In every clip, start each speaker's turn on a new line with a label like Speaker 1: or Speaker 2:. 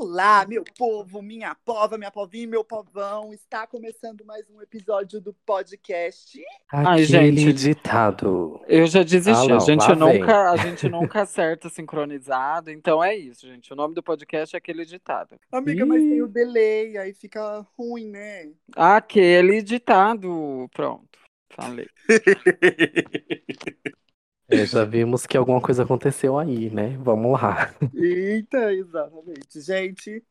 Speaker 1: Olá, meu povo, minha pova, minha povinha, meu povão. Está começando mais um episódio do podcast.
Speaker 2: Ai,
Speaker 3: Aquele
Speaker 2: gente,
Speaker 3: ditado.
Speaker 2: Eu já desisti.
Speaker 3: Ah, não,
Speaker 2: a, gente
Speaker 3: lá vem.
Speaker 2: nunca, a gente nunca acerta sincronizado. Então é isso, gente. O nome do podcast é aquele ditado.
Speaker 1: Amiga, mas
Speaker 3: Ih.
Speaker 1: tem o delay, aí fica ruim, né?
Speaker 2: Aquele ditado. Pronto. Falei.
Speaker 3: É, já vimos que alguma coisa aconteceu aí, né? Vamos lá.
Speaker 1: Eita, exatamente. Gente,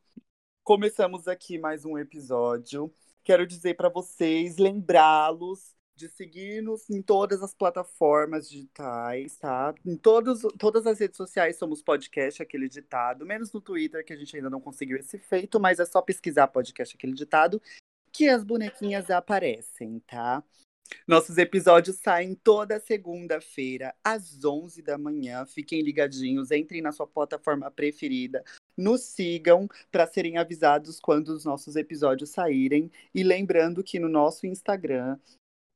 Speaker 1: começamos aqui mais um episódio. Quero dizer para vocês, lembrá-los de seguir-nos em todas as plataformas digitais, tá? Em todos, todas as redes sociais somos podcast Aquele Ditado, menos no Twitter, que a gente ainda não conseguiu esse feito, mas é só pesquisar podcast Aquele Ditado que as bonequinhas aparecem, tá? Nossos episódios saem toda segunda-feira, às 11 da manhã. Fiquem ligadinhos, entrem na sua plataforma preferida, nos sigam para serem avisados quando os nossos episódios saírem. E lembrando que no nosso Instagram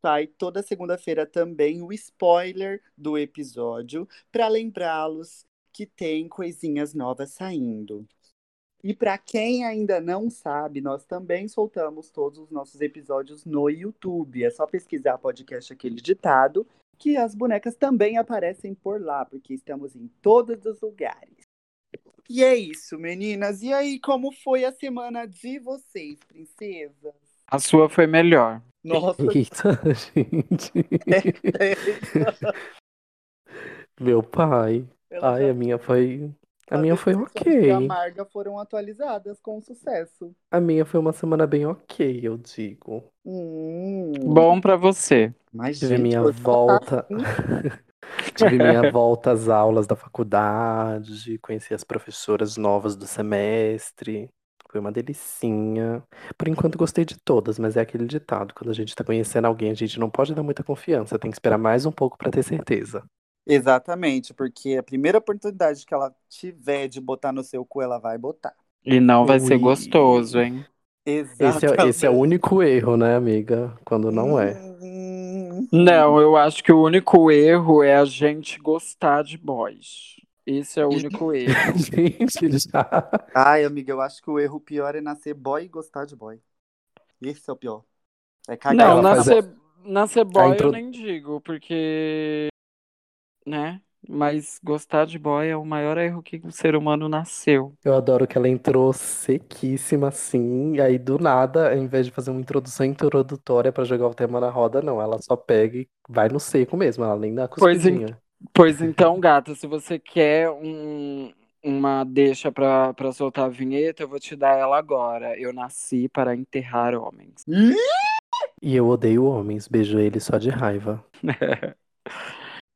Speaker 1: sai toda segunda-feira também o spoiler do episódio, para lembrá-los que tem coisinhas novas saindo. E para quem ainda não sabe, nós também soltamos todos os nossos episódios no YouTube. É só pesquisar podcast aquele ditado, que as bonecas também aparecem por lá, porque estamos em todos os lugares. E é isso, meninas. E aí, como foi a semana de vocês, princesas?
Speaker 2: A sua foi melhor.
Speaker 1: Nossa,
Speaker 3: Eita, gente.
Speaker 1: ela
Speaker 3: Meu pai. Ai,
Speaker 1: já-
Speaker 3: a minha foi. A
Speaker 1: as
Speaker 3: minha foi ok.
Speaker 1: Amarga foram atualizadas com sucesso.
Speaker 3: A minha foi uma semana bem ok, eu digo.
Speaker 1: Hum,
Speaker 2: Bom pra você.
Speaker 1: mas
Speaker 3: Tive
Speaker 1: gente,
Speaker 3: minha volta. Tive minha volta às aulas da faculdade, conheci as professoras novas do semestre. Foi uma delicinha. Por enquanto gostei de todas, mas é aquele ditado: quando a gente tá conhecendo alguém, a gente não pode dar muita confiança, tem que esperar mais um pouco pra ter certeza.
Speaker 1: Exatamente, porque a primeira oportunidade que ela tiver de botar no seu cu, ela vai botar.
Speaker 2: E não vai ser
Speaker 3: Ui.
Speaker 2: gostoso, hein?
Speaker 3: Esse é, esse é o
Speaker 1: Exatamente.
Speaker 3: único erro, né, amiga? Quando não é.
Speaker 1: Hum,
Speaker 2: Não, eu acho que o único erro é a gente gostar de boys. Esse é o único erro.
Speaker 3: Gente, já.
Speaker 1: Ai, amiga, eu acho que o erro pior é nascer boy e gostar de boy. Esse é o pior. É cagar
Speaker 2: Não, nascer, nascer boy
Speaker 3: intro-
Speaker 2: eu nem digo, porque. Né? Mas gostar de boy é o maior erro que o ser humano nasceu.
Speaker 3: Eu adoro que ela entrou sequíssima assim, e aí do nada, ao invés de fazer uma introdução introdutória pra jogar o tema na roda, não, ela só pega e vai no seco mesmo, ela nem dá
Speaker 2: Pois
Speaker 3: cuspidinha.
Speaker 2: Pois então, gata, se você quer um- uma deixa pra, pra soltar a vinheta, eu vou te dar ela agora. Eu nasci para enterrar homens.
Speaker 3: E eu odeio homens, beijo ele só de raiva.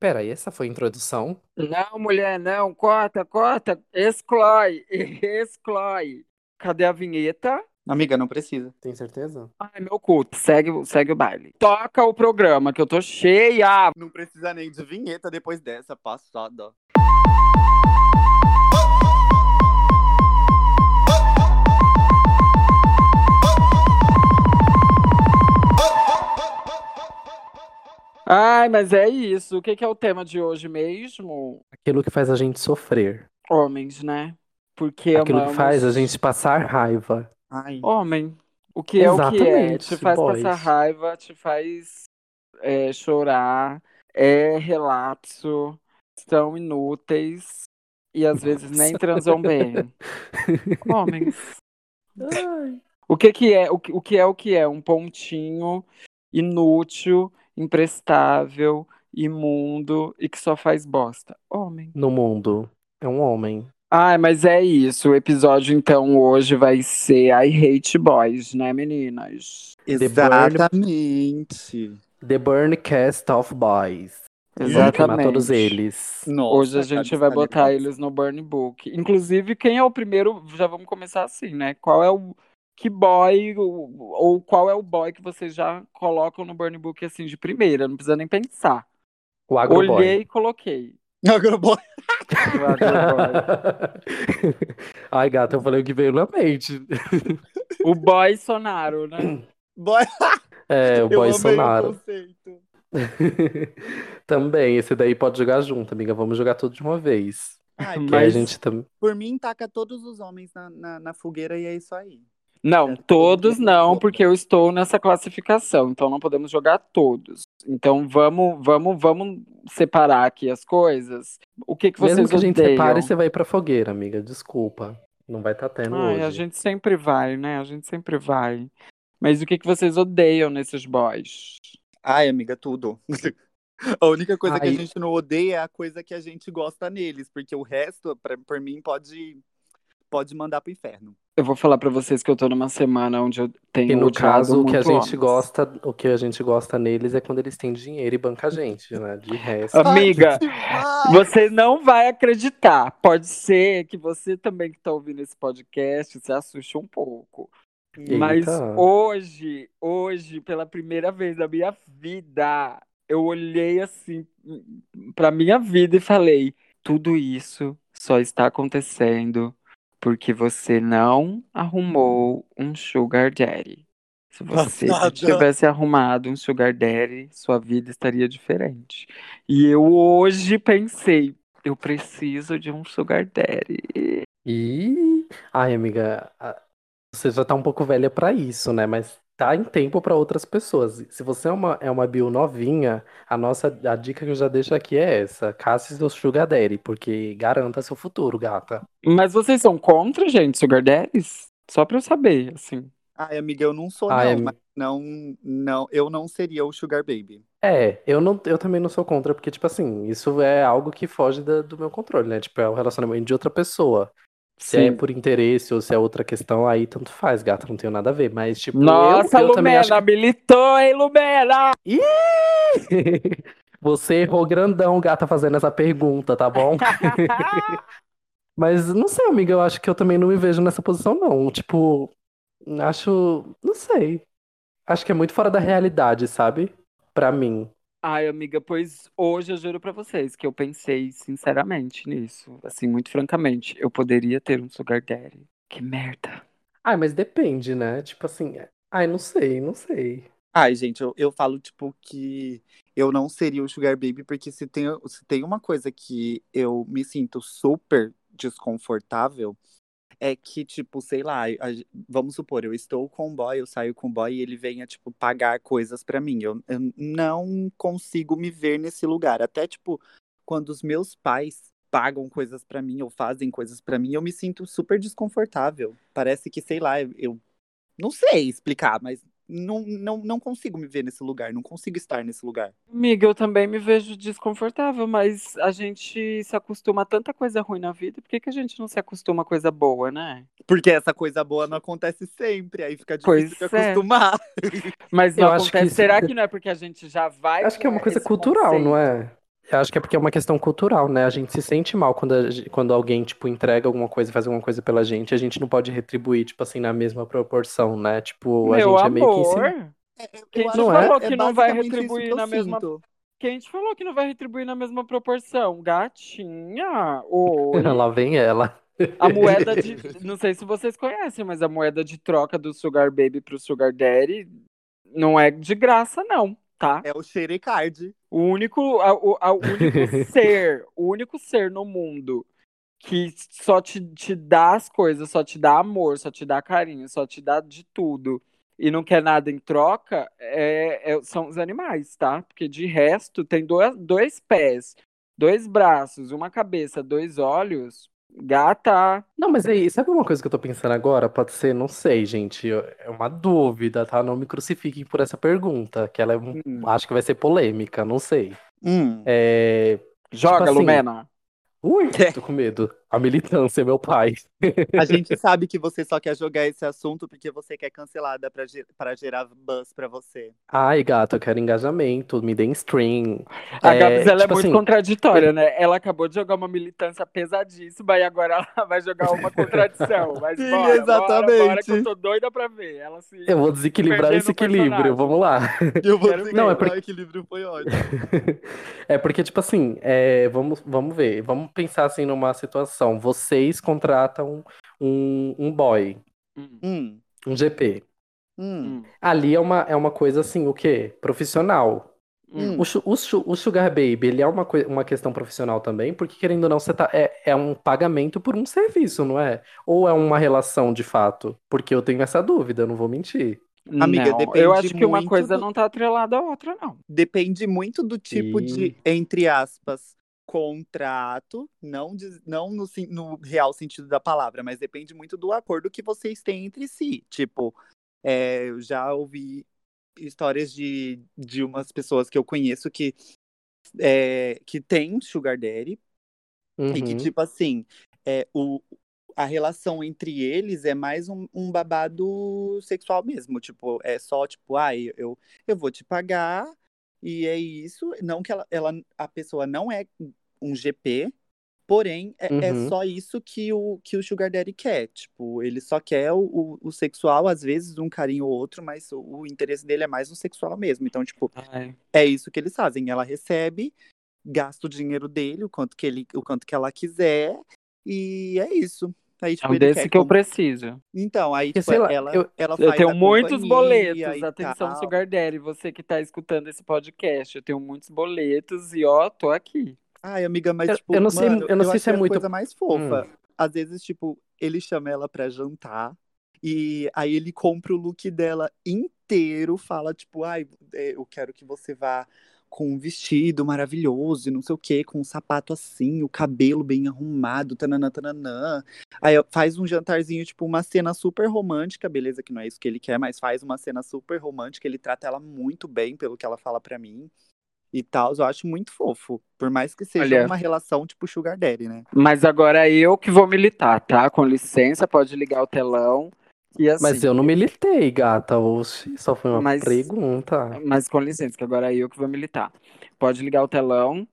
Speaker 3: Pera, e essa foi a introdução?
Speaker 2: Não, mulher, não, corta, corta, exclói, exclói. Cadê a vinheta?
Speaker 1: Amiga, não precisa.
Speaker 3: Tem certeza?
Speaker 2: Ai, meu culto, segue, o- segue o baile. Toca o programa, que eu tô cheia.
Speaker 1: Não precisa nem de vinheta depois dessa passada.
Speaker 2: Ai, mas é isso. O que que é o tema de hoje mesmo?
Speaker 3: Aquilo que faz a gente sofrer.
Speaker 2: Homens, né? Porque
Speaker 3: Aquilo que
Speaker 2: amamos-
Speaker 3: faz a gente passar raiva.
Speaker 1: Ai,
Speaker 2: Homem, o que é o que é?
Speaker 3: Exatamente,
Speaker 2: Te faz
Speaker 3: boys.
Speaker 2: passar raiva, te faz é, chorar, é relapso, são inúteis e às vezes nem
Speaker 3: Nossa.
Speaker 2: transam bem. Homens.
Speaker 3: Ai.
Speaker 2: O que que é o que, o que é o que é? Um pontinho inútil, imprestável, imundo e que só faz bosta. Homem.
Speaker 3: No mundo, é um homem.
Speaker 2: Ai, mas é isso. O episódio, então, hoje vai ser I Hate Boys, né, meninas?
Speaker 1: exatamente.
Speaker 3: The Burn Cast of Boys.
Speaker 2: Exatamente.
Speaker 3: todos eles.
Speaker 1: Nossa,
Speaker 2: Hoje a gente vai botar
Speaker 1: legal.
Speaker 2: eles no Burn Book. Inclusive, quem é o primeiro? Já vamos começar assim, né? Qual é o que boy ou, ou qual é o boy que vocês já colocam no Burn Book assim de primeira? Não precisa nem pensar.
Speaker 3: O Agroboy.
Speaker 2: Olhei e coloquei.
Speaker 1: Agroboy.
Speaker 2: O Agroboy.
Speaker 3: Ai, gata, eu falei o que veio na mente.
Speaker 2: o boy Sonaro, né?
Speaker 1: Boy.
Speaker 3: É, o
Speaker 1: Eu
Speaker 3: Boy
Speaker 1: amei o
Speaker 3: Sonaro.
Speaker 1: conceito.
Speaker 3: Também, esse daí pode jogar junto, amiga. Vamos jogar tudo de uma vez.
Speaker 1: Ai,
Speaker 3: aí a
Speaker 2: Mas-
Speaker 3: gente também.
Speaker 1: por mim, taca todos os homens na, na, na fogueira e é isso aí.
Speaker 2: Não,
Speaker 1: É,
Speaker 2: todos não, porque eu estou nessa classificação, então não podemos jogar todos. Então vamos, vamos, vamos separar aqui as coisas. O que que vocês
Speaker 3: Mesmo que a gente
Speaker 2: odeiam?
Speaker 3: separe, você vai pra fogueira, amiga. Desculpa. Não vai estar tendo
Speaker 2: Ai,
Speaker 3: hoje.
Speaker 2: a gente sempre vai, né? A gente sempre vai. Mas o que que vocês odeiam nesses boys?
Speaker 1: Ai, amiga, tudo. A única coisa que a
Speaker 3: Ai.
Speaker 1: gente não odeia é a coisa que a gente gosta neles, porque o resto, pra, por mim, pode, pode mandar pro inferno.
Speaker 2: Eu vou falar pra vocês que eu tô numa semana onde eu tenho
Speaker 3: E no
Speaker 2: odiado
Speaker 3: caso, o que a
Speaker 2: muito
Speaker 3: gente
Speaker 2: homens.
Speaker 3: gosta, o que a gente gosta neles é quando eles têm dinheiro e banca a gente, né? De resto.
Speaker 2: Amiga,
Speaker 1: Ai, demais!
Speaker 2: Você não vai acreditar. Pode ser que você também que tá ouvindo esse podcast se assuste um pouco. Mas
Speaker 3: Eita.
Speaker 2: hoje, hoje, pela primeira vez na minha vida, eu olhei assim pra minha vida e falei: tudo isso só está acontecendo porque você não arrumou um sugar daddy. Se você
Speaker 1: Passada.
Speaker 2: tivesse arrumado um sugar daddy, sua vida estaria diferente. E eu hoje pensei, eu preciso de um sugar daddy.
Speaker 3: E. Ai, amiga, você já tá um pouco velha pra isso, né? Mas tá em tempo pra outras pessoas. Se você é uma, é uma bio novinha, a nossa a dica que eu já deixo aqui é essa: casse seu sugar daddy, porque garanta seu futuro, gata.
Speaker 2: Mas vocês são contra, gente, sugar daddies? Só pra eu saber, assim.
Speaker 1: Ai, amiga, eu não sou,
Speaker 3: Ai,
Speaker 1: não,
Speaker 3: ami-
Speaker 1: mas não, não, eu não seria o Sugar Baby.
Speaker 3: É, eu não, eu também não sou contra, porque, tipo assim, isso é algo que foge da- do meu controle, né? Tipo, é o relacionamento de outra pessoa. Se é por interesse ou se é outra questão, aí tanto faz, gata, não tenho nada a ver. Mas, tipo, eu,
Speaker 2: Nossa,
Speaker 3: eu acho
Speaker 2: Lumena, militou, hein, Lumena?
Speaker 3: Ih! Você errou grandão, gata, fazendo essa pergunta, tá bom? Mas não sei, amiga, eu acho que eu também não me vejo nessa posição, não. Tipo, acho. Não sei. Acho que é muito fora da realidade, sabe? Pra mim.
Speaker 2: Ai, amiga, pois hoje eu juro pra vocês que eu pensei sinceramente nisso. Assim, muito francamente, eu poderia ter um sugar daddy. Que merda.
Speaker 3: Ai, mas depende, né? Tipo assim. Ai, não sei, não sei.
Speaker 1: Ai, gente, eu, eu falo, tipo, que eu não seria o Sugar Baby, porque se tem, se tem uma coisa que eu me sinto super desconfortável, é que, tipo, sei lá, vamos supor, eu estou com um boy, eu saio com um boy e ele venha, tipo, pagar coisas pra mim. Eu, eu não consigo me ver nesse lugar. Até, tipo, quando os meus pais pagam coisas pra mim ou fazem coisas pra mim, eu me sinto super desconfortável. Parece que, sei lá, eu não sei explicar, mas não, não, não consigo me ver nesse lugar, não consigo estar nesse lugar.
Speaker 2: Amiga, eu também me vejo desconfortável, mas a gente se acostuma a tanta coisa ruim na vida, por que, que a gente não se acostuma a coisa boa, né?
Speaker 1: Porque essa coisa boa não acontece sempre, aí fica
Speaker 2: Pois
Speaker 1: difícil de
Speaker 2: é.
Speaker 1: acostumar.
Speaker 2: Mas
Speaker 3: Eu
Speaker 2: não
Speaker 3: acho que
Speaker 2: acontece.
Speaker 3: isso-
Speaker 2: Será que não é porque a gente já vai.
Speaker 3: Acho que é uma coisa cultural, não
Speaker 2: conceito?
Speaker 3: é? Eu acho que é porque é uma questão cultural, né? A gente se sente mal quando, a quando alguém, tipo, entrega alguma coisa, faz alguma coisa pela gente, a gente não pode retribuir, tipo assim, na mesma proporção, né? Tipo, a
Speaker 2: Meu
Speaker 3: gente é meio que
Speaker 2: amor,
Speaker 3: ensinado.
Speaker 2: Quem
Speaker 1: Eu
Speaker 2: te
Speaker 3: Não é?
Speaker 2: falou
Speaker 1: é
Speaker 2: que não vai retribuir na mesma.
Speaker 1: sinto.
Speaker 2: Quem te falou que não vai retribuir na mesma proporção? Gatinha! Oi.
Speaker 3: Lá vem ela.
Speaker 2: A moeda de. Não sei se vocês conhecem, mas a moeda de troca do Sugar Baby pro Sugar Daddy não é de graça, não, tá?
Speaker 1: É o xerecard.
Speaker 2: O único, a- o a- o único ser, o único ser no mundo que só te, te dá as coisas, só te dá amor, só te dá carinho, só te dá de tudo e não quer nada em troca, é- é- são os animais, tá? Porque de resto tem dois, dois pés, dois braços, uma cabeça, dois olhos. Gata.
Speaker 3: Não, mas aí, sabe uma coisa que eu tô pensando agora? Pode ser, não sei, gente. É uma dúvida, tá? Não me crucifiquem por essa pergunta, que ela é, um-
Speaker 2: Hum.
Speaker 3: acho que vai ser polêmica, não sei.
Speaker 1: Hum.
Speaker 3: É.
Speaker 2: Joga,
Speaker 3: assim,
Speaker 2: Lumena.
Speaker 3: Ui, tô com medo. A militância, meu pai.
Speaker 1: A gente sabe que você só quer jogar esse assunto porque você quer cancelada pra, ge- pra gerar buzz pra você.
Speaker 3: Ai, gato, eu quero engajamento, me deem stream.
Speaker 2: A
Speaker 3: É,
Speaker 2: Gabs, ela
Speaker 3: tipo
Speaker 2: é muito
Speaker 3: assim,
Speaker 2: contraditória, né? Ela acabou de jogar uma militância pesadíssima e agora ela vai jogar uma contradição. Mas
Speaker 1: Sim,
Speaker 2: bora, bora,
Speaker 1: exatamente.
Speaker 2: bora, que eu tô doida pra ver. Ela se...
Speaker 3: Eu vou desequilibrar esse equilíbrio,
Speaker 2: personagem.
Speaker 3: vamos lá.
Speaker 1: Eu vou
Speaker 2: ver.
Speaker 3: Não, é
Speaker 1: que
Speaker 3: porque-
Speaker 1: o equilíbrio foi ótimo.
Speaker 3: É porque, tipo assim, é, vamos, vamos ver, vamos pensar assim numa situação. Vocês contratam um, um boy,
Speaker 2: Hum,
Speaker 1: Hum,
Speaker 3: um GP.
Speaker 1: hum.
Speaker 2: hum.
Speaker 3: Ali é uma, é uma coisa assim, o quê? Profissional.
Speaker 2: Hum.
Speaker 3: O, su- o su- o Sugar Baby, ele é uma, uma questão profissional também, porque querendo ou não, você tá, é, é um pagamento por um serviço, não é? Ou é uma relação de fato? Porque eu tenho essa dúvida, eu não vou mentir.
Speaker 1: Amiga,
Speaker 2: não,
Speaker 1: depende
Speaker 2: eu acho que uma coisa
Speaker 1: do-
Speaker 2: não tá atrelada à outra, não.
Speaker 1: Depende muito do tipo de,
Speaker 3: E-
Speaker 1: entre aspas, contrato, não, de- não no, no real sentido da palavra, mas depende muito do acordo que vocês têm entre si. Tipo, é, eu já ouvi histórias de, de umas pessoas que eu conheço que, é, que tem sugar daddy e que,
Speaker 3: Uhum.
Speaker 1: tipo assim, é, o, a relação entre eles é mais um, um babado sexual mesmo. Tipo, é só, tipo, ah, eu, eu vou te pagar e é isso. Não que ela, ela a pessoa não é um GP, porém, é, é
Speaker 3: Uhum.
Speaker 1: só isso que o, que o Sugar Daddy quer. Tipo, ele só quer o, o, o sexual, às vezes um carinho ou outro, mas o, o interesse dele é mais no sexual mesmo. Então, tipo,
Speaker 2: Ai,
Speaker 1: é isso que eles fazem. Ela recebe, gasta o dinheiro dele, o quanto que, ele, o quanto que ela quiser, e é isso. Aí,
Speaker 2: é
Speaker 1: tipo,
Speaker 2: um
Speaker 1: ele
Speaker 2: desse
Speaker 1: quer
Speaker 2: que eu
Speaker 1: com-
Speaker 2: preciso.
Speaker 1: Então, aí, tipo,
Speaker 3: sei lá,
Speaker 1: ela,
Speaker 3: eu-
Speaker 1: ela
Speaker 2: Eu tenho
Speaker 1: a
Speaker 2: muitos boletos, atenção,
Speaker 1: tal.
Speaker 2: Sugar Daddy, você que tá escutando esse podcast, eu tenho muitos boletos e ó, tô aqui.
Speaker 1: Ai, amiga, mas,
Speaker 3: Eu-
Speaker 1: tipo,
Speaker 3: eu não sei-
Speaker 1: mano,
Speaker 3: eu não sei se é muito-
Speaker 1: coisa mais fofa.
Speaker 3: Hum.
Speaker 1: Às vezes, tipo, ele chama ela pra jantar e aí ele compra o look dela inteiro, fala, tipo, ai, é, eu quero que você vá com um vestido maravilhoso e não sei o quê, com um sapato assim, o cabelo bem arrumado, tananã, tananã. Aí faz um jantarzinho, tipo, uma cena super romântica, beleza que não é isso que ele quer, mas faz uma cena super romântica, ele trata ela muito bem, pelo que ela fala pra mim. E tal, eu acho muito fofo. Por mais que seja
Speaker 2: Olha.
Speaker 1: uma relação tipo Sugar Daddy, né?
Speaker 2: Mas agora eu que vou militar, tá? Com licença, pode ligar o telão. E assim,
Speaker 3: Mas eu não militei, gata, ou se só foi uma
Speaker 2: Mas-
Speaker 3: pergunta.
Speaker 2: mas com licença, que agora é eu que vou militar. Pode ligar o telão.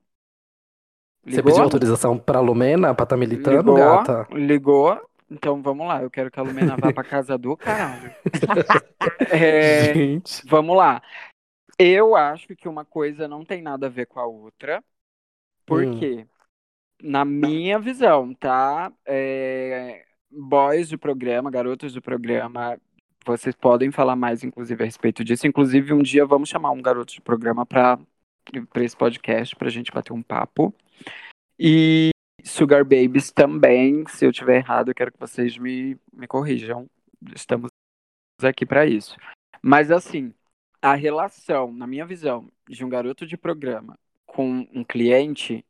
Speaker 3: Você pediu autorização pra Lumena pra tá militando,
Speaker 2: ligou,
Speaker 3: gata?
Speaker 2: ligou. Então vamos lá, eu quero que a Lumena vá pra casa do caralho. É,
Speaker 3: Gente.
Speaker 2: Vamos lá. Eu acho que uma coisa não tem nada a ver com a outra. Por
Speaker 3: Hum.
Speaker 2: quê? Na minha visão, tá? É, boys do programa, garotos do programa, vocês podem falar mais, inclusive, a respeito disso. Inclusive, um dia vamos chamar um garoto de programa para esse podcast, pra gente bater um papo. E Sugar Babies também, se eu tiver errado, eu quero que vocês me, me corrijam. Estamos aqui para isso. Mas assim, a relação, na minha visão, de um garoto de programa com um cliente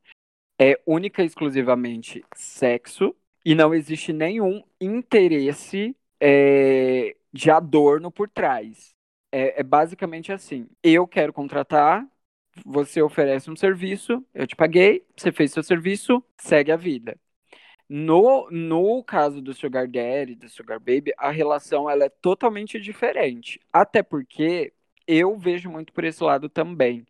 Speaker 2: é única e exclusivamente sexo e não existe nenhum interesse é, de adorno por trás. É, é basicamente assim: eu quero contratar, você oferece um serviço, eu te paguei, você fez seu serviço, segue a vida. No, no caso do Sugar Daddy, do Sugar Baby, a relação ela é totalmente diferente. Até porque eu vejo muito por esse lado também.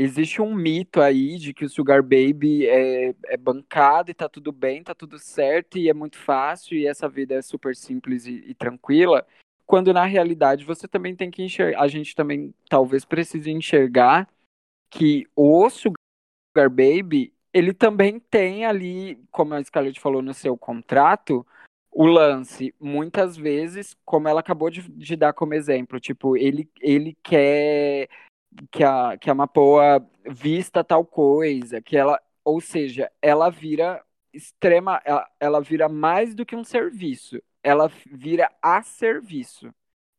Speaker 2: Existe um mito aí de que o Sugar Baby é, é bancado e tá tudo bem, tá tudo certo e é muito fácil e essa vida é super simples e, e tranquila. Quando na realidade você também tem que enxergar, a gente também talvez precise enxergar que o Sugar Baby ele também tem ali, como a Scarlett falou no seu contrato, o lance, muitas vezes, como ela acabou de, de dar como exemplo, tipo, ele, ele quer que a, que a Mapoa vista tal coisa, que ela, ou seja, ela vira extrema, ela, ela vira mais do que um serviço, ela vira a serviço,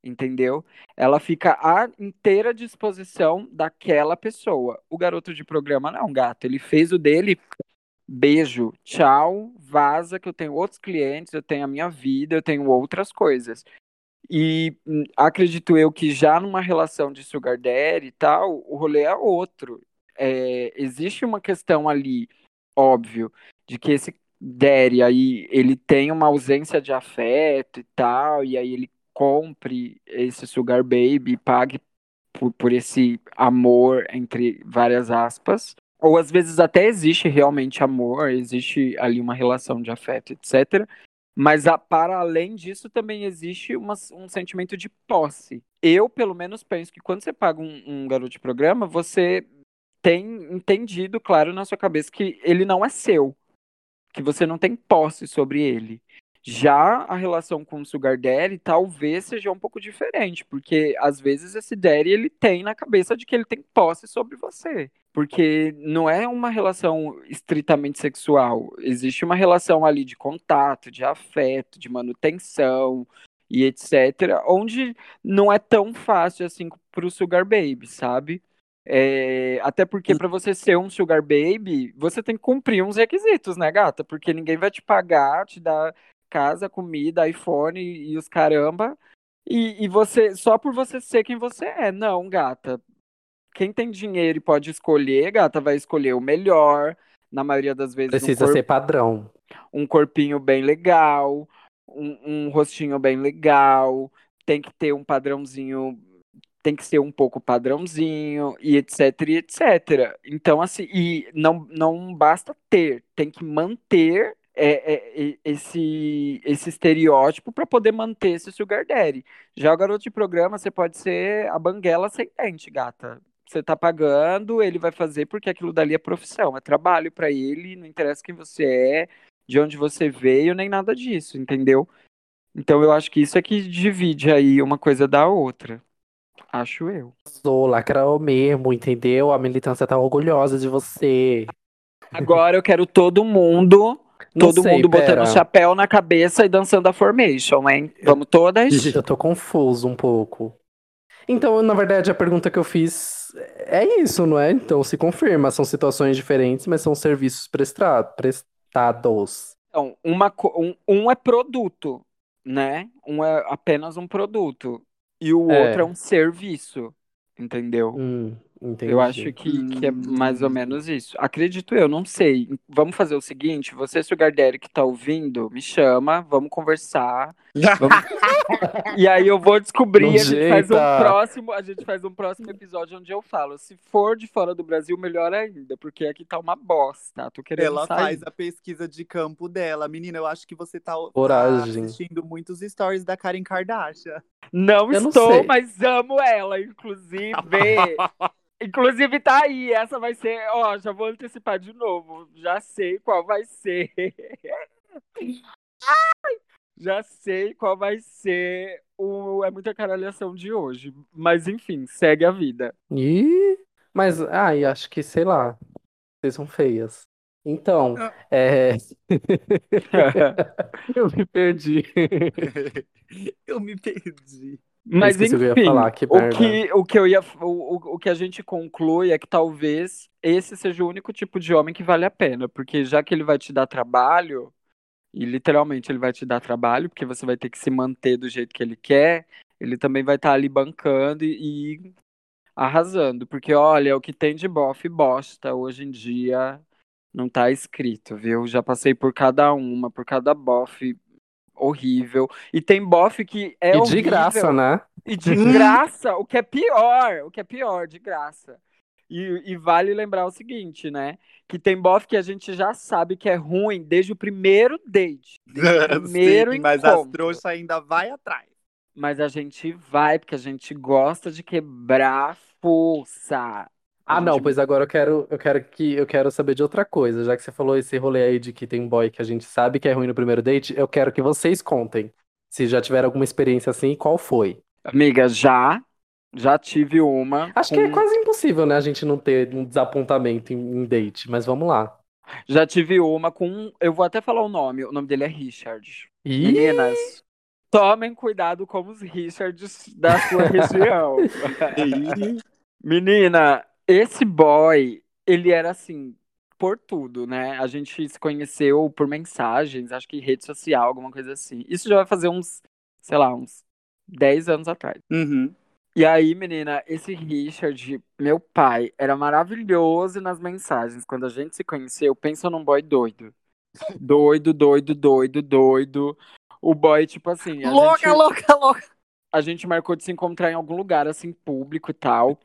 Speaker 2: entendeu? Ela fica à inteira disposição daquela pessoa. O garoto de programa não, gato, ele fez o dele, beijo, tchau, vaza, que eu tenho outros clientes, eu tenho a minha vida, eu tenho outras coisas. E hum, acredito eu que já numa relação de sugar daddy e tal, o rolê é outro. É, existe uma questão ali, óbvio, de que esse daddy aí, ele tem uma ausência de afeto e tal, e aí ele compre esse sugar baby e pague por, por esse amor, entre várias aspas. Ou às vezes até existe realmente amor, existe ali uma relação de afeto, etc. Mas a, para além disso também existe uma, um sentimento de posse. Eu, pelo menos, penso que quando você paga um, um garoto de programa, você tem entendido, claro, na sua cabeça que ele não é seu. Que você não tem posse sobre ele. Já a relação com o Sugar Daddy talvez seja um pouco diferente, porque às vezes esse Daddy ele tem na cabeça de que ele tem posse sobre você. Porque não é uma relação estritamente sexual, existe uma relação ali de contato, de afeto, de manutenção e etc., onde não é tão fácil assim para o Sugar Baby, sabe? É, até porque para você ser um sugar baby, você tem que cumprir uns requisitos, né, gata? Porque ninguém vai te pagar, te dar casa, comida, iPhone e, os caramba. E, e você, só por você ser quem você é. Não, gata. Quem tem dinheiro e pode escolher, gata, vai escolher o melhor. Na maioria das vezes.
Speaker 3: Precisa um ser padrão.
Speaker 2: Um corpinho bem legal, um, um rostinho bem legal. Tem que ter um padrãozinho tem que ser um pouco padrãozinho e etc e etc. Então assim, e não não basta ter, tem que manter é, é, esse, esse estereótipo para poder manter esse sugar daddy. Já o garoto de programa, você pode ser a banguela sem dente, gata. Você tá pagando, ele vai fazer porque aquilo dali é profissão, é trabalho para ele, não interessa quem você é, de onde você veio, nem nada disso, entendeu? Então eu acho que isso é que divide aí uma coisa da outra. Acho eu.
Speaker 3: Sou lacrou mesmo, entendeu? A militância tá orgulhosa de você.
Speaker 2: Agora eu quero todo mundo não Todo sei, mundo pera. botando chapéu na cabeça e dançando a formation, hein? Vamos todas?
Speaker 3: Eu tô confuso um pouco. Então, na verdade, a pergunta que eu fiz é isso, não é? Então, se confirma, são situações diferentes, mas são serviços prestados.
Speaker 2: Então, uma, um, um é produto, né? Um é apenas um produto. E o é. outro é um serviço, entendeu?
Speaker 3: Hum. Entendi.
Speaker 2: Eu acho que, que é mais ou menos isso. Acredito eu, não sei. Vamos fazer o seguinte: você, Sugar Daddy, que tá ouvindo, me chama, vamos conversar. Vamos... e aí eu vou descobrir, a gente faz um próximo, a gente faz um próximo episódio onde eu falo. Se for de fora do Brasil, melhor ainda, porque aqui tá uma bosta. Tô querendo
Speaker 1: Ela
Speaker 2: sair.
Speaker 1: faz a pesquisa de campo dela. Menina, eu acho que você tá,
Speaker 3: tá
Speaker 1: assistindo muitos stories da Karen Kardashian.
Speaker 2: Não eu estou, não mas amo ela, inclusive. Inclusive tá aí, essa vai ser, ó, já vou antecipar de novo, já sei qual vai ser. já sei qual vai ser o é muita caralhação de hoje, mas enfim, segue a vida.
Speaker 3: Ih, mas ai, acho que sei lá. Vocês são feias. Então, ah. é... eu me perdi.
Speaker 1: eu me perdi.
Speaker 2: Mas enfim, que falar, que o, que, o que eu ia, o, o que a gente conclui é que talvez esse seja o único tipo de homem que vale a pena, porque já que ele vai te dar trabalho, e literalmente ele vai te dar trabalho, porque você vai ter que se manter do jeito que ele quer, ele também vai estar tá ali bancando e, e arrasando, porque olha, o que tem de bofe bosta hoje em dia não tá escrito, viu? Já passei por cada uma, por cada bofe horrível. E tem bofe que é
Speaker 3: e
Speaker 2: horrível.
Speaker 3: de graça, né?
Speaker 2: E de graça, o que é pior, o que é pior, de graça. E, e, vale lembrar o seguinte, né? Que tem bofe que a gente já sabe que é ruim desde o primeiro date. Desde o primeiro Sim,
Speaker 1: mas
Speaker 2: encontro.
Speaker 1: as trouxas ainda vai atrás.
Speaker 2: Mas a gente vai, porque a gente gosta de quebrar força.
Speaker 3: Ah, não, pois agora eu quero, eu quero que eu quero saber de outra coisa. Já que você falou esse rolê aí de que tem boy que a gente sabe que é ruim no primeiro date, eu quero que vocês contem. Se já tiveram alguma experiência assim, qual foi?
Speaker 2: Amiga, já. Já tive uma.
Speaker 3: Acho com... que é quase impossível, né, a gente não ter um desapontamento em, em date, mas vamos lá.
Speaker 2: Já tive uma com. Eu vou até falar o nome. O nome dele é Richard.
Speaker 3: Ih!
Speaker 2: Meninas, tomem cuidado com os Richards da sua região. Menina, esse boy, ele era assim, por tudo, né? A gente se conheceu por mensagens, acho que rede social, alguma coisa assim. Isso já vai fazer uns, sei lá, uns 10 anos atrás.
Speaker 1: Uhum.
Speaker 2: E aí, menina, esse Richard, meu pai, era maravilhoso nas mensagens. Quando a gente se conheceu, pensa num boy doido. Doido, doido, doido, doido. O boy, tipo assim.
Speaker 1: louca,
Speaker 2: gente,
Speaker 1: louca, louca.
Speaker 2: A gente marcou de se encontrar em algum lugar, assim, público e tal.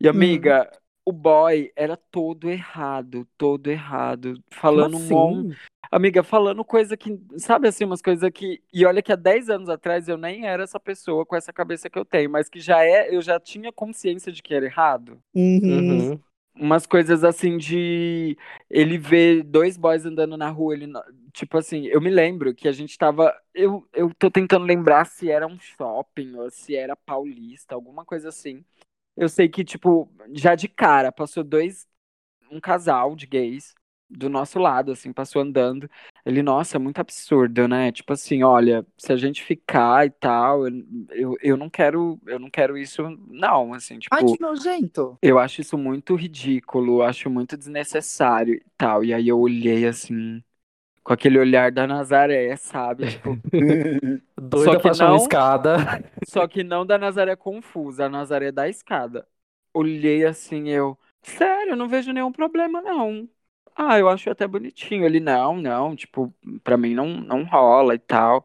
Speaker 2: E, amiga, hum o boy era todo errado, todo errado, falando
Speaker 3: assim?
Speaker 2: um Amiga, falando coisa que, sabe assim, umas coisas que. E olha que há 10 anos atrás eu nem era essa pessoa com essa cabeça que eu tenho, mas que já é, eu já tinha consciência de que era errado.
Speaker 3: Uhum. Uhum.
Speaker 2: Umas coisas assim de ele ver dois boys andando na rua, ele tipo assim, eu me lembro que a gente tava. Eu, eu tô tentando lembrar se era um shopping ou se era paulista, alguma coisa assim. Eu sei que, tipo, já de cara, passou dois. Um casal de gays do nosso lado, assim, passou andando. Ele, nossa, muito absurdo, né? Tipo assim, olha, se a gente ficar e tal, eu, eu, eu não quero, eu não quero isso, não, assim, tipo.
Speaker 1: Ai, que nojento.
Speaker 2: Eu acho isso muito ridículo, acho muito desnecessário e tal. E aí eu olhei assim, com aquele olhar da Nazaré, sabe? Tipo,
Speaker 3: Doida
Speaker 2: Só que não-
Speaker 3: escada.
Speaker 2: só que não da Nazaré confusa, a Nazaré da escada. Olhei assim, eu, sério, não vejo nenhum problema, não. Ah, eu acho até bonitinho. Ele, não, não, tipo, pra mim não, não rola e tal.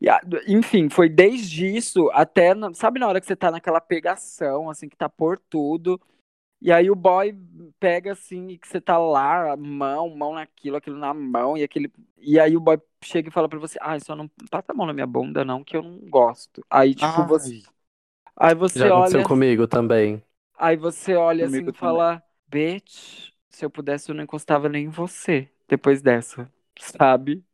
Speaker 2: E, enfim, foi desde isso até, sabe na hora que você tá naquela pegação, assim, que tá por tudo. E aí o boy pega assim, e que você tá lá, mão, mão naquilo, aquilo na mão, e aquele. E aí o boy chega e fala pra você, ah, só não passa a mão na minha bunda, não, que eu não gosto. Aí, tipo, você. Aí você
Speaker 3: Já aconteceu
Speaker 2: olha.
Speaker 3: comigo também.
Speaker 2: Aí você olha assim
Speaker 1: Comigo
Speaker 2: e fala, bitch, se eu pudesse, eu não encostava nem em você depois dessa, sabe?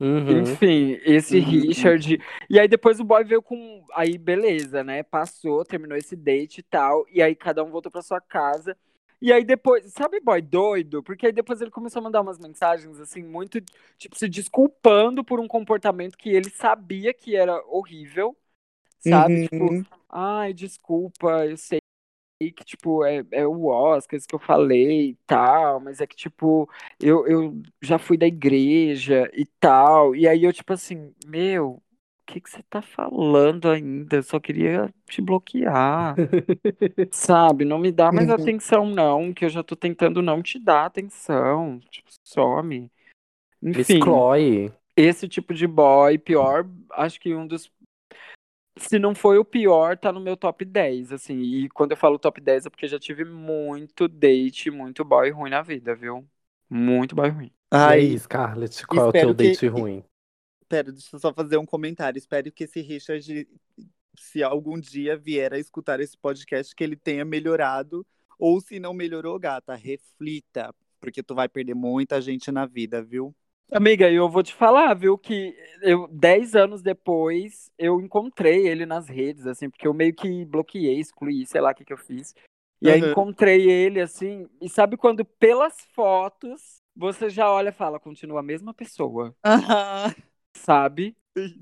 Speaker 3: Uhum.
Speaker 2: Enfim, esse
Speaker 1: Uhum.
Speaker 2: Richard. E aí depois o boy veio com. Aí beleza, né? Passou, terminou esse date e tal. E aí cada um voltou pra sua casa. E aí depois, sabe, boy doido? Porque aí depois ele começou a mandar umas mensagens, assim, muito, tipo, se desculpando por um comportamento que ele sabia que era horrível, sabe? Tipo,
Speaker 1: Uhum.
Speaker 2: ai, desculpa, eu sei que, tipo, é, é o Oscar, isso que eu falei e tal, mas é que, tipo, eu, eu já fui da igreja e tal, e aí eu, tipo assim, meu, o que que você tá falando ainda? Eu só queria te bloquear, sabe? Não me dá mais
Speaker 1: Uhum.
Speaker 2: atenção, não, que eu já tô tentando não te dar atenção, tipo, some.
Speaker 3: Me
Speaker 2: Enfim,
Speaker 3: exclói.
Speaker 2: esse tipo de boy, pior, acho que um dos. Se não foi o pior, tá no meu top 10, assim. E quando eu falo top 10 é porque eu já tive muito date, muito boy ruim na vida, viu? Muito boy ruim.
Speaker 3: E
Speaker 1: Ai,
Speaker 3: aí, Scarlett, qual é o
Speaker 1: espero
Speaker 3: teu date
Speaker 1: que-
Speaker 3: ruim?
Speaker 1: pera, deixa eu só fazer um comentário. Espero que esse Richard, se algum dia vier a escutar esse podcast, que ele tenha melhorado. Ou se não melhorou, gata, reflita. Porque tu vai perder muita gente na vida, viu?
Speaker 2: Amiga, eu vou te falar, viu, que eu, 10 anos depois, eu encontrei ele nas redes, assim, porque eu meio que bloqueei, excluí, sei lá o que que eu fiz. E aí
Speaker 1: Uhum.
Speaker 2: encontrei ele, assim, e sabe quando pelas fotos você já olha e fala, continua a mesma pessoa. Sabe?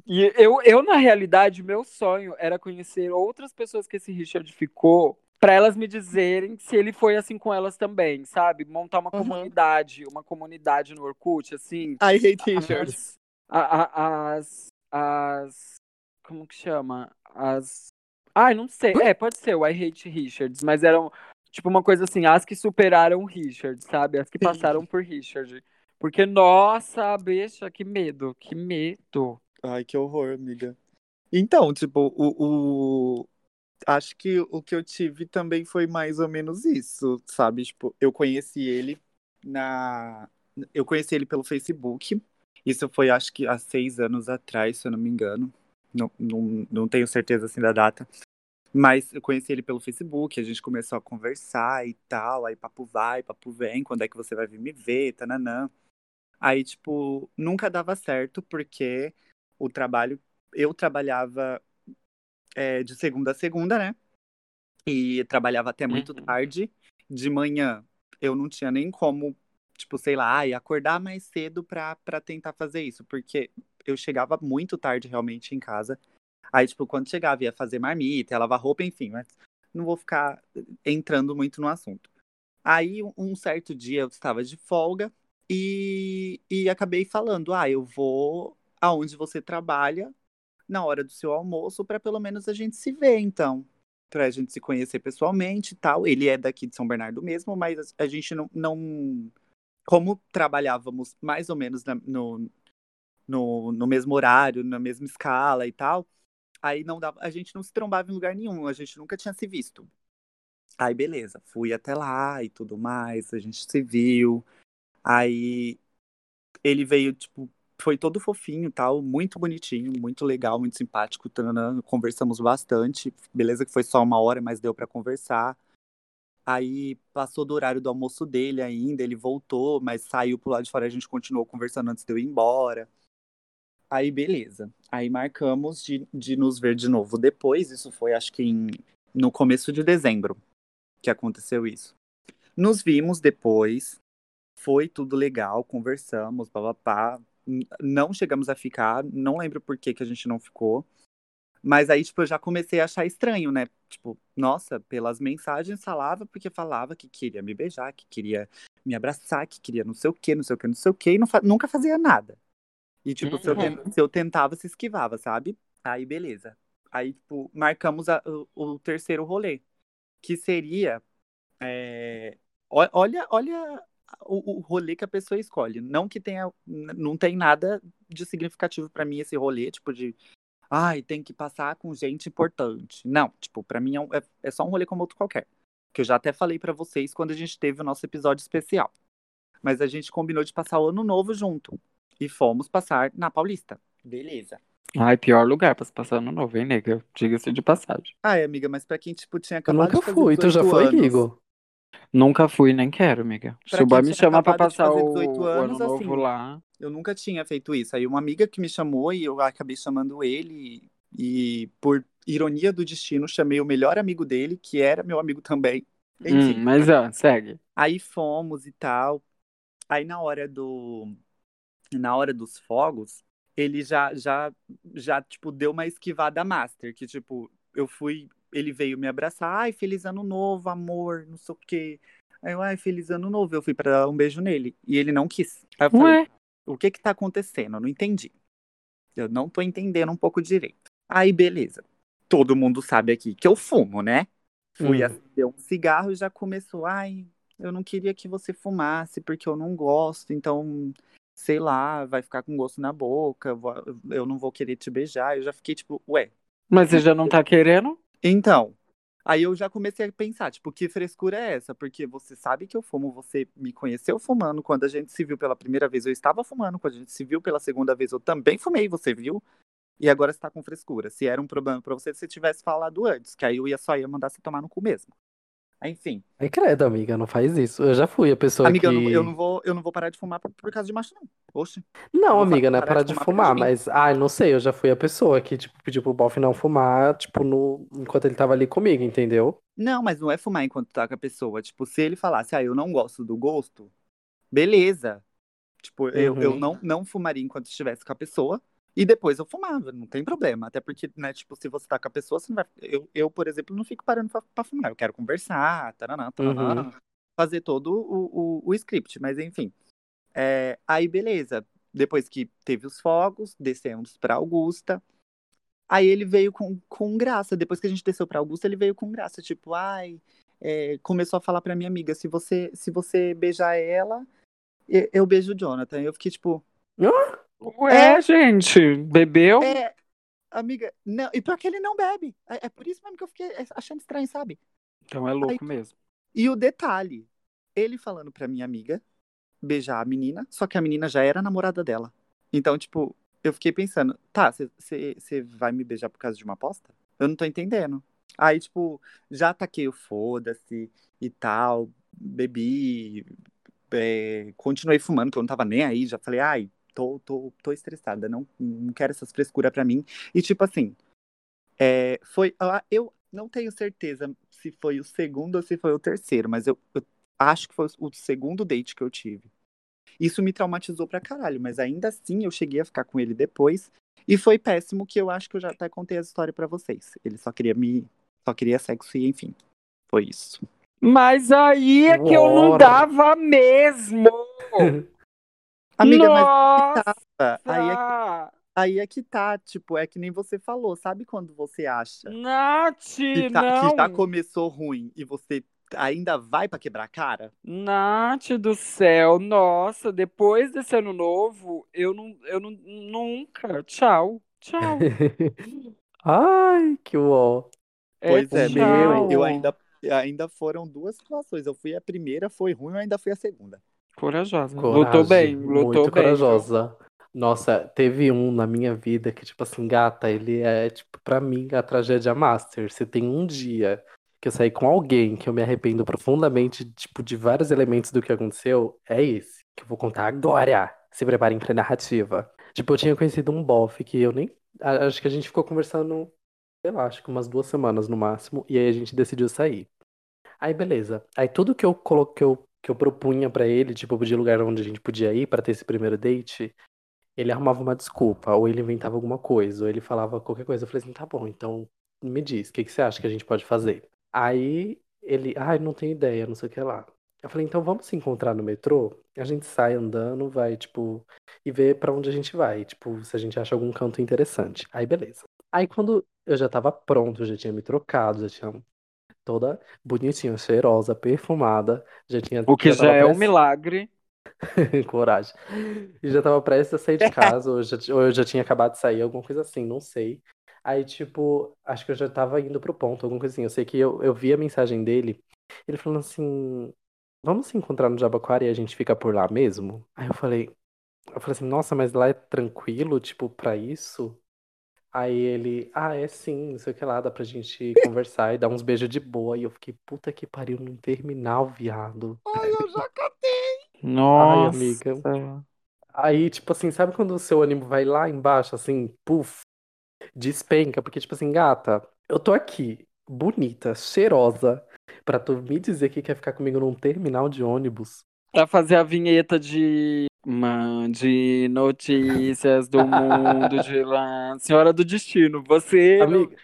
Speaker 2: E eu, eu, na realidade, meu sonho era conhecer outras pessoas que esse Richard ficou, pra elas me dizerem se ele foi assim com elas também, sabe? Montar uma
Speaker 1: Uhum.
Speaker 2: comunidade, uma comunidade no Orkut, assim.
Speaker 1: I hate Richard.
Speaker 2: As, as, as. Como que chama? As. Ai, não sei. É, pode ser o I Hate Richards, mas eram tipo uma coisa assim, as que superaram o Richard, sabe? As que passaram por Richard. Porque, nossa, bicha, que medo, que medo.
Speaker 1: Ai, que horror, amiga. Então, tipo, o, o- acho que o que eu tive também foi mais ou menos isso, sabe? Tipo, eu conheci ele na. Eu conheci ele pelo Facebook. Isso foi, acho que, há seis anos atrás, se eu não me engano. Não, não, não tenho certeza assim da data. Mas eu conheci ele pelo Facebook, a gente começou a conversar e tal. Aí papo vai, papo vem, quando é que você vai vir me ver, tananã. Aí, tipo, nunca dava certo, porque o trabalho. Eu trabalhava é, de segunda a segunda, né? E trabalhava até muito
Speaker 2: Uhum.
Speaker 1: tarde. De manhã, eu não tinha nem como, tipo, sei lá, ai, acordar mais cedo pra, pra tentar fazer isso, porque eu chegava muito tarde realmente em casa. Aí, tipo, quando chegava, ia fazer marmita, ia lavar roupa, enfim, mas não vou ficar entrando muito no assunto. Aí, um- certo dia, eu estava de folga e, e acabei falando: ah, eu vou aonde você trabalha na hora do seu almoço para pelo menos a gente se ver, então. Pra gente se conhecer pessoalmente e tal. Ele é daqui de São Bernardo mesmo, mas a gente não. não... Como trabalhávamos mais ou menos na- no, no, no mesmo horário, na mesma escala e tal, aí não dava, a gente não se trombava em lugar nenhum, a gente nunca tinha se visto. Aí beleza, fui até lá e tudo mais, a gente se viu. Aí ele veio, tipo, foi todo fofinho tal, muito bonitinho, muito legal, muito simpático. tananã, Conversamos bastante. Beleza que foi só uma hora, mas deu pra conversar. Aí passou do horário do almoço dele ainda, ele voltou, mas saiu pro lado de fora, a gente continuou conversando antes de eu ir embora. Aí, beleza. Aí marcamos de, de nos ver de novo depois. Isso foi, acho que em, no começo de dezembro que aconteceu isso. Nos vimos depois. Foi tudo legal, conversamos, papapá. Não chegamos a ficar, não lembro por que, que a gente não ficou. Mas aí, tipo, eu já comecei a achar estranho, né? Tipo, nossa, pelas mensagens falava, porque falava que queria me beijar, que queria me abraçar, que queria não sei o que, não sei o que, não sei o que, e não nunca fazia nada. E, tipo, uhum. se, eu uhum. se, eu tentava, se esquivava, sabe? Aí, beleza. Aí, tipo, marcamos a, o, o, terceiro rolê, que seria. É... Olha, olha o, o, rolê que a pessoa escolhe. Não que tenha. Não tem nada de significativo para mim esse rolê, tipo, de. Ai, tem que passar com gente importante. Não, tipo, para mim é, um, é, é, só um rolê como outro qualquer. Que eu já até falei para vocês quando a gente teve o nosso episódio especial. Mas a gente combinou de passar o ano novo junto e fomos passar na Paulista. Beleza.
Speaker 2: Ai, pior lugar pra se passar no novo, hein, nega? Diga-se de passagem.
Speaker 1: Ai, amiga, mas pra quem, tipo, tinha
Speaker 3: acabado Eu nunca fui, tu já foi, Igor?
Speaker 2: Nunca fui, nem quero, amiga. Pra Se o boy me chamar pra passar o, anos, o ano novo assim, lá...
Speaker 1: Eu nunca tinha feito isso. Aí uma amiga que me chamou e eu acabei chamando ele e, por ironia do destino, chamei o melhor amigo dele, que era meu amigo também.
Speaker 2: Hum, mas, ó, segue.
Speaker 1: Aí fomos e tal. Aí na hora do na hora dos fogos, ele já, já, já, tipo, deu uma esquivada master, que, tipo, eu fui, ele veio me abraçar, ai, feliz ano novo, amor, não sei o quê. Aí eu, ai, feliz ano novo, eu fui para dar um beijo nele, e ele não quis. Aí eu falei, Ué? o que que tá acontecendo? Eu não entendi. Eu não tô entendendo um pouco direito. Aí, beleza. Todo mundo sabe aqui que eu fumo, né? Fui hum. acender um cigarro e já começou, ai, eu não queria que você fumasse porque eu não gosto, então sei lá, vai ficar com gosto na boca, eu não vou querer te beijar. Eu já fiquei tipo, ué.
Speaker 2: Mas você já não tá querendo?
Speaker 1: Então, aí eu já comecei a pensar, tipo, que frescura é essa? Porque você sabe que eu fumo, você me conheceu fumando, quando a gente se viu pela primeira vez eu estava fumando, quando a gente se viu pela segunda vez eu também fumei, você viu? E agora você tá com frescura. Se era um problema para você, se tivesse falado antes, que aí eu ia só ia mandar você tomar no cu mesmo. Enfim.
Speaker 3: Ai, credo, amiga, não faz isso. Eu já fui a pessoa
Speaker 1: amiga,
Speaker 3: que...
Speaker 1: Amiga, eu, eu, não vou, eu não vou parar de fumar por, por causa de macho, não. Oxe.
Speaker 3: Não, amiga, não é parar de, de fumar, mas... Ai, não sei, eu já fui a pessoa que, tipo, pediu pro Boff não fumar, tipo, no... enquanto ele tava ali comigo, entendeu?
Speaker 1: Não, mas não é fumar enquanto tá com a pessoa. Tipo, se ele falasse, ah, eu não gosto do gosto, beleza. Tipo, uhum. eu, eu uhum. não, não fumaria enquanto estivesse com a pessoa. E depois eu fumava, não tem problema. Até porque, né, tipo, se você tá com a pessoa, você não vai. Eu, eu por exemplo, não fico parando pra, pra fumar. Eu quero conversar, taranã, taranã, uhum. fazer todo o, o, o, script. Mas enfim. É, aí, beleza. Depois que teve os fogos, descemos pra Augusta. Aí ele veio com, com graça. Depois que a gente desceu pra Augusta, ele veio com graça. Tipo, ai. É, começou a falar pra minha amiga: se você, se você beijar ela, eu, eu beijo o Jonathan. Eu fiquei tipo.
Speaker 2: Ué, é, gente, bebeu?
Speaker 1: É, amiga, não, e pior que ele não bebe. É, é, por isso mesmo que eu fiquei achando estranho, sabe?
Speaker 2: Então é louco Aí, mesmo.
Speaker 1: E o detalhe, ele falando pra minha amiga beijar a menina, só que a menina já era namorada dela. Então, tipo, eu fiquei pensando, tá, você vai me beijar por causa de uma aposta? Eu não tô entendendo. Aí, tipo, já ataquei o foda-se e tal, bebi, é, continuei fumando, que eu não tava nem aí, já falei, ai, tô, tô, tô estressada, não, não quero essas frescuras pra mim. E tipo assim, é, foi. Eu não tenho certeza se foi o segundo ou se foi o terceiro, mas eu, eu acho que foi o segundo date que eu tive. Isso me traumatizou pra caralho, mas ainda assim eu cheguei a ficar com ele depois. E foi péssimo que eu acho que eu já até contei a história para vocês. Ele só queria me. Só queria sexo e enfim. Foi isso.
Speaker 2: Mas aí é que eu não dava mesmo.
Speaker 1: Amiga, Nossa! mas tá. Aí é, que, aí é que tá, tipo, é que nem você falou, sabe quando você acha
Speaker 2: Nath,
Speaker 1: que,
Speaker 2: tá,
Speaker 1: não. que já começou ruim e você ainda vai para quebrar a cara?
Speaker 2: Nath do céu, nossa, depois desse ano novo, eu não, eu não, nunca, tchau, tchau.
Speaker 3: Ai, que uó.
Speaker 1: É, pois é, meu, eu ainda, ainda foram duas situações. Eu fui a primeira, foi ruim, eu ainda fui a segunda.
Speaker 2: Corajosa. Coragem, lutou bem, lutou
Speaker 3: muito
Speaker 2: bem.
Speaker 3: corajosa. Nossa, teve um na minha vida que, tipo assim, gata, ele é, tipo, pra mim, a tragédia master. Você tem um dia que eu saí com alguém que eu me arrependo profundamente, tipo, de vários elementos do que aconteceu, é esse, que eu vou contar agora. Se preparem pra narrativa. Tipo, eu tinha conhecido um bofe que eu nem. Acho que a gente ficou conversando, sei lá, acho que umas duas semanas no máximo, e aí a gente decidiu sair. Aí, beleza. Aí tudo que eu coloquei, que eu propunha pra ele, tipo, de lugar onde a gente podia ir pra ter esse primeiro date, ele arrumava uma desculpa, ou ele inventava alguma coisa, ou ele falava qualquer coisa. Eu falei assim, tá bom, então me diz, o que, que você acha que a gente pode fazer? Aí ele, ai, não tenho ideia, não sei o que lá. Eu falei, então vamos se encontrar no metrô? A gente sai andando, vai, tipo, e vê pra onde a gente vai, tipo, se a gente acha algum canto interessante. Aí beleza. Aí quando eu já tava pronto, já tinha me trocado, já tinha toda bonitinha, cheirosa, perfumada, já tinha
Speaker 2: O que
Speaker 3: já
Speaker 2: já
Speaker 3: tava
Speaker 2: é um
Speaker 3: prestes-
Speaker 2: milagre.
Speaker 3: Coragem. E já tava prestes a sair de casa, ou, já, ou eu já tinha acabado de sair, alguma coisa assim, não sei. Aí, tipo, acho que eu já tava indo pro ponto, alguma coisa assim. Eu sei que eu, eu vi a mensagem dele, ele falando assim: Vamos se encontrar no Jabaquara e a gente fica por lá mesmo? Aí eu falei, eu falei assim, nossa, mas lá é tranquilo, tipo, pra isso? Aí ele, ah, é sim, não sei o que lá, dá pra gente conversar e dar uns beijos de boa. E eu fiquei, puta que pariu, num terminal, viado.
Speaker 1: Ai, eu já catei.
Speaker 2: Nossa.
Speaker 3: amiga. Aí, tipo assim, sabe quando o seu ânimo vai lá embaixo, assim, puf, despenca? Porque, tipo assim, gata, eu tô aqui, bonita, cheirosa, pra tu me dizer que quer ficar comigo num terminal de ônibus.
Speaker 2: Pra fazer a vinheta de. Mande notícias do mundo de lá. Senhora do Destino. Você no-
Speaker 3: Amiga,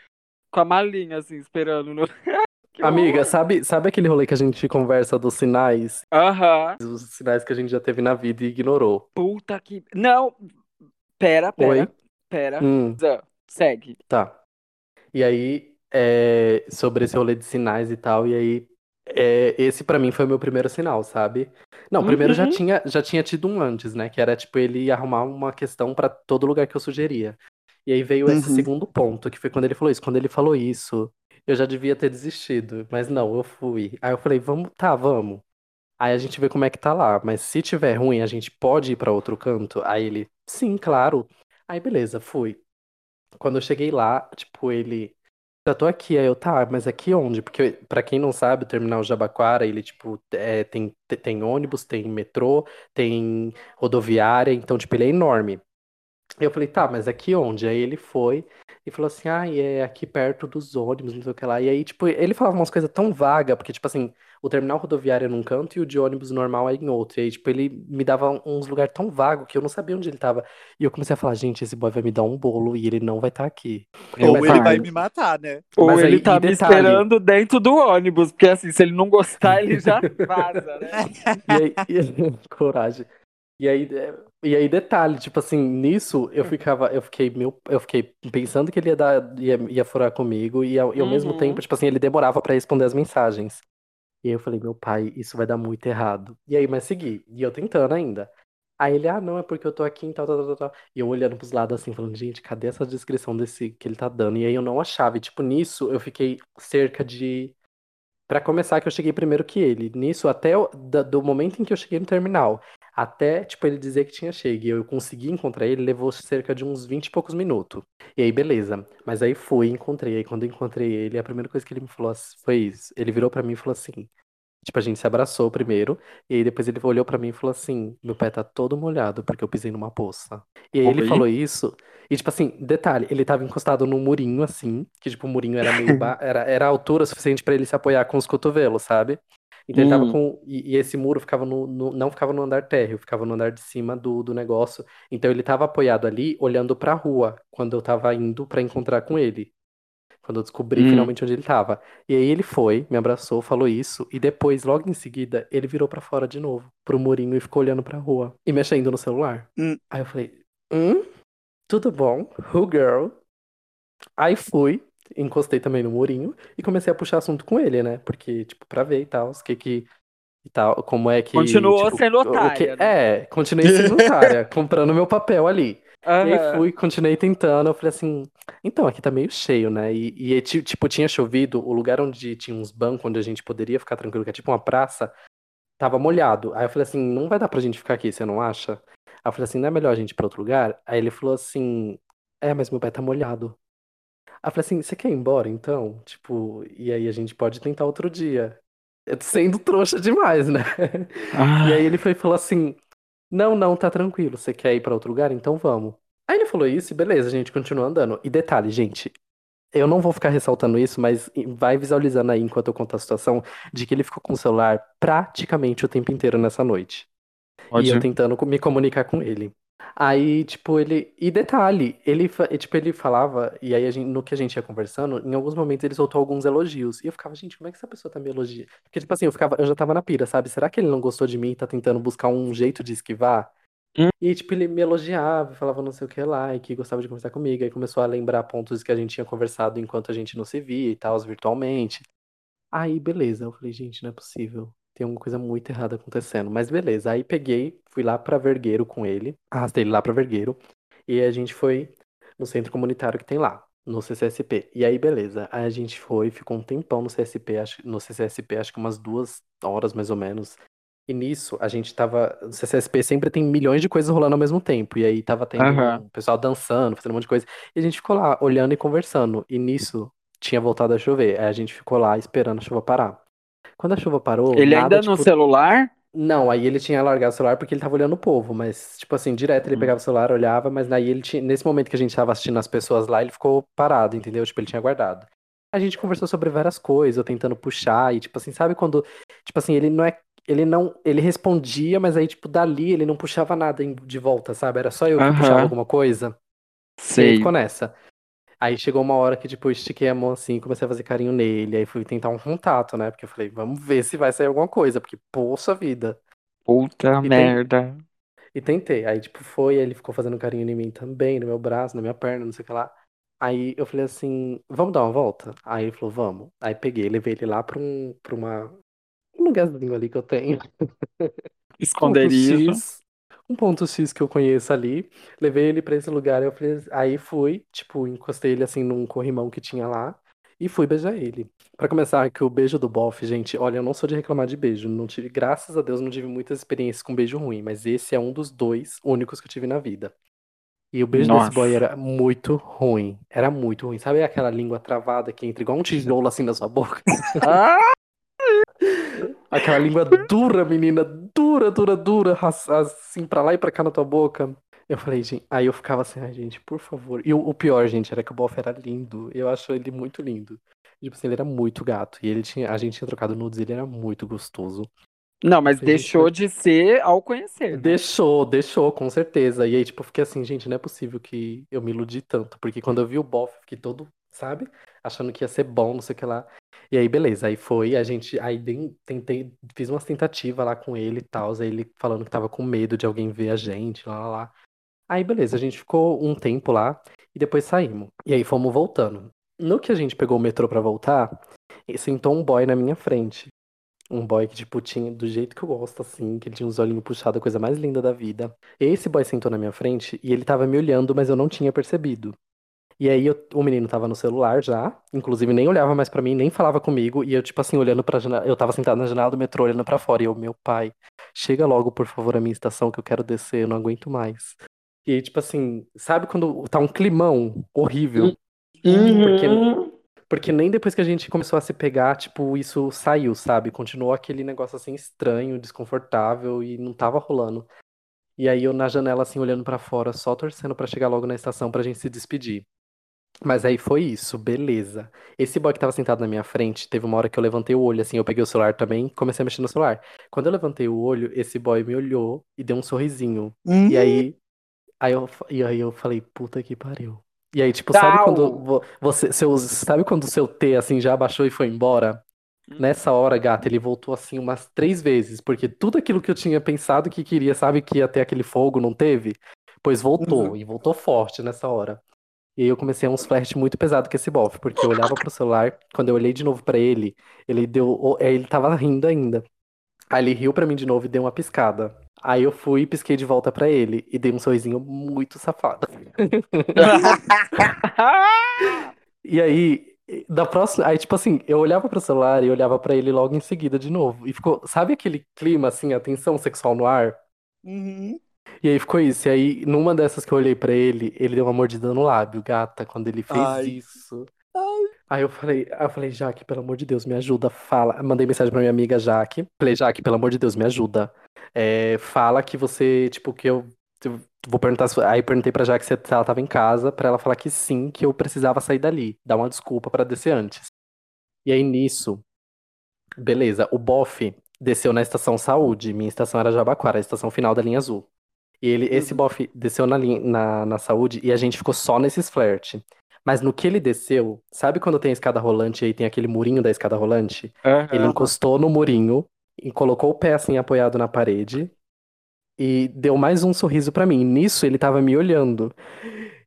Speaker 2: com a malinha, assim, esperando. No...
Speaker 3: Amiga, sabe, sabe aquele rolê que a gente conversa dos sinais?
Speaker 2: Aham.
Speaker 3: Os sinais que a gente já teve na vida e ignorou.
Speaker 2: Puta que. Não! Pera, pera.
Speaker 3: Oi?
Speaker 2: Pera.
Speaker 3: Hum,
Speaker 2: Segue.
Speaker 3: tá. E aí, é, sobre esse rolê de sinais e tal, e aí, é, esse pra mim foi o meu primeiro sinal, sabe? Não, primeiro já
Speaker 2: Uhum.
Speaker 3: tinha, já tinha tido um antes, né? Que era tipo ele arrumar uma questão pra todo lugar que eu sugeria. E aí veio esse
Speaker 1: Uhum.
Speaker 3: segundo ponto, que foi quando ele falou isso. Quando ele falou isso, eu já devia ter desistido, mas não, eu fui. Aí eu falei, vamos, tá, vamos. Aí a gente vê como é que tá lá, mas se tiver ruim, a gente pode ir pra outro canto? Aí ele, sim, claro. Aí beleza, fui. Quando eu cheguei lá, tipo, ele, já tô aqui. Aí eu, tá, mas aqui onde? Porque, pra quem não sabe, o terminal Jabaquara, ele, tipo, é, tem, tem ônibus, tem metrô, tem rodoviária, então, tipo, ele é enorme. Eu falei, tá, mas aqui onde? Aí ele foi e falou assim, ah, é aqui perto dos ônibus, não sei o que lá. E aí, tipo, ele falava umas coisas tão vagas, porque, tipo assim, o terminal rodoviário é num canto e o de ônibus normal é em outro. E aí, tipo, ele me dava uns lugares tão vagos que eu não sabia onde ele tava. E eu comecei a falar, gente, esse boy vai me dar um bolo e ele não vai estar aqui.
Speaker 1: Ou
Speaker 3: Mas
Speaker 1: ele vai me matar, né?
Speaker 2: Ou
Speaker 3: Mas
Speaker 2: ele
Speaker 3: aí,
Speaker 2: tá me
Speaker 3: detalhe?
Speaker 2: esperando dentro do ônibus, porque assim, se ele não gostar, ele já vaza, né?
Speaker 3: E aí, e- coragem. E aí, é, e aí, detalhe, tipo assim, nisso eu ficava, eu fiquei meu, eu fiquei pensando que ele ia dar, ia, ia furar comigo, e ao, e ao mesmo
Speaker 2: Uhum.
Speaker 3: tempo, tipo assim, ele demorava pra responder as mensagens. E aí eu falei, meu pai, isso vai dar muito errado. E aí, mas segui, e eu tentando ainda. Aí ele, ah, não, é porque eu tô aqui tal, tal, tal, tal, tal. E eu olhando pros lados assim, falando, gente, cadê essa descrição desse que ele tá dando? E aí eu não achava. E, tipo, nisso eu fiquei cerca de. Pra começar, que eu cheguei primeiro que ele. Nisso, até o- da- do momento em que eu cheguei no terminal, até, tipo, ele dizer que tinha chego e eu consegui encontrar ele, levou cerca de uns 20 e poucos minutos. E aí, beleza. Mas aí fui, encontrei. Aí quando eu encontrei ele, a primeira coisa que ele me falou foi isso. Ele virou pra mim e falou assim. Tipo, a gente se abraçou primeiro, e aí depois ele olhou pra mim e falou assim: Meu pé tá todo molhado porque eu pisei numa poça. E aí ele
Speaker 2: Oi?
Speaker 3: falou isso, e tipo assim, detalhe, ele tava encostado num murinho assim, que tipo, o murinho era meio. ba- era, era a altura suficiente pra ele se apoiar com os cotovelos, sabe? Então ele tava
Speaker 2: Hum.
Speaker 3: com. E, e esse muro ficava no, no- não ficava no andar térreo, ficava no andar de cima do, do negócio. Então ele tava apoiado ali, olhando pra rua, quando eu tava indo pra encontrar com ele. Quando eu descobri
Speaker 2: Hum.
Speaker 3: finalmente onde ele tava. E aí ele foi, me abraçou, falou isso, e depois, logo em seguida, ele virou pra fora de novo, pro murinho e ficou olhando pra rua e mexendo no celular.
Speaker 1: Hum.
Speaker 3: Aí eu falei, hum, tudo bom? Who girl? Aí fui, encostei também no murinho e comecei a puxar assunto com ele, né? Porque, tipo, pra ver e tal, o que que. E tal, como é que.
Speaker 2: Continuou
Speaker 3: tipo,
Speaker 2: sendo
Speaker 3: o que-
Speaker 2: otária, né?
Speaker 3: É, continuei sendo otária, comprando meu papel ali. E aí fui, continuei tentando. Eu falei assim, então, aqui tá meio cheio, né? E, e, ti- tipo, tinha chovido, o lugar onde tinha uns bancos onde a gente poderia ficar tranquilo, que é tipo uma praça, tava molhado. Aí eu falei assim, não vai dar pra gente ficar aqui, você não acha? Aí eu falei assim, não é melhor a gente ir pra outro lugar? Aí ele falou assim, é, mas meu pé tá molhado. Eu falei assim, você quer ir embora então? Tipo, e aí a gente pode tentar outro dia. Sendo trouxa demais, né? E aí ele foi e falou assim: Não, não, tá tranquilo. Você quer ir pra outro lugar? Então vamos. Aí ele falou isso e beleza, a gente continua andando. E detalhe, gente, eu não vou ficar ressaltando isso, mas vai visualizando aí enquanto eu conto a situação de que ele ficou com o celular praticamente o tempo inteiro nessa noite.
Speaker 2: Pode.
Speaker 3: E eu tentando me comunicar com ele. Aí, tipo, ele. E detalhe, ele, fa- e, tipo, ele falava, e aí a gente- no que a gente ia conversando, em alguns momentos ele soltou alguns elogios. E eu ficava, gente, como é que essa pessoa tá me elogiando? Porque, tipo assim, eu ficava, eu já tava na pira, sabe? Será que ele não gostou de mim e tá tentando buscar um jeito de esquivar?
Speaker 2: Hum.
Speaker 3: E, tipo, ele me elogiava, falava não sei o que lá, e que gostava de conversar comigo. Aí começou a lembrar pontos que a gente tinha conversado enquanto a gente não se via e tal, virtualmente. Aí, beleza. Eu falei, gente, não é possível. Tem alguma coisa muito errada acontecendo. Mas beleza. Aí peguei, fui lá pra Vergueiro com ele. Arrastei ele lá pra Vergueiro. E a gente foi no centro comunitário que tem lá, no CCSP. E aí, beleza. Aí a gente foi, ficou um tempão no CSP, acho, no CCSP, acho que umas duas horas mais ou menos. E nisso, a gente tava. O CCSP sempre tem milhões de coisas rolando ao mesmo tempo. E aí tava tendo
Speaker 2: Aham.
Speaker 3: um pessoal dançando, fazendo um monte de coisa. E a gente ficou lá, olhando e conversando. E nisso, tinha voltado a chover. Aí a gente ficou lá esperando a chuva parar. Quando a chuva parou,
Speaker 2: Ele
Speaker 3: nada,
Speaker 2: ainda no
Speaker 3: tipo,
Speaker 2: celular?
Speaker 3: não, aí ele tinha largado o celular porque ele tava olhando o povo, mas, tipo assim, direto ele
Speaker 2: Hum.
Speaker 3: pegava o celular, olhava, mas aí ele tinha, nesse momento que a gente tava assistindo as pessoas lá, ele ficou parado, entendeu? Tipo, ele tinha guardado. A gente conversou sobre várias coisas, eu tentando puxar, e tipo assim, sabe quando, tipo assim, ele não é, ele não, ele respondia, mas aí, tipo, dali ele não puxava nada de volta, sabe? Era só eu que
Speaker 2: Aham.
Speaker 3: puxava alguma coisa. E aí
Speaker 2: Sei.
Speaker 3: ficou nessa. Aí chegou uma hora que, tipo, eu estiquei a mão assim, comecei a fazer carinho nele, aí fui tentar um contato, né? Porque eu falei, vamos ver se vai sair alguma coisa, porque, poxa vida.
Speaker 2: Puta
Speaker 3: tem-
Speaker 2: merda.
Speaker 3: E tentei. Aí, tipo, foi, ele ficou fazendo carinho em mim também, no meu braço, na minha perna, não sei o que lá. Aí eu falei assim, vamos dar uma volta? Aí ele falou, vamos. Aí peguei, levei ele lá pra um, pra uma, um lugarzinho ali que eu tenho.
Speaker 2: Esconderijo.
Speaker 3: X, um ponto X que eu conheço ali. Levei ele pra esse lugar, eu falei, aí fui, tipo, encostei ele assim num corrimão que tinha lá e fui beijar ele. Pra começar, que o beijo do bofe, gente, olha, eu não sou de reclamar de beijo, não tive, graças a Deus, não tive muitas experiências com beijo ruim, mas esse é um dos dois únicos que eu tive na vida. E o beijo
Speaker 2: Nossa.
Speaker 3: desse boy era muito ruim, era muito ruim. Sabe aquela língua travada que entra igual um tijolo assim na sua boca?
Speaker 2: Ah!
Speaker 3: Aquela língua dura, menina, dura, dura, dura, assim, pra lá e pra cá na tua boca. Eu falei, gente, aí eu ficava assim, ai, gente, por favor. E o, o pior, gente, era que o Boff era lindo. Eu acho ele muito lindo. Tipo assim, ele era muito gato. E ele tinha, a gente tinha trocado nudes, ele era muito gostoso.
Speaker 2: Não, mas
Speaker 3: gente,
Speaker 2: deixou de ser ao conhecer, né?
Speaker 3: Deixou, deixou, com certeza. E aí, tipo, eu fiquei assim, gente, não é possível que eu me iludi tanto. Porque quando eu vi o Boff, eu fiquei todo, sabe? Achando que ia ser bom, não sei o que lá. E aí, beleza, aí foi, a gente, aí tentei, fiz umas tentativas lá com ele e tal, aí ele falando que tava com medo de alguém ver a gente, lá, lá, lá. Aí, beleza, a gente ficou um tempo lá e depois saímos. E aí fomos voltando. No que a gente pegou o metrô pra voltar, sentou um boy na minha frente. Um boy que, tipo, tinha do jeito que eu gosto, assim, que ele tinha os olhinhos puxados, a coisa mais linda da vida. Esse boy sentou na minha frente e ele tava me olhando, mas eu não tinha percebido. E aí eu- o menino tava no celular já, inclusive nem olhava mais pra mim, nem falava comigo, e eu, tipo assim, olhando pra janela, eu tava sentado na janela do metrô, olhando pra fora, e eu, meu pai, chega logo, por favor, à minha estação, que eu quero descer, eu não aguento mais. E aí, tipo assim, sabe quando tá um climão horrível? Porque,
Speaker 2: Uhum.
Speaker 3: porque nem depois que a gente começou a se pegar, tipo, isso saiu, sabe? Continuou aquele negócio assim estranho, desconfortável e não tava rolando. E aí eu na janela assim olhando pra fora, só torcendo pra chegar logo na estação pra gente se despedir. Mas aí foi isso, beleza. Esse boy que tava sentado na minha frente, teve uma hora que eu levantei o olho assim, eu peguei o celular também, e comecei a mexer no celular. Quando eu levantei o olho, esse boy me olhou e deu um sorrisinho.
Speaker 1: Hum,
Speaker 3: E aí, aí eu, e aí eu falei, puta que pariu. E aí, tipo, sabe quando vo- você, seu, sabe quando o seu T assim já abaixou e foi embora?
Speaker 2: Hum.
Speaker 3: Nessa hora, gata, ele voltou assim umas três vezes, porque tudo aquilo que eu tinha pensado que queria, sabe, que ia ter aquele fogo, não teve? Pois voltou,
Speaker 1: Uhum.
Speaker 3: e voltou forte nessa hora. E aí eu comecei uns flertes muito pesados com esse bofe, porque eu olhava pro celular, quando eu olhei de novo pra ele, ele deu, é, ele tava rindo ainda. Aí ele riu pra mim de novo e deu uma piscada. Aí eu fui e pisquei de volta pra ele e dei um sorrisinho muito safado. E aí, da próxima, aí tipo assim, eu olhava pro celular e olhava pra ele logo em seguida de novo. E ficou, sabe aquele clima assim, a tensão sexual no ar?
Speaker 1: uhum.
Speaker 3: E aí ficou isso. E aí, numa dessas que eu olhei pra ele, ele deu uma mordida no lábio, gata, quando ele fez
Speaker 1: Ai.
Speaker 3: isso. Aí eu falei, aí eu falei, Jaque, pelo amor de Deus, me ajuda, fala. Mandei mensagem pra minha amiga Jaque. Falei, Jaque, pelo amor de Deus, me ajuda. É, fala que você, tipo, que eu. eu Vou perguntar. se- Aí perguntei pra Jaque se ela tava em casa, pra ela falar que sim, que eu precisava sair dali. Dar uma desculpa pra descer antes. E aí nisso, beleza, o bofe desceu na estação Saúde. Minha estação era Jabaquara, a estação final da linha azul. E ele, esse
Speaker 1: Uhum.
Speaker 3: bofe desceu na, na, na saúde e a gente ficou só nesses flerte. Mas no que ele desceu, sabe quando tem a escada rolante e aí tem aquele murinho da escada rolante? Ele
Speaker 2: Aham.
Speaker 3: encostou no murinho e colocou o pé assim apoiado na parede e deu mais um sorriso pra mim. Nisso ele tava me olhando.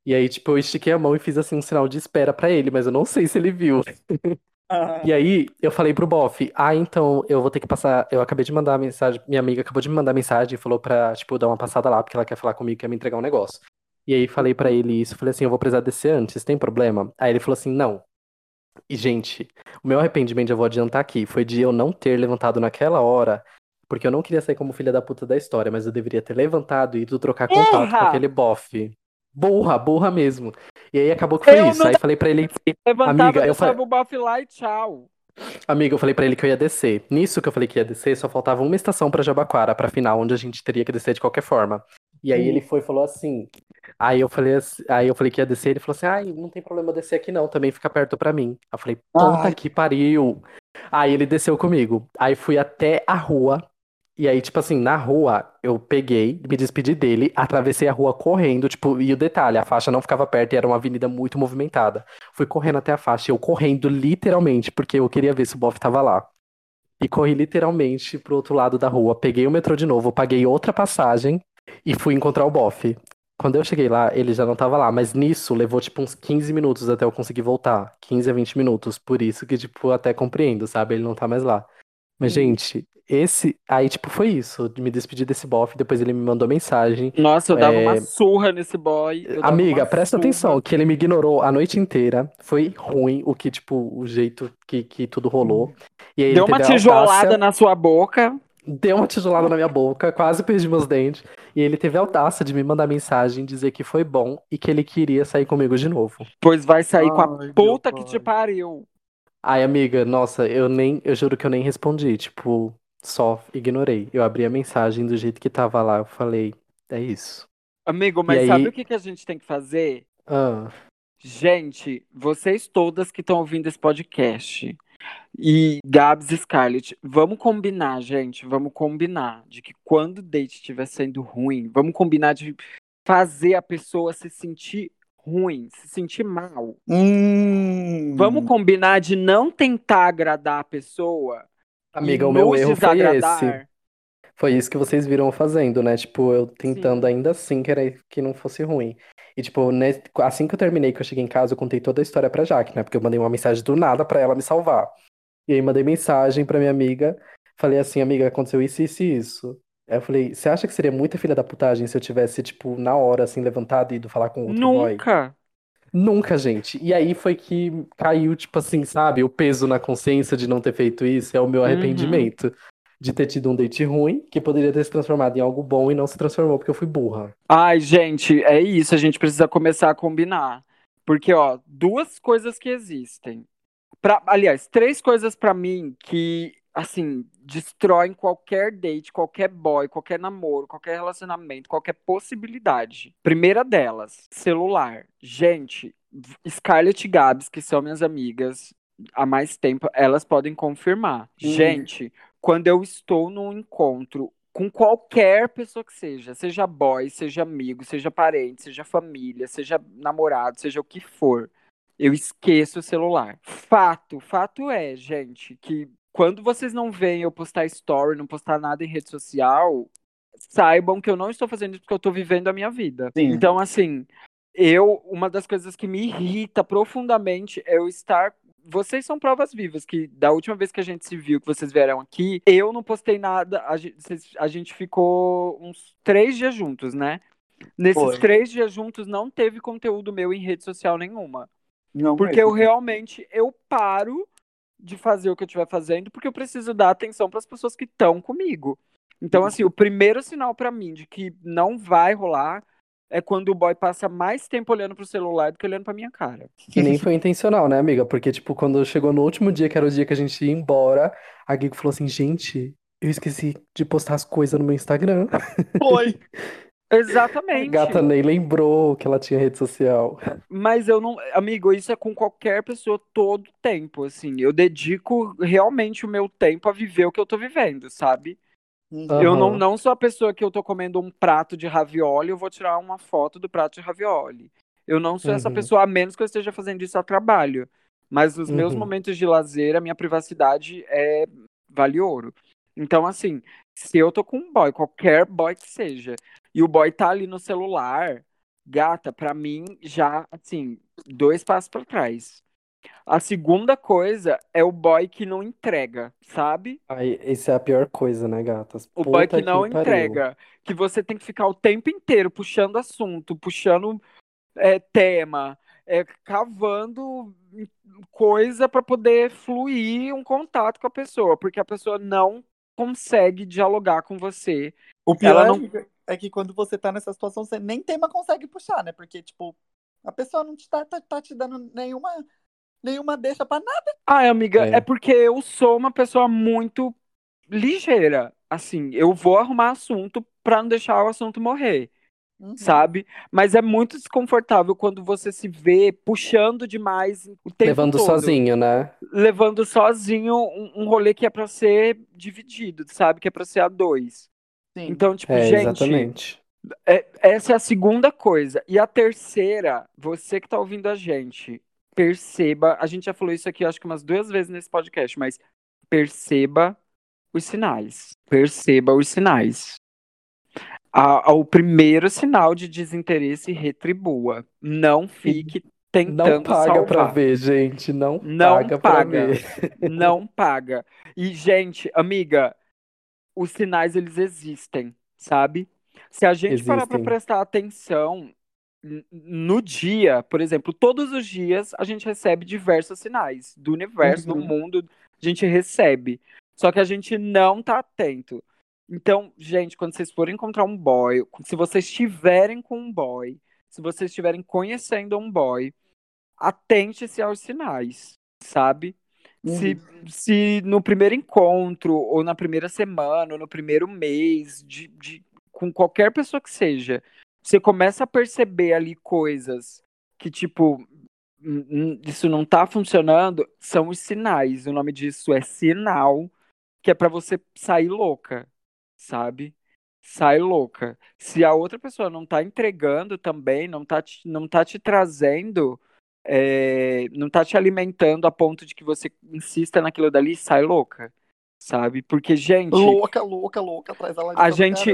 Speaker 3: E aí, tipo, eu estiquei a mão e fiz assim um sinal de espera pra ele, mas eu não sei se ele viu.
Speaker 1: Ah,
Speaker 3: E aí, eu falei pro Boff, ah, então eu vou ter que passar. Eu acabei de mandar mensagem, minha amiga acabou de me mandar mensagem e falou pra, tipo, dar uma passada lá, porque ela quer falar comigo, quer me entregar um negócio. E aí falei pra ele isso, falei assim, eu vou precisar descer antes, tem problema? Aí ele falou assim, não. E, gente, o meu arrependimento, eu vou adiantar aqui, foi de eu não ter levantado naquela hora, porque eu não queria sair como filha da puta da história, mas eu deveria ter levantado e ido trocar contato com
Speaker 2: Burra!
Speaker 3: aquele Boff. Burra, burra mesmo. E aí acabou que foi
Speaker 2: Eu
Speaker 3: isso. Aí falei pra ele.
Speaker 2: Levantava,
Speaker 3: Amiga, eu
Speaker 2: deixava
Speaker 3: fa-
Speaker 2: o buff lá e tchau.
Speaker 3: Amiga, eu falei pra ele que eu ia descer. Nisso que eu falei que ia descer, só faltava uma estação pra Jabaquara, pra final, onde a gente teria que descer de qualquer forma. E aí
Speaker 1: Sim.
Speaker 3: ele foi e falou assim. Aí eu falei assim, aí eu falei que ia descer, ele falou assim: "Ai, não tem problema descer aqui não, também fica perto pra mim". Eu falei: "Puta
Speaker 1: Ai.
Speaker 3: que pariu". Aí ele desceu comigo. Aí fui até a rua. E aí, tipo assim, na rua, eu peguei, me despedi dele, atravessei a rua correndo, tipo, e o detalhe, a faixa não ficava perto e era uma avenida muito movimentada. Fui correndo até a faixa, eu correndo literalmente, porque eu queria ver se o Boff tava lá. E corri literalmente pro outro lado da rua, peguei o metrô de novo, paguei outra passagem e fui encontrar o Boff. Quando eu cheguei lá, ele já não tava lá, mas nisso levou tipo uns 15 minutos até eu conseguir voltar. 15 a 20 minutos, por isso que, tipo, até compreendo, sabe? Ele não tá mais lá. Mas,
Speaker 1: Hum.
Speaker 3: gente, esse. Aí, tipo, foi isso. Me despedi desse bofe, depois ele me mandou mensagem.
Speaker 2: Nossa, eu dava
Speaker 3: É,
Speaker 2: uma surra nesse boy. eu dava
Speaker 3: Amiga, presta
Speaker 2: surra.
Speaker 3: atenção, que ele me ignorou a noite inteira. Foi ruim o que, tipo, o jeito que, que tudo rolou. E aí ele
Speaker 2: Deu uma
Speaker 3: teve a
Speaker 2: tijolada
Speaker 3: audácia-
Speaker 2: na sua boca.
Speaker 3: Deu uma tijolada na minha boca, quase perdi meus dentes. E ele teve a audácia de me mandar mensagem, dizer que foi bom e que ele queria sair comigo de novo.
Speaker 2: Pois vai sair com a
Speaker 1: Ai, meu
Speaker 2: puta que
Speaker 1: pai.
Speaker 2: te pariu.
Speaker 3: Ai, amiga, nossa, eu nem, eu juro que eu nem respondi, tipo, só ignorei. Eu abri a mensagem do jeito que tava lá, eu falei, é isso.
Speaker 2: Amigo, mas
Speaker 3: aí-
Speaker 2: sabe o que, que a gente tem que fazer?
Speaker 3: Ah,
Speaker 2: Gente, vocês todas que estão ouvindo esse podcast e Gabs e Scarlett, vamos combinar, gente, vamos combinar de que quando o date estiver sendo ruim, vamos combinar de fazer a pessoa se sentir ruim, se sentir mal.
Speaker 1: Hum.
Speaker 2: Vamos combinar de não tentar agradar a pessoa
Speaker 3: amiga,
Speaker 2: e
Speaker 3: o meu
Speaker 2: nos
Speaker 3: erro foi
Speaker 2: desagradar.
Speaker 3: esse. Foi isso que vocês viram eu fazendo, né? Tipo, eu tentando
Speaker 2: Sim.
Speaker 3: ainda assim que, era, que não fosse ruim. E, tipo, né, assim que eu terminei, que eu cheguei em casa, eu contei toda a história pra Jaque, né? Porque eu mandei uma mensagem do nada pra ela me salvar. E aí mandei mensagem pra minha amiga, falei assim, amiga, aconteceu isso, isso e isso. Aí eu falei, você acha que seria muita filha da putagem se eu tivesse, tipo, na hora, assim, levantado e ido falar com outro boy?
Speaker 2: Nunca.
Speaker 3: Nunca, gente. E aí foi que caiu, tipo assim, sabe, o peso na consciência de não ter feito isso é o meu
Speaker 2: Uhum.
Speaker 3: arrependimento. De ter tido um date ruim, que poderia ter se transformado em algo bom e não se transformou porque eu fui burra.
Speaker 2: Ai, gente, é isso, a gente precisa começar a combinar. Porque, ó, duas coisas que existem. Pra, aliás, três coisas pra mim que, assim, destroem qualquer date, qualquer boy, qualquer namoro, qualquer relacionamento, qualquer possibilidade. Primeira delas, celular. Gente, Scarlett e Gabs, que são minhas amigas há mais tempo, elas podem confirmar. Gente, quando eu estou num encontro com qualquer pessoa que seja, seja boy, seja amigo, seja parente, seja família, seja namorado, seja o que for, eu esqueço o celular. Fato, fato é, gente, que quando vocês não veem eu postar story, não postar nada em rede social, saibam que eu não estou fazendo isso porque eu estou vivendo a minha vida.
Speaker 1: Sim.
Speaker 2: Então, assim, eu, uma das coisas que me irrita profundamente é eu estar. Vocês são provas vivas que da última vez que a gente se viu, que vocês vieram aqui, eu não postei nada. A gente, a gente ficou uns três dias juntos, né? Nesses
Speaker 1: Foi.
Speaker 2: três dias juntos não teve conteúdo meu em rede social nenhuma.
Speaker 1: Não
Speaker 2: Porque
Speaker 1: mesmo.
Speaker 2: eu realmente eu paro de fazer o que eu estiver fazendo porque eu preciso dar atenção para as pessoas que estão comigo. Então, assim, o primeiro sinal pra mim de que não vai rolar é quando o boy passa mais tempo olhando pro celular do que olhando pra minha cara.
Speaker 3: E nem foi intencional, né, amiga? Porque, tipo, quando chegou no último dia, que era o dia que a gente ia embora, a Gigo falou assim, gente, eu esqueci de postar as coisas no meu Instagram.
Speaker 1: Foi.
Speaker 3: A
Speaker 2: Exatamente.
Speaker 3: gata nem lembrou que ela tinha rede social.
Speaker 2: Mas eu não. Amigo, isso é com qualquer pessoa todo tempo, assim. Eu dedico realmente o meu tempo a viver o que eu tô vivendo, sabe? Eu não, não sou a pessoa que eu tô comendo um prato de ravioli, eu vou tirar uma foto do prato de ravioli. Eu não sou essa
Speaker 3: Uhum.
Speaker 2: pessoa, a menos que eu esteja fazendo isso a trabalho. Mas os meus
Speaker 3: Uhum.
Speaker 2: momentos de lazer, a minha privacidade é vale ouro. Então, assim, se eu tô com um boy, qualquer boy que seja, e o boy tá ali no celular, gata, pra mim, já, assim, dois passos pra trás. A segunda coisa é o boy que não entrega, sabe?
Speaker 3: Aí, essa é a pior coisa, né, gatas?
Speaker 2: O boy que não
Speaker 3: pariu.
Speaker 2: entrega, que você tem que ficar o tempo inteiro puxando assunto, puxando é, tema, é, cavando coisa pra poder fluir um contato com a pessoa, porque a pessoa não consegue dialogar com você.
Speaker 1: O pior
Speaker 2: Ela não-
Speaker 1: amiga, é que quando você tá nessa situação, você nem tema consegue puxar, né? Porque, tipo, a pessoa não te tá, tá, tá te dando nenhuma, nenhuma deixa pra nada.
Speaker 2: Ai, amiga,
Speaker 3: É.
Speaker 2: é porque eu sou uma pessoa muito ligeira. Assim, eu vou arrumar assunto pra não deixar o assunto morrer.
Speaker 1: Uhum.
Speaker 2: sabe? Mas é muito desconfortável quando você se vê puxando demais o tempo
Speaker 3: Levando
Speaker 2: todo.
Speaker 3: sozinho, né?
Speaker 2: Levando sozinho um, um rolê que é pra ser dividido, sabe? Que é pra ser a dois.
Speaker 1: Sim.
Speaker 2: Então, tipo,
Speaker 3: É,
Speaker 2: gente,
Speaker 3: exatamente.
Speaker 2: é- essa é a segunda coisa. E a terceira, você que tá ouvindo a gente, perceba, a gente já falou isso aqui acho que umas duas vezes nesse podcast, mas perceba os sinais. Perceba os sinais. A- a- o primeiro sinal de desinteresse retribua. Não fique
Speaker 3: Não
Speaker 2: tentando
Speaker 3: paga pra
Speaker 2: salvar.
Speaker 3: ver, gente. Não,
Speaker 2: Não
Speaker 3: paga pra
Speaker 2: paga.
Speaker 3: ver.
Speaker 2: Não paga. E, gente, amiga, os sinais eles existem, sabe? Se a gente parar para
Speaker 3: Existem.
Speaker 2: prestar atenção no dia, por exemplo, todos os dias a gente recebe diversos sinais do universo, do
Speaker 1: Uhum.
Speaker 2: mundo, a gente recebe. Só que a gente não tá atento. Então, gente, quando vocês forem encontrar um boy, se vocês estiverem com um boy, se vocês estiverem conhecendo um boy, atente-se aos sinais, sabe? Se, se no primeiro encontro, ou na primeira semana, ou no primeiro mês, de, de- com qualquer pessoa que seja, você começa a perceber ali coisas que, tipo, hum, hum, isso não tá funcionando, são os sinais. O nome disso é sinal, que é pra você sair louca, sabe? Sai louca. Se a outra pessoa não tá entregando também, não tá te, não tá te trazendo é, não tá te alimentando a ponto de que você insista naquilo dali, sai louca, sabe? Porque, gente,
Speaker 1: Louca, louca, louca, atrás da
Speaker 2: a gente,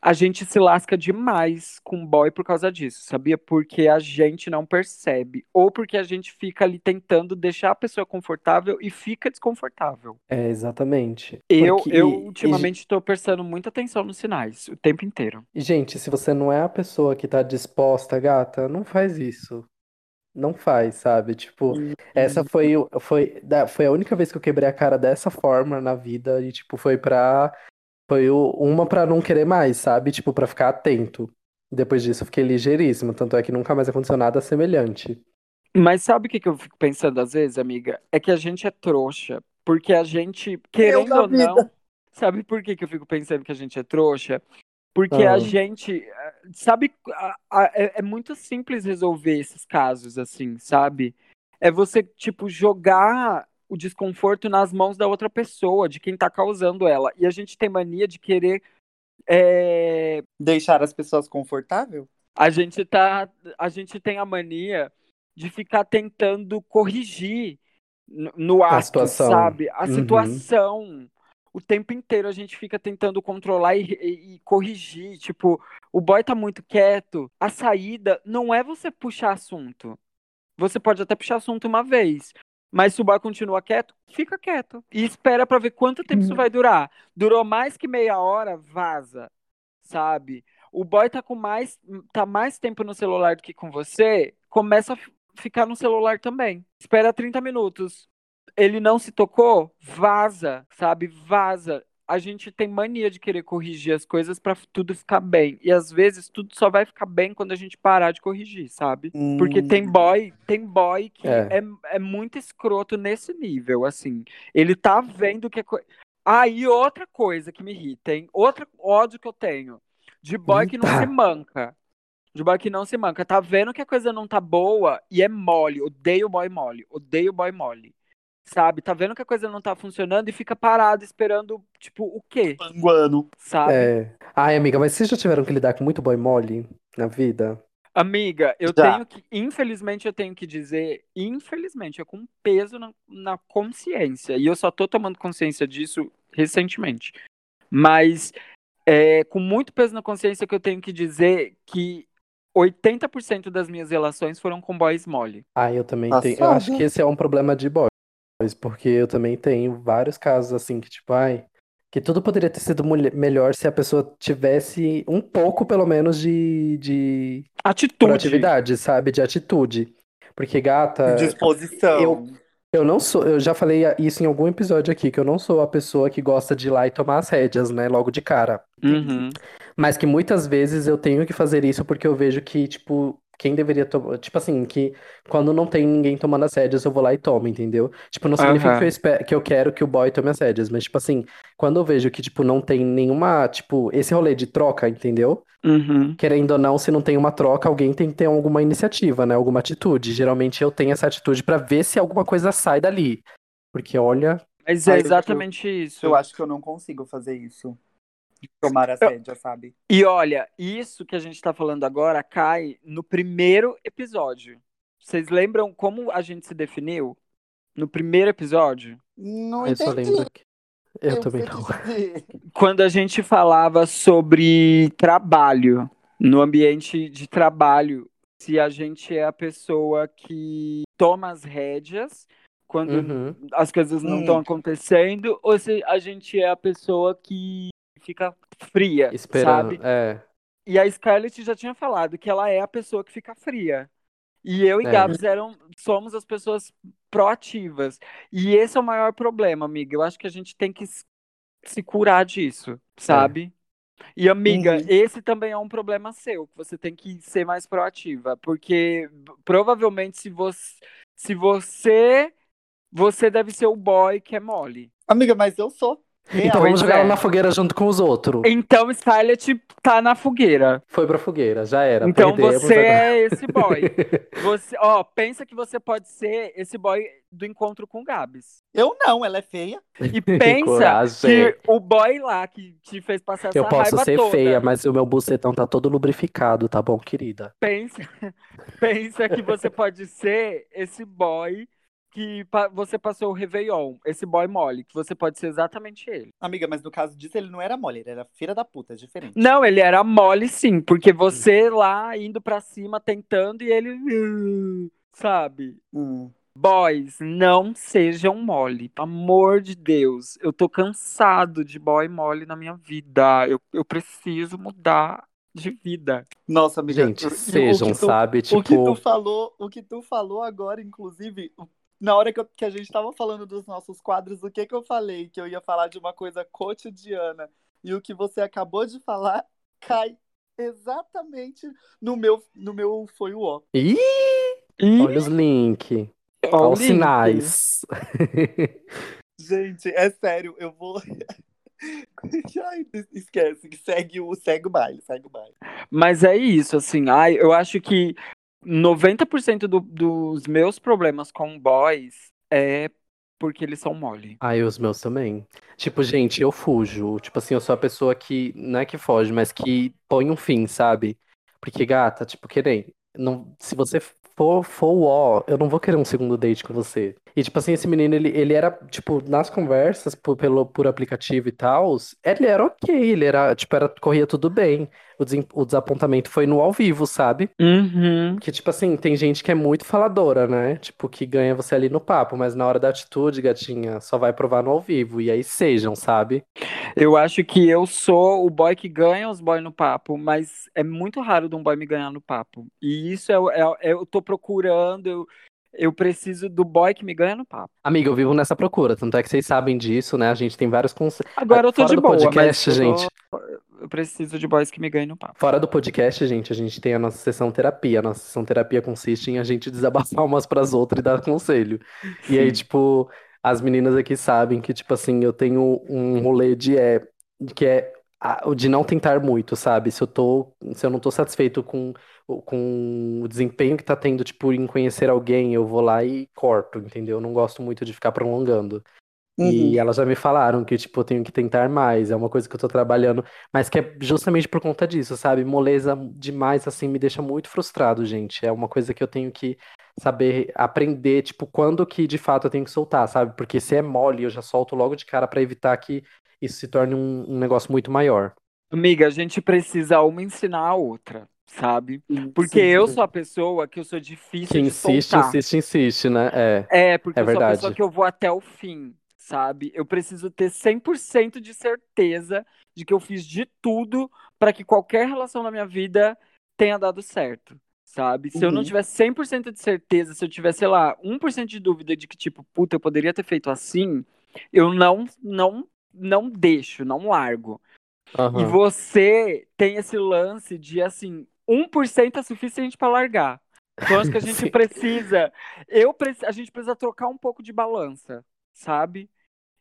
Speaker 2: a gente se lasca demais com boy por causa disso, sabia? Porque a gente não percebe. Ou porque a gente fica ali tentando deixar a pessoa confortável e fica desconfortável.
Speaker 3: É, exatamente.
Speaker 2: Eu,
Speaker 3: Porque-
Speaker 2: eu
Speaker 3: e-
Speaker 2: ultimamente tô prestando muita atenção nos sinais, o tempo inteiro.
Speaker 3: E, gente, se você não é a pessoa que tá disposta, gata, não faz isso. Não faz, sabe? Tipo, essa foi, o- foi, da- foi a única vez que eu quebrei a cara dessa forma na vida e, tipo, foi pra. Foi o- uma pra não querer mais, sabe? Tipo, pra ficar atento. Depois disso eu fiquei ligeiríssimo, tanto é que nunca mais aconteceu nada semelhante.
Speaker 2: Mas sabe o que, que eu fico pensando às vezes, amiga? É que a gente é trouxa. Porque a gente, querendo
Speaker 1: da
Speaker 2: ou não. Sabe por que, que eu fico pensando que a gente é trouxa? Porque
Speaker 3: Ah.
Speaker 2: a gente. Sabe, a- a- é, é muito simples resolver esses casos, assim, sabe? É você, tipo, jogar o desconforto nas mãos da outra pessoa, de quem tá causando ela. E a gente tem mania de querer. eh,
Speaker 1: Deixar as pessoas confortáveis?
Speaker 2: a gente tá, a gente tem a mania de ficar tentando corrigir no, no
Speaker 3: A
Speaker 2: ato,
Speaker 3: situação.
Speaker 2: sabe? A
Speaker 3: Uhum.
Speaker 2: situação. O tempo inteiro a gente fica tentando controlar e, e- e corrigir. Tipo, o boy tá muito quieto. A saída não é você puxar assunto. Você pode até puxar assunto uma vez. Mas se o boy continua quieto, fica quieto. E espera pra ver quanto tempo isso vai durar. Durou mais que meia hora, vaza. Sabe? O boy tá com mais, tá mais tempo no celular do que com você, começa a ficar no celular também. Espera 30 minutos. Ele não se tocou, vaza, sabe? Vaza. a gente tem mania de querer corrigir as coisas pra tudo ficar bem. E às vezes tudo só vai ficar bem quando a gente parar de corrigir, sabe? Porque tem
Speaker 1: Hum.
Speaker 2: boy, tem boy que
Speaker 3: É.
Speaker 2: é. É, muito escroto nesse nível, assim. Ele tá vendo que é co... Ah, e outra coisa que me irrita, hein? Outro ódio que eu tenho. De boy que não
Speaker 3: Eita.
Speaker 2: se manca. De boy que não se manca. Tá vendo que a coisa não tá boa e é mole. Odeio boy mole. Odeio boy mole. Sabe? Tá vendo que a coisa não tá funcionando e fica parado esperando, tipo, o quê?
Speaker 1: Panguano.
Speaker 2: Sabe?
Speaker 3: É. Ai, amiga, mas vocês já tiveram que lidar com muito boy mole na vida?
Speaker 2: Amiga, eu
Speaker 1: Já.
Speaker 2: tenho que, infelizmente, eu tenho que dizer, infelizmente, é com peso na, na consciência. E eu só tô tomando consciência disso recentemente. Mas é com muito peso na consciência que eu tenho que dizer que 80% das minhas relações foram com boys mole.
Speaker 3: Ah, eu também
Speaker 1: Passada.
Speaker 3: tenho. Eu acho que esse é um problema de boys, porque eu também tenho vários casos assim que, tipo, ai, que tudo poderia ter sido melhor se a pessoa tivesse um pouco, pelo menos, de, de
Speaker 2: Atitude.
Speaker 3: proatividade, sabe? De atitude. Porque, gata,
Speaker 1: Disposição.
Speaker 3: eu- eu não sou, eu já falei isso em algum episódio aqui, que eu não sou a pessoa que gosta de ir lá e tomar as rédeas, né, logo de cara.
Speaker 2: Uhum.
Speaker 3: Mas que muitas vezes eu tenho que fazer isso porque eu vejo que, tipo, quem deveria tomar. Tipo assim, que quando não tem ninguém tomando as rédeas, eu vou lá e tomo, entendeu? Tipo, não significa
Speaker 2: Aham.
Speaker 3: que eu, espe- que eu quero que o boy tome as rédeas, mas, tipo assim, quando eu vejo que, tipo, não tem nenhuma. Tipo, esse rolê de troca, entendeu?
Speaker 2: Uhum.
Speaker 3: Querendo ou não, se não tem uma troca, alguém tem que ter alguma iniciativa, né? Alguma atitude. Geralmente eu tenho essa atitude pra ver se alguma coisa sai dali. Porque, olha.
Speaker 2: Mas é
Speaker 1: eu-
Speaker 2: exatamente isso.
Speaker 1: Eu acho que eu não consigo fazer isso. Tomar as
Speaker 2: Eu-
Speaker 1: rédeas, sabe?
Speaker 2: E olha, isso que a gente tá falando agora cai no primeiro episódio. Vocês lembram como a gente se definiu? No primeiro episódio?
Speaker 1: Não
Speaker 3: Eu só
Speaker 1: entendi.
Speaker 3: lembro que. Eu
Speaker 1: Eu
Speaker 3: também não.
Speaker 2: Quando a gente falava sobre trabalho, no ambiente de trabalho, se a gente é a pessoa que toma as rédeas quando
Speaker 3: Uhum.
Speaker 2: as coisas não estão acontecendo, ou se a gente é a pessoa que fica fria,
Speaker 3: Esperando.
Speaker 2: sabe?
Speaker 3: É.
Speaker 2: E a Scarlett já tinha falado que ela é a pessoa que fica fria. E eu e
Speaker 3: É.
Speaker 2: Gabs eram, somos as pessoas proativas. E esse é o maior problema, amiga. Eu acho que a gente tem que se curar disso, sabe? E, amiga,
Speaker 1: Uhum.
Speaker 2: esse também é um problema seu, que você tem que ser mais proativa. Porque provavelmente se você. Se você. Você deve ser o boy que é mole.
Speaker 1: Amiga, mas eu sou.
Speaker 3: Então vamos jogar
Speaker 2: é.
Speaker 3: ela na fogueira junto com os outros.
Speaker 2: Então Scarlett tá na fogueira.
Speaker 3: Foi pra fogueira, já era.
Speaker 2: Então
Speaker 3: perdemos
Speaker 2: você
Speaker 3: agora.
Speaker 2: é esse boy. Você, ó, pensa que você pode ser esse boy do encontro com o Gabs.
Speaker 1: Eu não, ela é feia.
Speaker 2: E pensa que o boy lá que te fez passar essa
Speaker 3: Eu posso
Speaker 2: raiva
Speaker 3: ser
Speaker 2: toda.
Speaker 3: feia, mas o meu bucetão tá todo lubrificado, tá bom, querida?
Speaker 2: Pensa, pensa que você pode ser esse boy que pa- você passou o Réveillon, esse boy mole, que você pode ser exatamente ele.
Speaker 1: Amiga, mas no caso disso, ele não era mole, ele era filha da puta, é diferente.
Speaker 2: Não, ele era mole sim, porque você lá indo pra cima tentando e ele. "Uh", Sabe?
Speaker 1: Hum.
Speaker 2: Boys, não sejam mole. Pelo amor de Deus. Eu tô cansado de boy mole na minha vida. Eu, eu preciso mudar de vida.
Speaker 1: Nossa, amiga.
Speaker 3: Gente, sejam,
Speaker 1: tu-
Speaker 3: sabe?
Speaker 1: O que tu
Speaker 3: Tipo,
Speaker 1: falou, o que tu falou agora, inclusive, na hora que, eu- que a gente tava falando dos nossos quadros, o que que eu falei? Que eu ia falar de uma coisa cotidiana. E o que você acabou de falar cai exatamente no meu, no meu foi o ó.
Speaker 3: ih, olha os links, olha os
Speaker 2: link.
Speaker 3: sinais.
Speaker 1: Gente, é sério, eu vou. Ai, esquece, segue o, segue o baile, segue o baile.
Speaker 2: Mas é isso, assim. Ai, eu acho que 90% do- dos meus problemas com boys é porque eles são mole.
Speaker 3: Ai, os meus também. Tipo, gente, eu fujo. Tipo assim, eu sou a pessoa que, não é que foge, mas que põe um fim, sabe? Porque, gata, tipo, querer. Não, se você for, for ó, eu não vou querer um segundo date com você. E, tipo assim, esse menino, ele, ele era, tipo, nas conversas, por, pelo, por aplicativo e tal, ele era ok, ele era, tipo, era, corria tudo bem. O, desem- o desapontamento foi no ao vivo, sabe?
Speaker 2: Uhum.
Speaker 3: Que, tipo assim, tem gente que é muito faladora, né? Tipo, que ganha você ali no papo, mas na hora da atitude, gatinha, só vai provar no ao vivo. E aí sejam, sabe?
Speaker 2: Eu acho que eu sou o boy que ganha os boys no papo, mas é muito raro de um boy me ganhar no papo. E isso é, o- é, é- eu tô procurando, eu, Eu preciso do boy que me ganha no papo.
Speaker 3: Amiga, eu vivo nessa procura, tanto é que vocês sabem disso, né? A gente tem vários conselhos.
Speaker 2: Agora eu tô
Speaker 3: Fora
Speaker 2: de
Speaker 3: do
Speaker 2: boa,
Speaker 3: podcast,
Speaker 2: mas eu tô-
Speaker 3: gente.
Speaker 2: Eu preciso de boys que me ganhem no papo.
Speaker 3: Fora do podcast, gente, a gente tem a nossa sessão terapia. A nossa sessão terapia consiste em a gente desabafar umas pras outras e dar conselho. E aí,
Speaker 2: Sim.
Speaker 3: tipo, as meninas aqui sabem que, tipo assim, eu tenho um rolê de é, que é a- o de não tentar muito, sabe? Se eu tô, se eu não tô satisfeito com, com o desempenho que tá tendo, tipo, em conhecer alguém, eu vou lá e corto, entendeu? Eu não gosto muito de ficar prolongando.
Speaker 1: Uhum.
Speaker 3: E elas já me falaram que, tipo, eu tenho que tentar mais, é uma coisa que eu tô trabalhando, mas que é justamente por conta disso, sabe? Moleza demais, assim, me deixa muito frustrado, gente. É uma coisa que eu tenho que saber aprender, tipo, quando que de fato eu tenho que soltar, sabe? Porque se é mole, eu já solto logo de cara pra evitar que isso se torne um, um negócio muito maior.
Speaker 2: Amiga, a gente precisa uma ensinar a outra, sabe? Porque
Speaker 1: Sim.
Speaker 2: eu sou a pessoa que eu sou difícil
Speaker 3: Que
Speaker 2: de
Speaker 3: insiste,
Speaker 2: soltar.
Speaker 3: insiste, insiste, né? É,
Speaker 2: É, porque
Speaker 3: É
Speaker 2: eu sou a
Speaker 3: verdade.
Speaker 2: pessoa que eu vou até o fim, sabe? Eu preciso ter 100% de certeza de que eu fiz de tudo para que qualquer relação na minha vida tenha dado certo, sabe? Se eu não
Speaker 1: Uhum.
Speaker 2: tiver 100% de certeza, se eu tiver, sei lá, 1% de dúvida de que, tipo, puta, eu poderia ter feito assim, eu não, não, não deixo, não largo. E
Speaker 3: aham.
Speaker 2: você tem esse lance de assim, 1% é suficiente para largar. Então acho que a gente precisa, eu a gente precisa trocar um pouco de balança, sabe?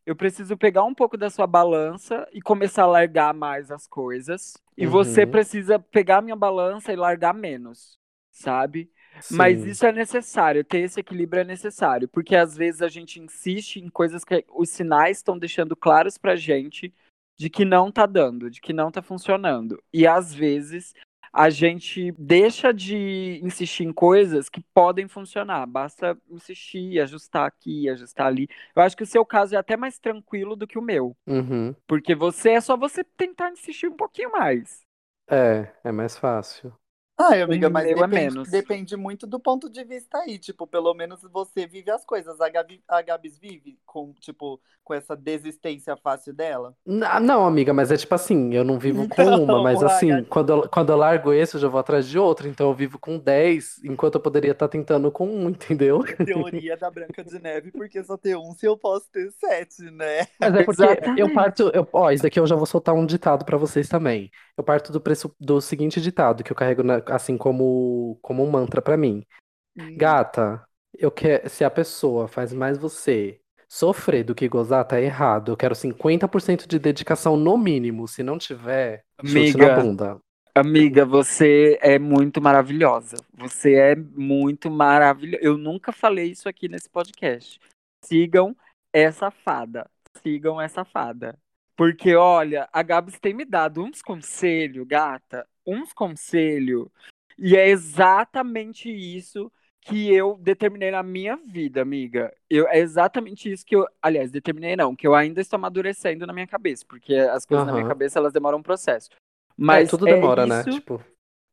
Speaker 2: Eu preciso pegar um pouco da sua balança e começar a largar mais as coisas. E você
Speaker 3: Uhum.
Speaker 2: precisa pegar a minha balança e largar menos, sabe? Mas isso é necessário, ter esse equilíbrio é necessário, porque às vezes a gente insiste em coisas que os sinais estão deixando claros pra gente de que não tá dando, de que não tá funcionando. E às vezes a gente deixa de insistir em coisas que podem funcionar, basta insistir, ajustar aqui, ajustar ali. Eu acho que o seu caso é até mais tranquilo do que o meu,
Speaker 3: Uhum.
Speaker 2: porque você é só você tentar insistir um pouquinho mais.
Speaker 3: É, é mais fácil.
Speaker 1: Ai, amiga, mas
Speaker 2: é
Speaker 1: depende,
Speaker 2: menos.
Speaker 1: depende muito do ponto de vista aí. Tipo, pelo menos você vive as coisas. A, Gabi, a Gabs vive com, tipo, com essa desistência fácil dela.
Speaker 3: N- Não, amiga, mas é tipo assim, eu não vivo com
Speaker 1: Então,
Speaker 3: uma, mas assim,
Speaker 1: ai.
Speaker 3: quando eu, quando eu largo esse, eu já vou atrás de outro, então eu vivo com 10, enquanto eu poderia estar tentando com um, entendeu?
Speaker 1: Teoria da Branca de Neve, porque só ter um se eu posso ter sete, né?
Speaker 3: Mas é porque
Speaker 2: Exatamente.
Speaker 3: eu parto, eu, ó, isso daqui eu já vou soltar um ditado pra vocês também. Eu parto do, preço, do seguinte ditado, que eu carrego na- assim como, como um mantra pra mim. Gata, eu quero, se a pessoa faz mais você sofrer do que gozar, tá errado. Eu quero 50% de dedicação no mínimo. Se não tiver, chute na
Speaker 2: Amiga,
Speaker 3: bunda.
Speaker 2: Amiga, você é muito maravilhosa. Você é muito maravilhosa. Eu nunca falei isso aqui nesse podcast. Sigam essa fada. Sigam essa fada. Porque, olha, a Gabs tem me dado uns conselhos, gata. Uns conselhos. E é exatamente isso que eu determinei na minha vida, amiga. Eu, é exatamente isso que eu. Aliás, determinei não, que eu ainda estou amadurecendo na minha cabeça. Porque as coisas na minha cabeça, elas demoram um processo.
Speaker 3: É,
Speaker 2: Mas
Speaker 3: tudo
Speaker 2: é
Speaker 3: demora, né?
Speaker 2: isso,
Speaker 3: Tipo,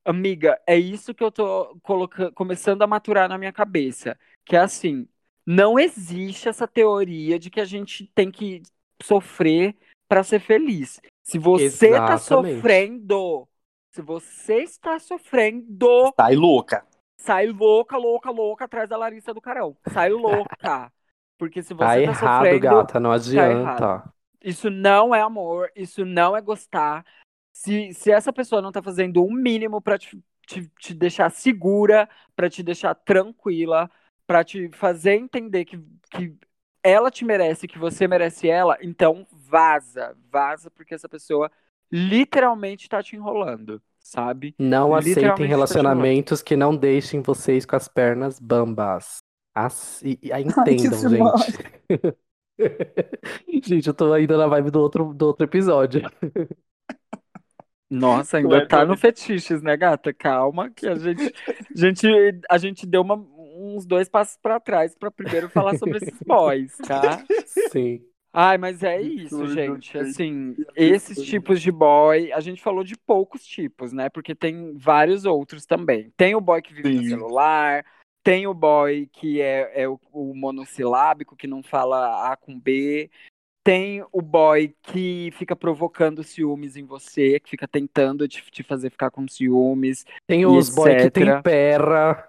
Speaker 2: amiga, é isso que eu tô colocando, começando a maturar na minha cabeça. Que é assim, não existe essa teoria de que a gente tem que sofrer para ser feliz. Se você tá
Speaker 3: Exatamente.
Speaker 2: sofrendo, se você está sofrendo,
Speaker 1: Sai louca.
Speaker 2: sai louca, louca, louca atrás da Larissa do Carão. Sai louca. Porque se você
Speaker 3: tá
Speaker 2: tá
Speaker 3: errado,
Speaker 2: sofrendo,
Speaker 3: gata, não
Speaker 2: errado.
Speaker 3: adianta.
Speaker 2: isso não é amor, isso não é gostar. Se, se essa pessoa não tá fazendo o mínimo pra te, te, te deixar segura, pra te deixar tranquila, pra te fazer entender que, que ela te merece, que você merece ela, então vaza, vaza, porque essa pessoa literalmente tá te enrolando, sabe?
Speaker 3: Não aceitem
Speaker 2: tá
Speaker 3: relacionamentos que não deixem vocês com as pernas bambas. Assim,
Speaker 1: que
Speaker 3: entendam,
Speaker 1: demais.
Speaker 3: gente. Gente, eu tô ainda na vibe do outro, do outro episódio.
Speaker 2: Nossa, ainda tá no fetiches, né, gata? Calma, que a gente, a gente, a gente deu uma- uns dois passos pra trás pra primeiro falar sobre esses boys, tá?
Speaker 3: Sim.
Speaker 2: Ai, mas é isso, gente. Assim, esses tipos de boy, a gente falou de poucos tipos, né? Porque tem vários outros também. Tem o boy que vive no
Speaker 1: Sim.
Speaker 2: celular, tem o boy que é, é o, o monossilábico, que não fala A com B. Tem o boy que fica provocando ciúmes em você, que fica tentando te, te fazer ficar com ciúmes.
Speaker 3: Tem os boy que tem
Speaker 2: etc.
Speaker 3: perra.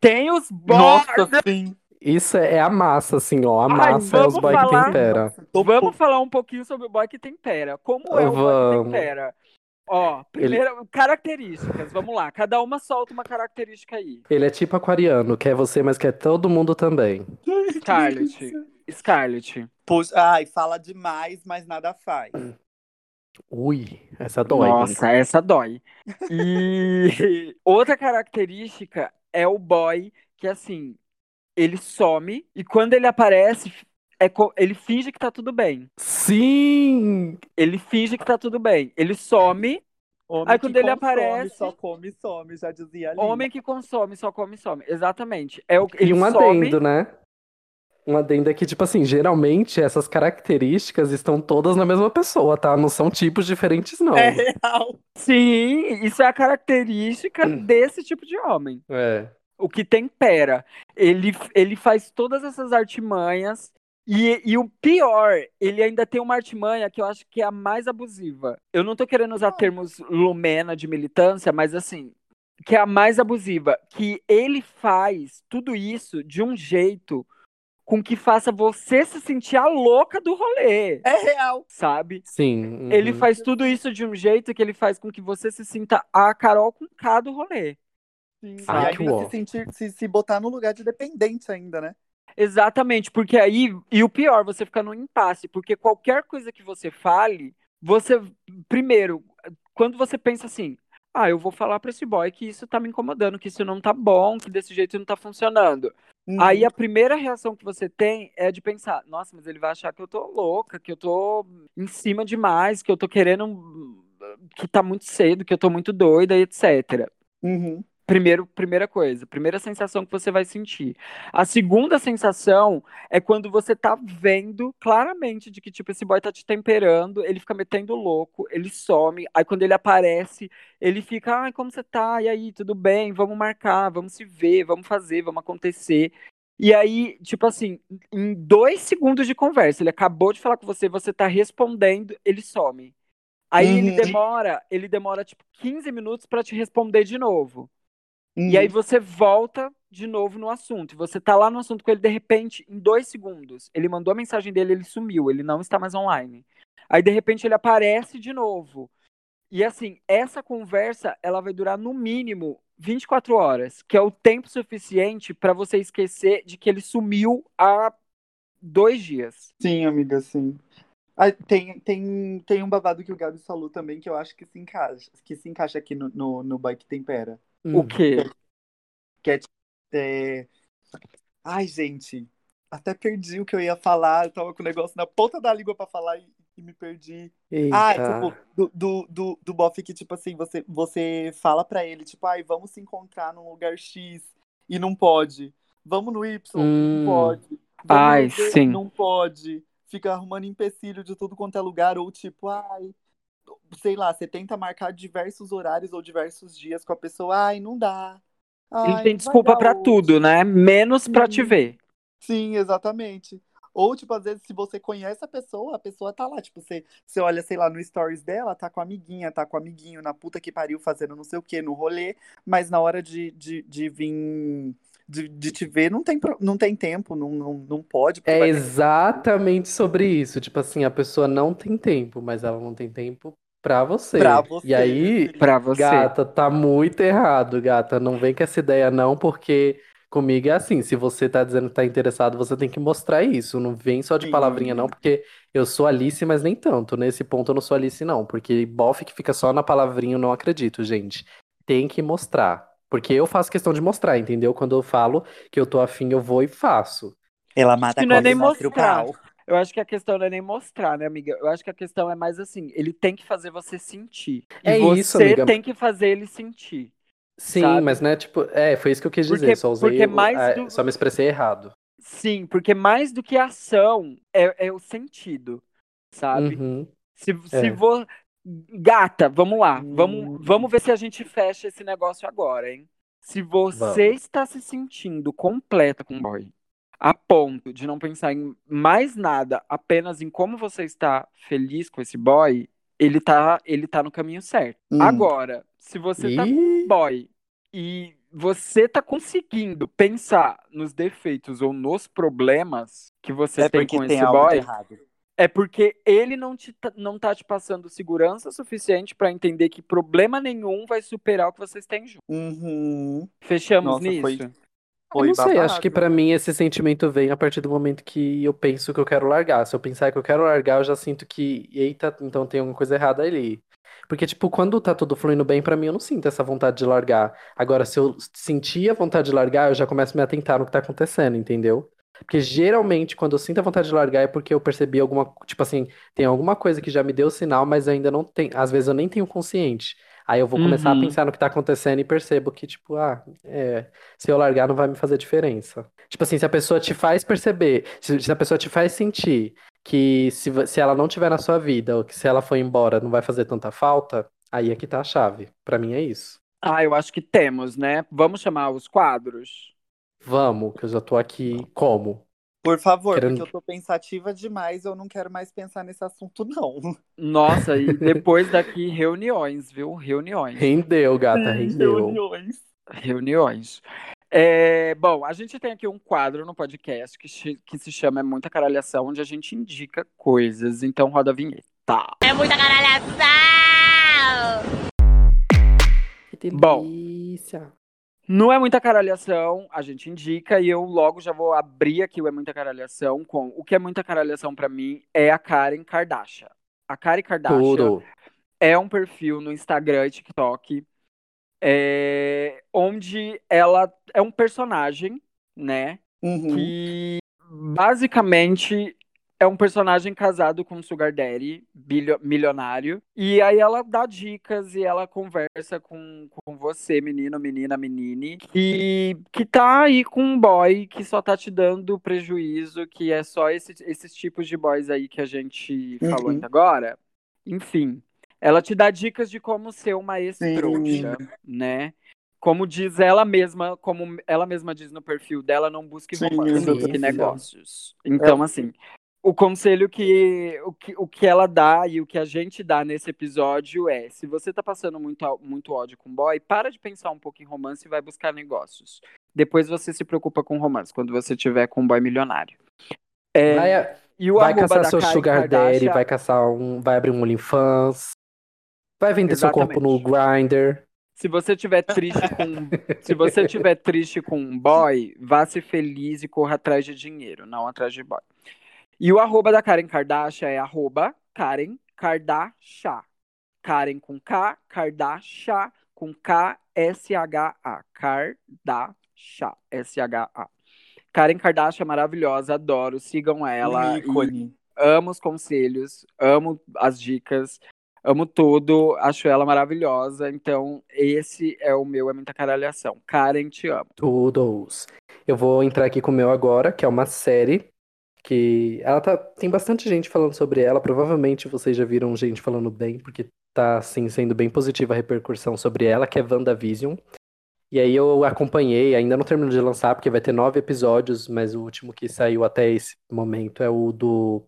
Speaker 2: Tem os boys.
Speaker 1: Nossa, sim.
Speaker 3: Isso é a massa, assim, ó. A
Speaker 2: Ai,
Speaker 3: massa é os boy que
Speaker 2: falar-
Speaker 3: tempera.
Speaker 1: Nossa, tô
Speaker 2: Vamos falar um pouquinho sobre o boy que tempera. Como é o boy
Speaker 3: Vamos.
Speaker 2: que tempera? Ó, primeiro, características. Vamos lá. Cada uma solta uma característica aí.
Speaker 3: Ele é tipo aquariano, quer você, mas quer todo mundo também.
Speaker 2: Scarlett. Scarlett.
Speaker 1: Puxa, ai, fala demais, mas nada faz.
Speaker 3: Ui, essa dói. hein?
Speaker 2: Nossa, essa dói. E outra característica é o boy que, assim, ele some e quando ele aparece, é ele finge que tá tudo bem.
Speaker 3: Sim!
Speaker 2: Ele finge que tá tudo bem. Ele some,
Speaker 1: Homem
Speaker 2: Aí
Speaker 1: que
Speaker 2: quando ele
Speaker 1: consome,
Speaker 2: aparece-
Speaker 1: Só come e some, já dizia ali.
Speaker 2: homem que consome, só come e some. Exatamente. É o,
Speaker 3: E
Speaker 2: ele
Speaker 3: um
Speaker 2: some,
Speaker 3: adendo, né? Um adendo é que, tipo assim, geralmente essas características estão todas na mesma pessoa, tá? Não são tipos diferentes, não.
Speaker 1: É real.
Speaker 2: Sim, isso é a característica desse tipo de homem.
Speaker 3: É.
Speaker 2: o que tempera. Ele, ele faz todas essas artimanhas. E, e o pior, ele ainda tem uma artimanha que eu acho que é a mais abusiva. Eu não tô querendo usar termos lumena de militância, mas assim, que é a mais abusiva. Que ele faz tudo isso de um jeito com que faça você se sentir a louca do rolê,
Speaker 1: É real.
Speaker 2: sabe?
Speaker 3: Sim.
Speaker 2: Ele
Speaker 3: uhum.
Speaker 2: faz tudo isso de um jeito que ele faz com que você se sinta a Carol com K do rolê.
Speaker 1: Sim.
Speaker 3: Ah,
Speaker 1: e
Speaker 3: que
Speaker 1: se, sentir, se, se botar no lugar de dependente ainda, né?
Speaker 2: Exatamente, porque aí, e o pior, você fica no impasse, porque qualquer coisa que você fale, você, primeiro, quando você pensa assim, ah, eu vou falar pra esse boy que isso tá me incomodando, que isso não tá bom, que desse jeito não tá funcionando.
Speaker 1: Uhum.
Speaker 2: Aí a primeira reação que você tem é de pensar, nossa, mas ele vai achar que eu tô louca, que eu tô em cima demais, que eu tô querendo, que tá muito cedo, que eu tô muito doida, e etc.
Speaker 1: Uhum.
Speaker 2: Primeiro, primeira coisa, primeira sensação que você vai sentir. A segunda sensação é quando você tá vendo claramente de que, tipo, esse boy tá te temperando, ele fica metendo louco, ele some, aí quando ele aparece, ele fica, ai, como você tá? E aí, tudo bem? Vamos marcar, vamos se ver, vamos fazer, vamos acontecer. E aí, tipo assim, em dois segundos de conversa, ele acabou de falar com você, você tá respondendo, ele some. Aí ele
Speaker 1: Uhum.
Speaker 2: demora, ele demora, tipo, 15 minutos pra te responder de novo.
Speaker 1: Uhum.
Speaker 2: E aí você volta de novo no assunto. Você tá lá no assunto com ele, de repente, em dois segundos. Ele mandou a mensagem dele, ele sumiu, ele não está mais online. Aí, de repente, ele aparece de novo. E assim, essa conversa, ela vai durar no mínimo 24 horas, que é o tempo suficiente para você esquecer de que ele sumiu há dois dias.
Speaker 1: Sim, amiga, sim. Ah, tem, tem, tem um babado que o Gabi falou também que eu acho que se encaixa, que se encaixa aqui no, no, no Boy que Tempera.
Speaker 2: O
Speaker 3: Hum.
Speaker 2: quê?
Speaker 1: Que é, tipo, é... Ai, gente, até perdi o que eu ia falar. Eu tava com o negócio na ponta da língua pra falar e, e me perdi. Ah,
Speaker 3: Eita.
Speaker 1: tipo, do, do, do, do bofe que, tipo assim, você, você fala pra ele, tipo, ai, vamos se encontrar num lugar X e não pode. Vamos no Y,
Speaker 3: Hum.
Speaker 1: não pode. Vamos
Speaker 2: Ai,
Speaker 1: no Z,
Speaker 2: sim.
Speaker 1: Não pode. Fica arrumando empecilho de tudo quanto é lugar, ou tipo, ai, sei lá, você tenta marcar diversos horários ou diversos dias com a pessoa, ai, não dá.
Speaker 2: Ele
Speaker 1: Ai,
Speaker 2: tem
Speaker 1: não vai
Speaker 2: desculpa
Speaker 1: hoje.
Speaker 2: tudo, né? Menos pra te
Speaker 1: Sim.
Speaker 2: ver.
Speaker 1: Sim, exatamente. Ou, tipo, às vezes, se você conhece a pessoa, a pessoa tá lá. Tipo, você, você olha, sei lá, no stories dela, tá com a amiguinha, tá com o amiguinho, na puta que pariu, fazendo não sei o quê, no rolê, mas na hora de, de, de vir. De, de te ver, não tem, não tem tempo, não, não, não pode.
Speaker 3: É exatamente sobre isso. Tipo assim, a pessoa não tem tempo, mas ela não tem tempo pra você.
Speaker 1: Pra você,
Speaker 3: E aí.
Speaker 2: Pra você.
Speaker 3: gata, tá muito errado, gata. Não vem com essa ideia, não, porque comigo é assim: se você tá dizendo que tá interessado, você tem que mostrar isso. Não vem só de
Speaker 1: Sim.
Speaker 3: palavrinha, não, porque eu sou Alice, mas nem tanto. Nesse ponto eu não sou Alice, não. Porque bofe que fica só na palavrinha, eu não acredito, gente. Tem que mostrar. Porque eu faço questão de mostrar, entendeu? Quando eu falo que eu tô afim, eu vou e faço.
Speaker 1: Ela mata
Speaker 2: que não é nem
Speaker 1: mostra o
Speaker 2: mostrar.
Speaker 1: pau.
Speaker 2: Eu acho que a questão não é nem mostrar, né, amiga? Eu acho que a questão é mais assim, ele tem que fazer você sentir. E
Speaker 3: É
Speaker 2: você
Speaker 3: isso, amiga.
Speaker 2: tem que fazer ele sentir.
Speaker 3: Sim,
Speaker 2: Sabe?
Speaker 3: mas né, tipo, é, foi isso que eu quis dizer,
Speaker 2: Porque-
Speaker 3: só usei,
Speaker 2: mais
Speaker 3: é,
Speaker 2: do-
Speaker 3: só me expressei errado.
Speaker 2: Sim, porque mais do que ação é, é o sentido, sabe?
Speaker 3: Uhum.
Speaker 2: Se, se
Speaker 3: É.
Speaker 2: vo... Gata, vamos lá.
Speaker 1: Hum.
Speaker 2: Vamos, vamos ver se a gente fecha esse negócio agora, hein? Se você
Speaker 3: Vamos.
Speaker 2: está se sentindo completa com o boy, a ponto de não pensar em mais nada, apenas em como você está feliz com esse boy, ele tá, ele tá no caminho certo.
Speaker 1: Hum.
Speaker 2: Agora, se você tá com um boy e você tá conseguindo pensar nos defeitos ou nos problemas que você
Speaker 1: É
Speaker 2: tem com
Speaker 1: tem
Speaker 2: esse boy,
Speaker 1: errado.
Speaker 2: é porque ele não, te, tá- não tá te passando segurança suficiente pra entender que problema nenhum vai superar o que vocês têm juntos.
Speaker 1: Uhum.
Speaker 2: Fechamos
Speaker 1: Nossa,
Speaker 2: nisso?
Speaker 1: foi-
Speaker 3: Eu
Speaker 1: Foi
Speaker 3: não sei, acho que pra mim esse sentimento vem a partir do momento que eu penso que eu quero largar. Se eu pensar que eu quero largar, eu já sinto que, eita, então tem alguma coisa errada ali. Porque, tipo, quando tá tudo fluindo bem pra mim, eu não sinto essa vontade de largar. Agora, se eu sentir a vontade de largar, eu já começo a me atentar no que tá acontecendo, entendeu? Porque geralmente, quando eu sinto a vontade de largar, é porque eu percebi alguma, tipo assim, tem alguma coisa que já me deu sinal, mas eu ainda não tenho, às vezes eu nem tenho consciente. Aí eu vou começar a
Speaker 2: Uhum.
Speaker 3: pensar no que tá acontecendo e percebo que, tipo, ah, é, se eu largar não vai me fazer diferença. Tipo assim, se a pessoa te faz perceber, se, se a pessoa te faz sentir que se, se ela não tiver na sua vida, ou que se ela for embora não vai fazer tanta falta, aí é que tá a chave. Pra mim é isso.
Speaker 2: Ah, eu acho que temos, né? Vamos chamar os quadros?
Speaker 3: Vamos, que eu já tô aqui como?
Speaker 1: Por favor,
Speaker 3: Querendo-
Speaker 1: porque eu tô pensativa demais, eu não quero mais pensar nesse assunto, não.
Speaker 2: Nossa, e depois daqui, reuniões, viu? Reuniões.
Speaker 3: Rendeu, gata, rendeu.
Speaker 1: Reuniões.
Speaker 2: Reuniões. É, bom, a gente tem aqui um quadro no podcast que, se- que se chama É Muita Caralhação, onde a gente indica coisas. Então roda a vinheta.
Speaker 4: É muita caralhação!
Speaker 3: Que
Speaker 2: Bom. Não é muita caralhação, a gente indica e eu logo já vou abrir aqui o É Muita Caralhação com o que é muita caralhação pra mim é a Karen Kardashian. A Karen Kardashian
Speaker 3: Tudo.
Speaker 2: é um perfil no Instagram e TikTok é, onde ela é um personagem, né?
Speaker 1: Uhum.
Speaker 2: que basicamente é um personagem casado com um sugar daddy, milionário, e aí ela dá dicas e ela conversa com, com você, menino, menina, menine, que, que tá aí com um boy que só tá te dando prejuízo, que é só esse, esses tipos de boys aí que a gente falou
Speaker 1: Uhum.
Speaker 2: ainda agora. Enfim, ela te dá dicas de como ser uma ex-trouxa, né? Como diz ela mesma, como ela mesma diz no perfil dela, não busque romance, busque negócios. Então, assim, o conselho que o, que o que ela dá e o que a gente dá nesse episódio é: se você tá passando muito, muito ódio com boy, para de pensar um pouco em romance e vai buscar negócios. Depois você se preocupa com romance, quando você tiver com um boy milionário. É,
Speaker 3: Vai,
Speaker 2: e o
Speaker 3: vai caçar seu sugar daddy, vai caçar um, vai abrir um OnlyFans, vai vender seu corpo no
Speaker 2: Exatamente.
Speaker 3: Grindr.
Speaker 2: Se você tiver triste com, se você tiver triste com um boy, vá ser feliz e corra atrás de dinheiro, não atrás de boy. E o arroba da Karen Kardashian é arroba Karen Kardashian. Karen com K, Kardashian com K-S-H-A. Kardashian, S-H-A. Karen Kardashian é maravilhosa, adoro, sigam ela.
Speaker 1: Um
Speaker 2: e
Speaker 1: ícone.
Speaker 2: amo os conselhos, amo as dicas, amo tudo, acho ela maravilhosa. Então, esse é o meu É Muita Caralhação. Karen, te amo.
Speaker 3: Todos. Eu vou entrar aqui com o meu agora, que é uma série que ela tá tem bastante gente falando sobre ela, provavelmente vocês já viram gente falando bem, porque tá assim sendo bem positiva a repercussão sobre ela, que é WandaVision. E aí eu acompanhei, ainda não terminou de lançar, porque vai ter nove episódios, mas o último que saiu até esse momento é o do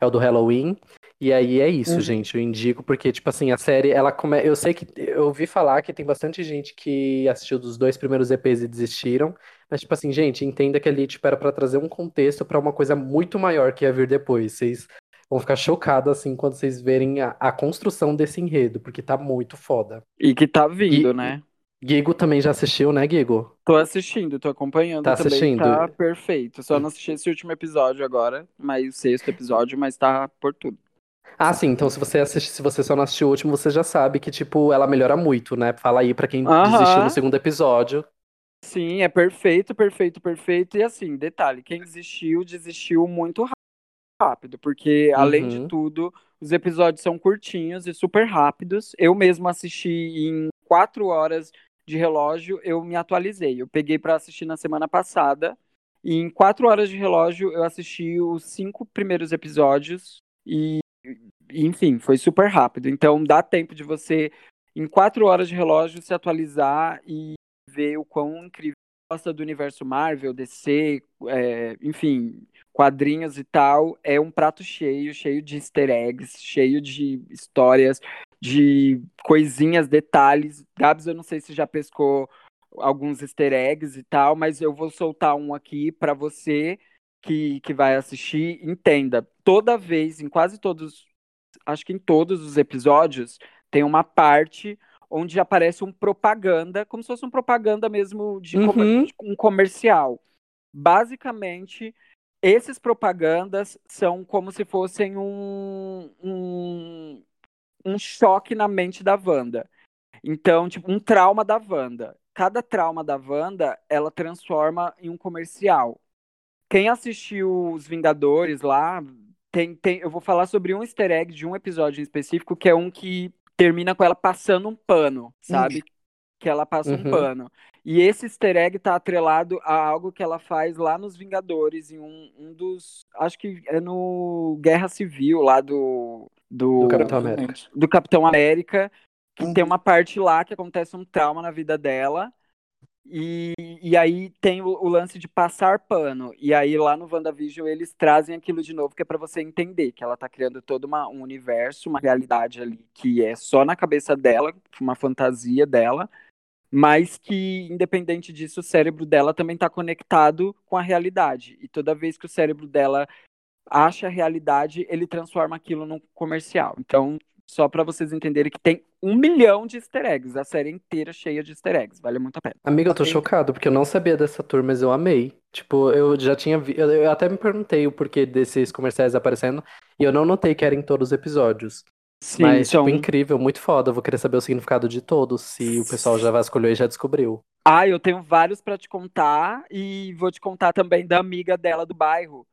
Speaker 3: é o do Halloween. E aí é isso,
Speaker 1: Uhum.
Speaker 3: gente. Eu indico porque, tipo assim, a série, ela come... Eu sei que eu ouvi falar que tem bastante gente que assistiu dos dois primeiros EPs e desistiram. Mas, tipo assim, gente, entenda que ali, tipo, era pra trazer um contexto pra uma coisa muito maior que ia vir depois. Vocês vão ficar chocados, assim, quando vocês verem a, a construção desse enredo, porque tá muito foda.
Speaker 2: E que tá vindo,
Speaker 3: E-
Speaker 2: né?
Speaker 3: Gigo também já assistiu, né, Gigo?
Speaker 2: Tô assistindo, tô acompanhando
Speaker 3: Tá
Speaker 2: também.
Speaker 3: assistindo?
Speaker 2: Tá perfeito. Só não assisti esse último episódio agora, mas o sexto episódio, mas tá por tudo.
Speaker 3: Ah, sim, então se você assiste, se você só não assistiu o último, você já sabe que, tipo, ela melhora muito, né? Fala aí pra quem
Speaker 2: Aham.
Speaker 3: desistiu no segundo episódio.
Speaker 2: Sim, é perfeito, perfeito, perfeito. E assim, detalhe, quem desistiu, desistiu muito rá- rápido, porque além de
Speaker 3: Uhum.
Speaker 2: tudo, os episódios são curtinhos e super rápidos. Eu mesmo assisti em quatro horas de relógio, eu me atualizei. Eu peguei pra assistir na semana passada e em quatro horas de relógio eu assisti os cinco primeiros episódios e, enfim, foi super rápido. Então dá tempo de você, em quatro horas de relógio, se atualizar e ver o quão incrível gosta do universo Marvel, DC, é, enfim, quadrinhos e tal, é um prato cheio, cheio de easter eggs, cheio de histórias, de coisinhas, detalhes. Gabs, eu não sei se já pescou alguns easter eggs e tal, mas eu vou soltar um aqui para você que, que vai assistir, entenda. Toda vez, em quase todos, acho que em todos os episódios, tem uma parte onde aparece um propaganda, como se fosse um propaganda mesmo de,
Speaker 3: Uhum.
Speaker 2: um comercial. Basicamente, esses propagandas são como se fossem um, um, um choque na mente da Wanda. Então, tipo, um trauma da Wanda. Cada trauma da Wanda, ela transforma em um comercial. Quem assistiu Os Vingadores lá, tem, tem, eu vou falar sobre um easter egg de um episódio em específico, que é um que termina com ela passando um pano, sabe? Que ela passa um
Speaker 3: Uhum.
Speaker 2: pano. E esse easter egg tá atrelado a algo que ela faz lá nos Vingadores, em um, um dos. Acho que é no Guerra Civil, lá do. Do,
Speaker 3: Do Capitão América.
Speaker 2: do Capitão América, que
Speaker 1: Uhum.
Speaker 2: tem uma parte lá que acontece um trauma na vida dela. E, e aí tem o, o lance de passar pano. E aí lá no WandaVision eles trazem aquilo de novo que é pra você entender que ela tá criando todo uma, um universo, uma realidade ali que é só na cabeça dela, uma fantasia dela, mas que independente disso o cérebro dela também tá conectado com a realidade. E toda vez que o cérebro dela acha a realidade, ele transforma aquilo num comercial. Então, só pra vocês entenderem que tem um milhão de easter eggs, a série inteira cheia de easter eggs, vale muito a pena.
Speaker 3: Amiga, eu tô chocado, porque eu não sabia dessa tour, mas eu amei. Tipo, eu já tinha vi... eu, eu até me perguntei o porquê desses comerciais aparecendo, e eu não notei que era em todos os episódios.
Speaker 2: Sim,
Speaker 3: mas,
Speaker 2: são...
Speaker 3: tipo, incrível, muito foda. Eu vou querer saber o significado de todos, se o pessoal já vasculhou e já descobriu.
Speaker 2: Ah, eu tenho vários pra te contar e vou te contar também da amiga dela do bairro,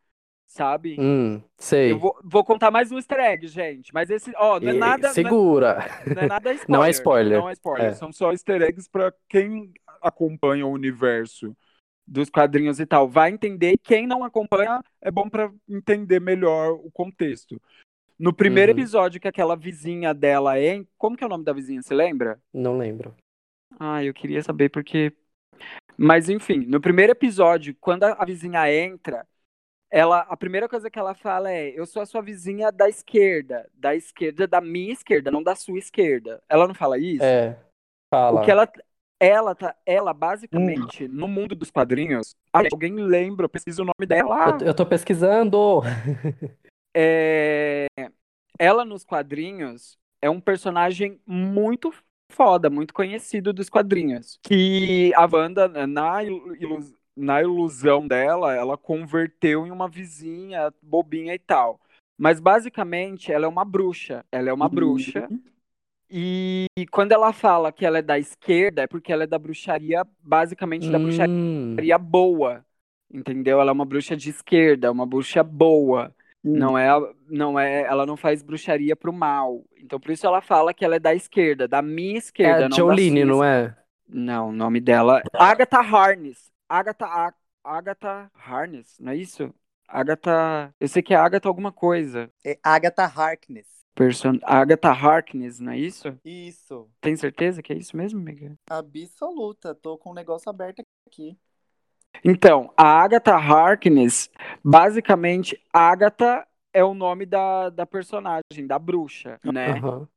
Speaker 2: sabe?
Speaker 3: Hum, sei.
Speaker 2: Eu vou, vou contar mais um easter egg, gente, mas esse, ó, não é nada, não é-
Speaker 3: Segura.
Speaker 2: não é nada spoiler.
Speaker 3: Não é spoiler.
Speaker 2: Não é spoiler.
Speaker 3: É.
Speaker 2: São só easter eggs pra quem acompanha o universo dos quadrinhos e tal. Vai entender. E quem não acompanha, é bom pra entender melhor o contexto. No primeiro
Speaker 3: Uhum.
Speaker 2: episódio que aquela vizinha dela é. Como que é o nome da vizinha? Você lembra?
Speaker 3: Não lembro.
Speaker 2: Ah, eu queria saber porque. Mas enfim, no primeiro episódio, quando a vizinha entra, ela, a primeira coisa que ela fala é: Eu sou a sua vizinha da esquerda, da esquerda, da minha esquerda, não da sua esquerda. Ela não fala isso?
Speaker 3: É, fala.
Speaker 2: O que ela, ela tá, ela basicamente no mundo dos quadrinhos. Alguém lembra? Pesquisa o nome dela.
Speaker 3: Eu, eu tô pesquisando.
Speaker 2: É, ela nos quadrinhos é um personagem muito foda, muito conhecido dos quadrinhos. Que a Wanda, na, na ilusão dela, ela converteu em uma vizinha bobinha e tal. Mas basicamente ela é uma bruxa. Ela é uma bruxa. E quando ela fala que ela é da esquerda, é porque ela é da bruxaria, basicamente da bruxaria
Speaker 3: Hum,
Speaker 2: boa. Entendeu? Ela é uma bruxa de esquerda, uma bruxa boa. Não é, não é, ela não faz bruxaria pro mal. Então por isso ela fala que ela é da esquerda, da minha
Speaker 3: é
Speaker 2: esquerda,
Speaker 3: a
Speaker 2: não
Speaker 3: Jolene, não é?
Speaker 2: Não, o nome dela Agatha Harness. Agatha A- Agatha Harness, não é isso? Agatha, eu sei que é Agatha alguma coisa.
Speaker 1: É Agatha Harkness.
Speaker 2: Person... Agatha Harkness, não é isso?
Speaker 1: Isso.
Speaker 2: Tem certeza que é isso mesmo, amiga?
Speaker 1: Absoluta. Tô com o negócio aberto aqui.
Speaker 2: Então, a Agatha Harkness, basicamente, Agatha é o nome da, da personagem, da bruxa, né?
Speaker 3: Aham.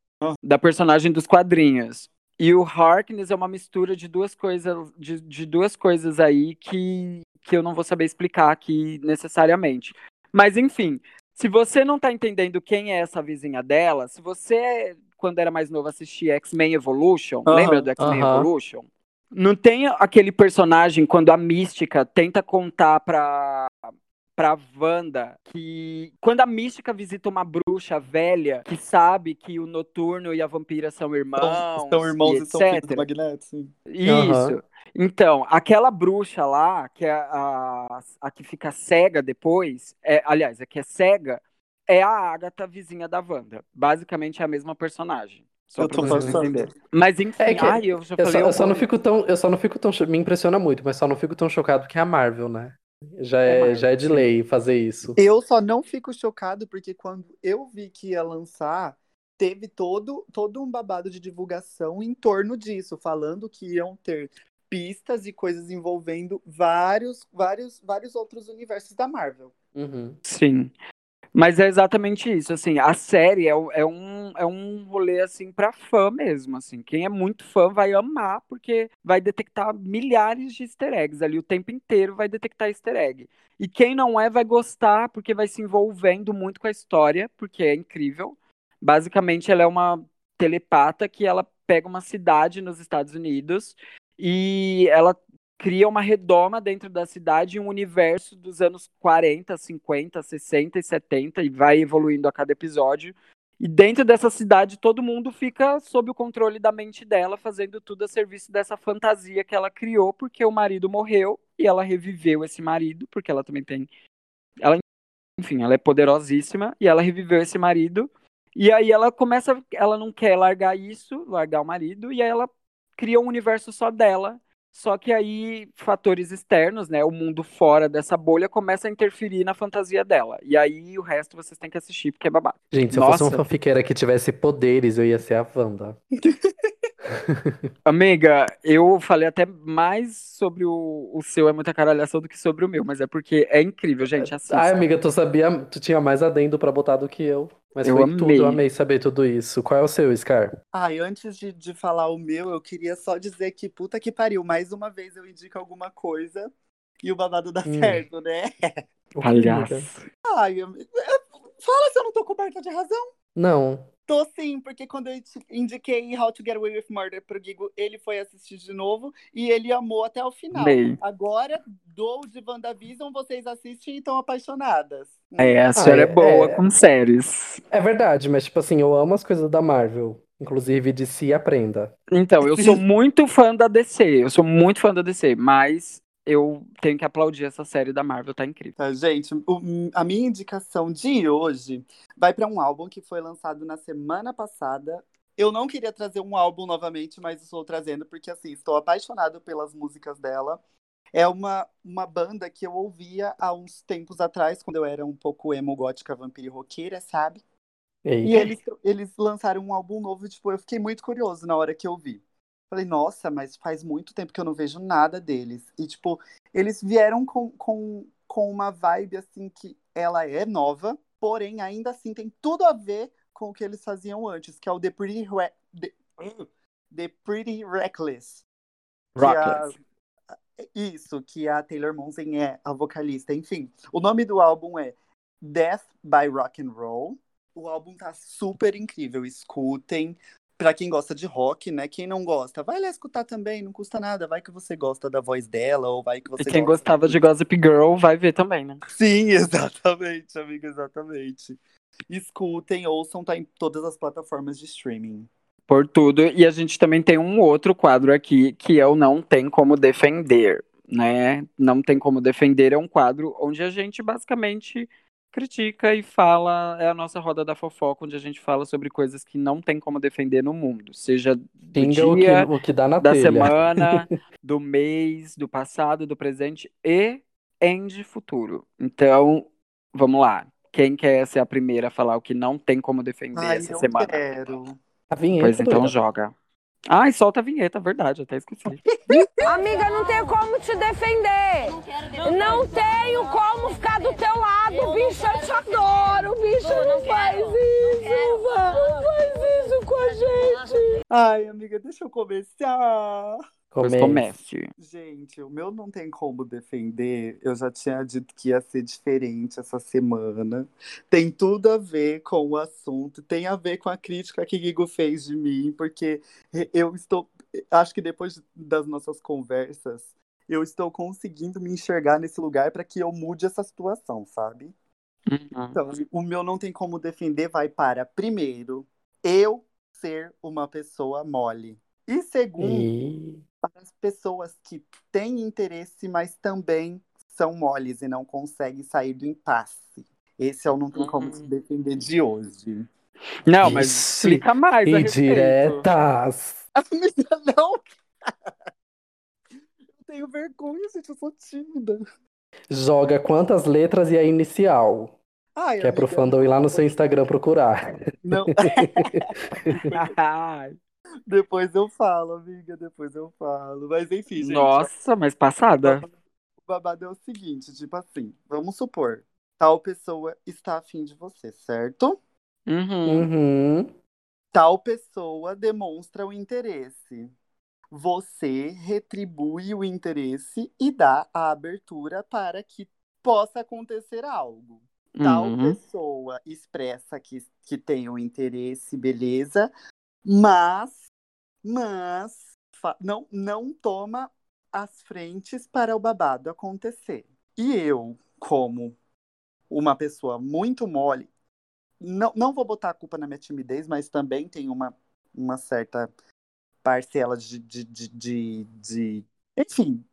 Speaker 2: Da personagem dos quadrinhos. E o Harkness é uma mistura de duas coisas, de, de duas coisas aí que, que eu não vou saber explicar aqui necessariamente. Mas enfim, se você não tá entendendo quem é essa vizinha dela, se você, quando era mais novo, assistia X-Men Evolution, lembra do X-Men. Evolution? Não tem aquele personagem quando a Mística tenta contar pra, pra Wanda que quando a Mística visita uma bruxa velha que sabe que o Noturno e a Vampira são irmãos,
Speaker 1: São, irmãos e,
Speaker 2: e
Speaker 1: são filhos
Speaker 2: etc.
Speaker 1: do Magneto, sim.
Speaker 2: Isso.
Speaker 3: Aham.
Speaker 2: Então, aquela bruxa lá, que é a, a que fica cega depois, é, aliás, a que é cega, é a Agatha, vizinha da Wanda. Basicamente é a mesma personagem. Só
Speaker 1: Eu tô
Speaker 2: entenderem. Mas enfim,
Speaker 3: É que
Speaker 2: ai, eu já
Speaker 3: Eu
Speaker 2: falei
Speaker 3: só, eu só não fico tão, eu só não fico tão, me impressiona muito, mas só não fico tão chocado que é a Marvel, né? Já
Speaker 2: É
Speaker 3: é, já é de lei fazer isso.
Speaker 1: Eu só não fico chocado porque quando eu vi que ia lançar, teve todo, todo um babado de divulgação em torno disso, falando que iam ter pistas e coisas envolvendo vários, vários, vários outros universos da Marvel.
Speaker 3: Uhum.
Speaker 2: Sim. Mas é exatamente isso, assim, a série é, é, um, é um rolê, assim, pra fã mesmo, assim. Quem é muito fã vai amar, porque vai detectar milhares de easter eggs ali, o tempo inteiro vai detectar easter egg. E quem não é vai gostar, porque vai se envolvendo muito com a história, porque é incrível. Basicamente, ela é uma telepata que ela pega uma cidade nos Estados Unidos e ela cria uma redoma dentro da cidade, um universo dos anos 40, 50, 60 e 70 e vai evoluindo a cada episódio. E dentro dessa cidade todo mundo fica sob o controle da mente dela, fazendo tudo a serviço dessa fantasia que ela criou, porque o marido morreu e ela reviveu esse marido, porque ela também tem ela enfim, ela é poderosíssima e ela reviveu esse marido. E aí ela começa, ela não quer largar isso, largar o marido, e aí ela cria um universo só dela só que aí fatores externos, né, o mundo fora dessa bolha começa a interferir na fantasia dela. E aí o resto vocês têm que assistir porque é babado.
Speaker 3: Gente, se eu fosse uma fanfiqueira que tivesse poderes, eu ia ser a Wanda.
Speaker 2: Amiga, eu falei até mais sobre o, o seu é muita caralhação do que sobre o meu, mas é porque é incrível, gente. Assista.
Speaker 3: Ai, amiga, tu sabia, tu tinha mais adendo pra botar do que eu. Mas
Speaker 2: Eu
Speaker 3: foi
Speaker 2: amei.
Speaker 3: tudo, eu amei saber tudo isso. Qual é o seu, Scar?
Speaker 1: Ai, antes de, de falar o meu, eu queria só dizer que puta que pariu. Mais uma vez eu indico alguma coisa e o babado dá
Speaker 3: Hum.
Speaker 1: certo, né?
Speaker 2: Palhaço.
Speaker 1: Ai, eu- eu- fala se eu não tô coberta de razão.
Speaker 3: Não.
Speaker 1: Tô sim, porque quando eu indiquei How to Get Away with Murder pro Gigo, ele foi assistir de novo e ele amou até o final.
Speaker 2: Amei.
Speaker 1: Agora, do de WandaVision, vocês assistem e estão apaixonadas.
Speaker 2: É, a senhora é,
Speaker 3: é-
Speaker 2: boa
Speaker 3: é.
Speaker 2: com séries.
Speaker 3: É verdade, mas tipo assim, eu amo as coisas da Marvel. Inclusive de si aprenda.
Speaker 2: Então, eu sou muito fã da DC. Eu sou muito fã da DC, mas eu tenho que aplaudir essa série da Marvel, tá incrível.
Speaker 1: Tá, gente, o- a minha indicação de hoje vai para um álbum que foi lançado na semana passada. Eu não queria trazer um álbum novamente, mas estou trazendo porque assim, estou apaixonado pelas músicas dela. É uma, uma banda que eu ouvia há uns tempos atrás, quando eu era um pouco emo gótica vampira roqueira, sabe? E
Speaker 3: Eita.
Speaker 1: eles, eles lançaram um álbum novo, tipo, eu fiquei muito curioso na hora que eu vi. Falei, nossa, mas faz muito tempo que eu não vejo nada deles. E, tipo, eles vieram com, com, com uma vibe, assim, que ela é nova, porém, ainda assim, tem tudo a ver com o que eles faziam antes, que é o The Pretty, Re- The, The Pretty Reckless. A-
Speaker 2: Rockets.
Speaker 1: isso, que a Taylor Momsen é a vocalista. Enfim, o nome do álbum é Death by Rock and Roll. O álbum tá super incrível, escutem. Pra quem gosta de rock, né? Quem não gosta, vai lá escutar também, não custa nada. Vai que você gosta da voz dela, ou vai que você
Speaker 2: E quem
Speaker 1: gosta
Speaker 2: gostava de Gossip Girl vai ver também, né?
Speaker 1: Sim, exatamente, amiga, exatamente. Escutem, ouçam, tá em todas as plataformas de streaming.
Speaker 2: Por tudo. E a gente também tem um outro quadro aqui, que é o Não Tem Como Defender, né? Não Tem Como Defender é um quadro onde a gente basicamente critica e fala, é a nossa roda da fofoca, onde a gente fala sobre coisas que não tem como defender no mundo. Seja do
Speaker 3: Xinga o que, o que dá na
Speaker 2: da
Speaker 3: telha.
Speaker 2: semana, do mês, do passado, do presente e em de futuro. Então, vamos lá. Quem quer ser a primeira a falar o que não tem como defender
Speaker 1: Ai,
Speaker 2: essa
Speaker 1: eu
Speaker 2: semana?
Speaker 1: quero.
Speaker 3: A vinheta,
Speaker 2: Pois então
Speaker 3: doida.
Speaker 2: joga. Ai, solta a vinheta, verdade, até esqueci.
Speaker 5: Amiga, não tenho como te defender. Não tenho como ficar do teu lado, bicho. Eu te adoro, bicho. Não faz isso, não faz isso com a gente.
Speaker 1: Ai, amiga, deixa eu começar.
Speaker 2: Pois
Speaker 3: Comece.
Speaker 2: comece.
Speaker 1: Gente, o meu não tem como defender. Eu já tinha dito que ia ser diferente essa semana. Tem tudo a ver com o assunto, tem a ver com a crítica que Gigo fez de mim, porque eu estou. Acho que depois das nossas conversas, eu estou conseguindo me enxergar nesse lugar para que eu mude essa situação, sabe?
Speaker 2: Uhum.
Speaker 1: Então, o meu não tem como defender vai para, primeiro, eu ser uma pessoa mole. E segundo,
Speaker 3: E...
Speaker 1: para as pessoas que têm interesse, mas também são moles e não conseguem sair do impasse. Esse é o não tem como
Speaker 2: Hum.
Speaker 1: se defender de hoje.
Speaker 2: Não, mas
Speaker 3: Ixi,
Speaker 2: explica mais.
Speaker 3: Indiretas.
Speaker 1: Amiga, não! Eu tenho vergonha, gente, eu sou tímida.
Speaker 3: Joga quantas letras e a inicial.
Speaker 1: Ai,
Speaker 3: Que é pro fandom ir lá no seu Instagram procurar.
Speaker 1: Não,
Speaker 2: Ai,
Speaker 1: depois eu falo, amiga, depois eu falo. Mas enfim, gente.
Speaker 2: Nossa, mas passada.
Speaker 1: O babado é o seguinte, tipo assim, vamos supor, Tal pessoa está afim de você, certo?
Speaker 2: Uhum.
Speaker 3: Uhum.
Speaker 1: Tal pessoa demonstra o interesse. Você retribui o interesse e dá a abertura para que possa acontecer algo. Tal
Speaker 2: Uhum.
Speaker 1: pessoa expressa que, que tem o interesse, beleza, mas, mas não, não toma as frentes para o babado acontecer. E eu, como uma pessoa muito mole, não, não vou botar a culpa na minha timidez, mas também tem uma, uma certa parcela de, de, de, de, de- Enfim,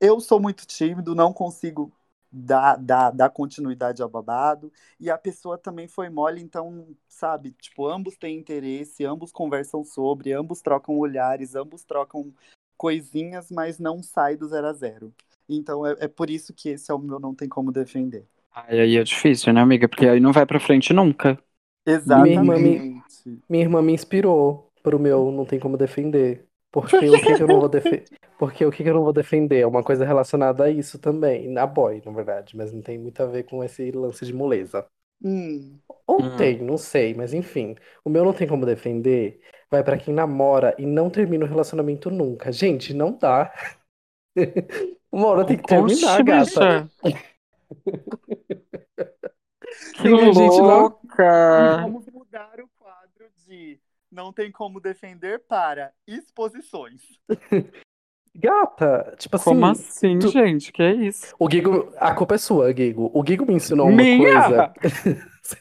Speaker 1: eu sou muito tímido, não consigo dar, dar continuidade ao babado. E a pessoa também foi mole, então, sabe, tipo, ambos têm interesse, ambos conversam sobre, ambos trocam olhares, ambos trocam coisinhas, mas não sai do zero a zero. Então é, é por isso que esse é o meu não tem como defender.
Speaker 2: Ai, aí é difícil, né, amiga? Porque aí não vai pra frente nunca.
Speaker 1: Exatamente.
Speaker 3: Minha irmã me inspirou pro meu não tem como defender. Porque o que que eu não vou defender? Porque o que que eu não vou defender? É uma coisa relacionada a isso também. A boy, na verdade, mas não tem muito a ver com esse lance de moleza.
Speaker 1: Hum,
Speaker 3: Ou
Speaker 2: Hum.
Speaker 3: tem, não sei, mas enfim. O meu não tem como defender. Vai pra quem namora e não termina o relacionamento nunca. Gente, não dá. Uma hora tem que terminar,
Speaker 2: Oxe,
Speaker 3: gata.
Speaker 2: bicha. Que
Speaker 3: Tem a gente
Speaker 2: louca!
Speaker 1: Vamos mudar o quadro de não tem como defender para exposições.
Speaker 3: Gata, tipo assim,
Speaker 2: Como assim,
Speaker 3: tu-
Speaker 2: gente? Que é isso?
Speaker 3: o Gigo, a culpa é sua, Gigo. O Gigo me ensinou uma
Speaker 2: Minha?
Speaker 3: coisa. Sim.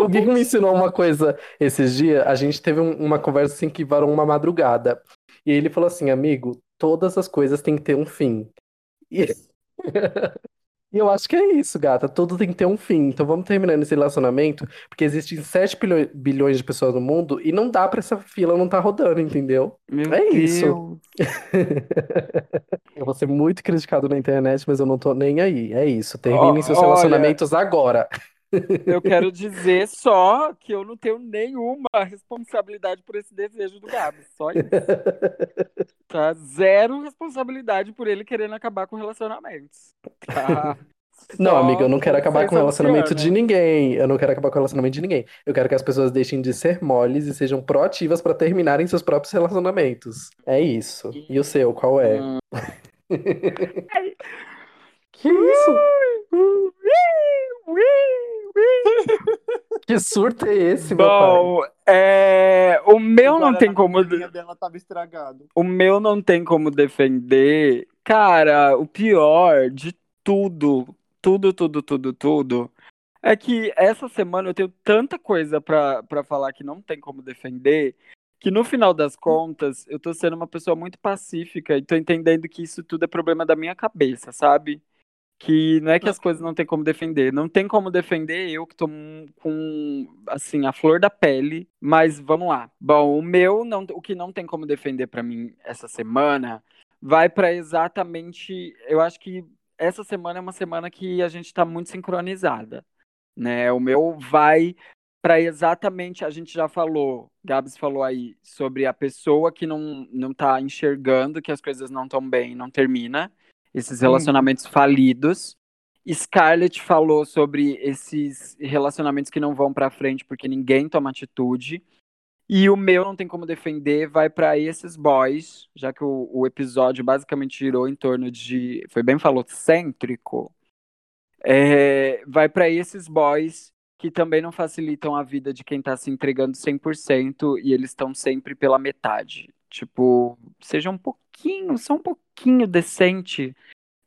Speaker 3: O Gigo me ensinou uma coisa esses dias. A gente teve um- uma conversa assim que varou uma madrugada. E ele falou assim, amigo, todas as coisas têm que ter um fim. E, e eu acho que é isso, gata. Tudo tem que ter um fim. Então vamos terminando esse relacionamento, porque existem 7 bilhões- bilhões de pessoas no mundo e não dá pra essa fila não tá rodando, entendeu?
Speaker 2: Meu
Speaker 3: É isso.
Speaker 2: Deus.
Speaker 3: Eu vou ser muito criticado na internet, mas eu não tô nem aí. É isso. Terminem seus
Speaker 2: olha.
Speaker 3: relacionamentos agora.
Speaker 2: Eu quero dizer só que eu não tenho nenhuma responsabilidade por esse desejo do Gabs. Só isso. Tá? Zero responsabilidade por ele querendo acabar com relacionamentos. Tá?
Speaker 3: Não,
Speaker 2: Só
Speaker 3: amiga, eu não quero acabar com o relacionamento de ninguém. Eu não quero acabar com o relacionamento de ninguém. Eu quero que as pessoas deixem de ser moles e sejam proativas pra terminarem seus próprios relacionamentos. É isso. E o seu, qual é?
Speaker 2: Hum.
Speaker 3: Que isso? Que surto é esse, meu pai?
Speaker 2: Bom, é, o meu não tem como.
Speaker 1: dela tava estragado.
Speaker 2: O meu não tem como defender. Cara, o pior de tudo, tudo, tudo, tudo, tudo, é que essa semana eu tenho tanta coisa pra, pra falar que não tem como defender, que no final das contas eu tô sendo uma pessoa muito pacífica e tô entendendo que isso tudo é problema da minha cabeça, sabe? Que não é que as coisas não tem como defender. Não tem como defender eu que tô com, assim, a flor da pele. Mas vamos lá. Bom, o meu, não, o que não tem como defender pra mim essa semana vai pra exatamente. Eu acho que essa semana é uma semana que a gente tá muito sincronizada. Né? O meu vai pra exatamente. A gente já falou, Gabs falou aí, sobre a pessoa que não, não tá enxergando que as coisas não estão bem, não termina esses relacionamentos falidos. Scarlett falou sobre esses relacionamentos que não vão pra frente porque ninguém toma atitude. E o meu não tem como defender, vai pra esses boys, já que o, o episódio basicamente girou em torno de, foi bem falocêntrico. É, vai pra esses boys que também não facilitam a vida de quem tá se entregando 100% e eles estão sempre pela metade. Tipo, seja um pouquinho, só um pouquinho decente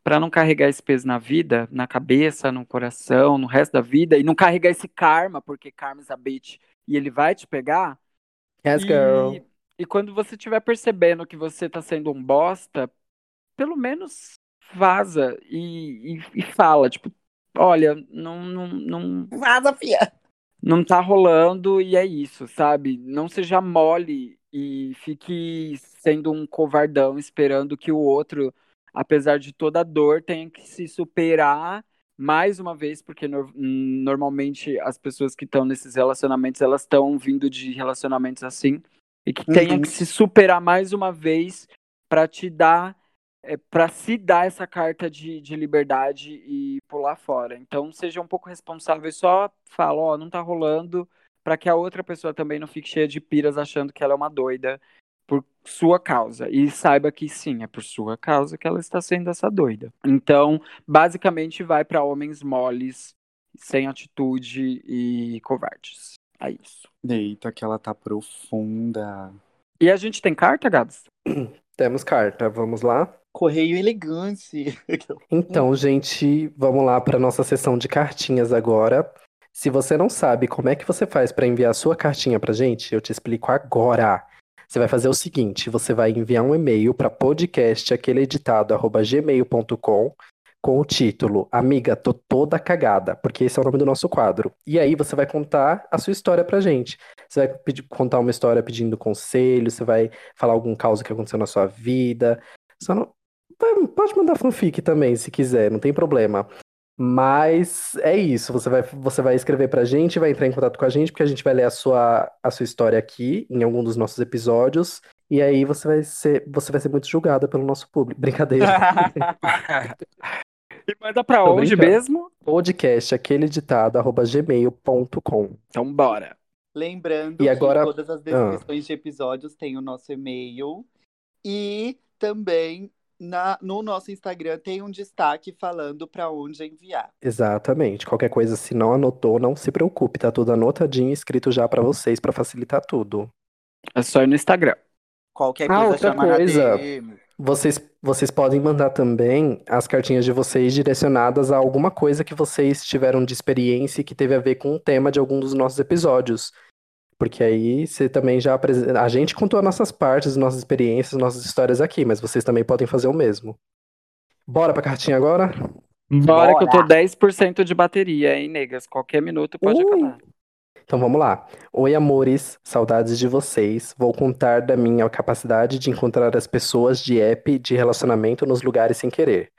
Speaker 2: pra não carregar esse peso na vida, na cabeça, no coração, no resto da vida e não carregar esse karma, porque karma is a bitch e ele vai te pegar.
Speaker 3: Yes, girl.
Speaker 2: E, e quando você estiver percebendo que você tá sendo um bosta, pelo menos vaza e, e, e fala, tipo, olha, não, não, não,
Speaker 1: Vaza, fia!
Speaker 2: não tá rolando e é isso, sabe? Não seja mole e fique sendo um covardão esperando que o outro, apesar de toda a dor, tenha que se superar mais uma vez, porque no- normalmente as pessoas que estão nesses relacionamentos, elas estão vindo de relacionamentos assim e que tenha
Speaker 1: Uhum.
Speaker 2: que se superar mais uma vez pra te dar é, para se dar essa carta de, de liberdade e pular fora. Então, seja um pouco responsável e só fala, ó, não tá rolando, para que a outra pessoa também não fique cheia de piras achando que ela é uma doida por sua causa. E saiba que sim, é por sua causa que ela está sendo essa doida. Então, basicamente, vai para homens moles, sem atitude e covardes. É isso.
Speaker 1: Eita, que ela tá profunda.
Speaker 2: E a gente tem carta, Gabs?
Speaker 3: Temos carta, vamos lá?
Speaker 1: Correio elegante.
Speaker 3: Então, gente, vamos lá para nossa sessão de cartinhas agora. Se você não sabe como é que você faz para enviar sua cartinha pra gente, eu te explico agora. Você vai fazer o seguinte: você vai enviar um e-mail para podcastaqueleeditado@gmail.com com o título Amiga, tô toda cagada, porque esse é o nome do nosso quadro. E aí você vai contar a sua história pra gente. Você vai pedir, contar uma história pedindo conselho, você vai falar algum caso que aconteceu na sua vida. Só não... Pode mandar fanfic também, se quiser, não tem problema. Mas é isso, você vai, você vai escrever pra gente, vai entrar em contato com a gente, porque a gente vai ler a sua, a sua história aqui em algum dos nossos episódios. E aí você vai ser, você vai ser muito julgada pelo nosso público. Brincadeira.
Speaker 2: e manda pra
Speaker 3: Tô
Speaker 2: onde
Speaker 3: brincando.
Speaker 2: mesmo?
Speaker 3: Podcast, aquele ditado, arroba gmail.com.
Speaker 2: Então bora.
Speaker 1: Lembrando
Speaker 3: E agora-
Speaker 1: que todas as descrições de episódios têm o nosso e-mail. E também na, no nosso Instagram tem um destaque falando para onde enviar.
Speaker 3: Exatamente. Qualquer coisa, se não anotou, não se preocupe, tá tudo anotadinho, escrito já pra vocês, pra facilitar tudo.
Speaker 2: É só ir no Instagram.
Speaker 1: Qualquer
Speaker 3: Ah,
Speaker 1: coisa
Speaker 3: outra
Speaker 1: chama
Speaker 3: coisa.
Speaker 1: na DM.
Speaker 3: Vocês, vocês podem mandar também as cartinhas de vocês direcionadas a alguma coisa que vocês tiveram de experiência e que teve a ver com o tema de algum dos nossos episódios. Porque aí você também já apresenta. A gente contou as nossas partes, nossas experiências, nossas histórias aqui, mas vocês também podem fazer o mesmo. Bora pra cartinha agora?
Speaker 2: Bora, que eu tô
Speaker 1: Bora.
Speaker 2: 10% de bateria, hein, negas? Qualquer minuto pode
Speaker 3: Uh!
Speaker 2: acabar.
Speaker 3: Então vamos lá. Oi, amores, saudades de vocês. Vou contar da minha capacidade de encontrar as pessoas de app de relacionamento nos lugares sem querer.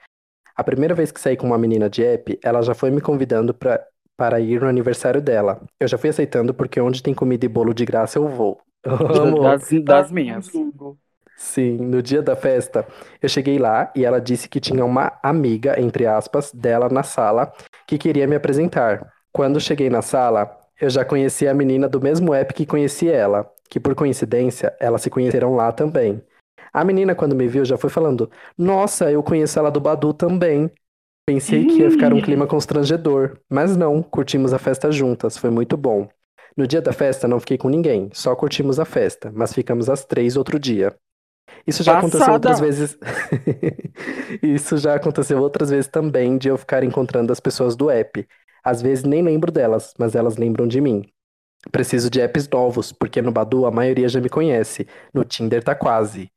Speaker 3: A primeira vez que saí com uma menina de app, ela já foi me convidando pra, para ir no aniversário dela. Eu já fui aceitando porque onde tem comida e bolo de graça eu vou. Amo.
Speaker 2: Das, das minhas.
Speaker 3: Sim, no dia da festa, eu cheguei lá e ela disse que tinha uma amiga, entre aspas, dela na sala que queria me apresentar. Quando cheguei na sala, eu já conhecia a menina do mesmo app que conhecia ela, que por coincidência, elas se conheceram lá também. A menina, quando me viu, já foi falando: Nossa, eu conheço ela do Badu também. Pensei que ia ficar um clima constrangedor, mas não, curtimos a festa juntas, foi muito bom. No dia da festa não fiquei com ninguém, só curtimos a festa, mas ficamos às três outro dia. Isso já aconteceu
Speaker 2: Passada.
Speaker 3: outras vezes. Isso já aconteceu outras vezes também de eu ficar encontrando as pessoas do app. Às vezes nem lembro delas, mas elas lembram de mim. Preciso de apps novos, porque no Badu a maioria já me conhece. No Tinder tá quase.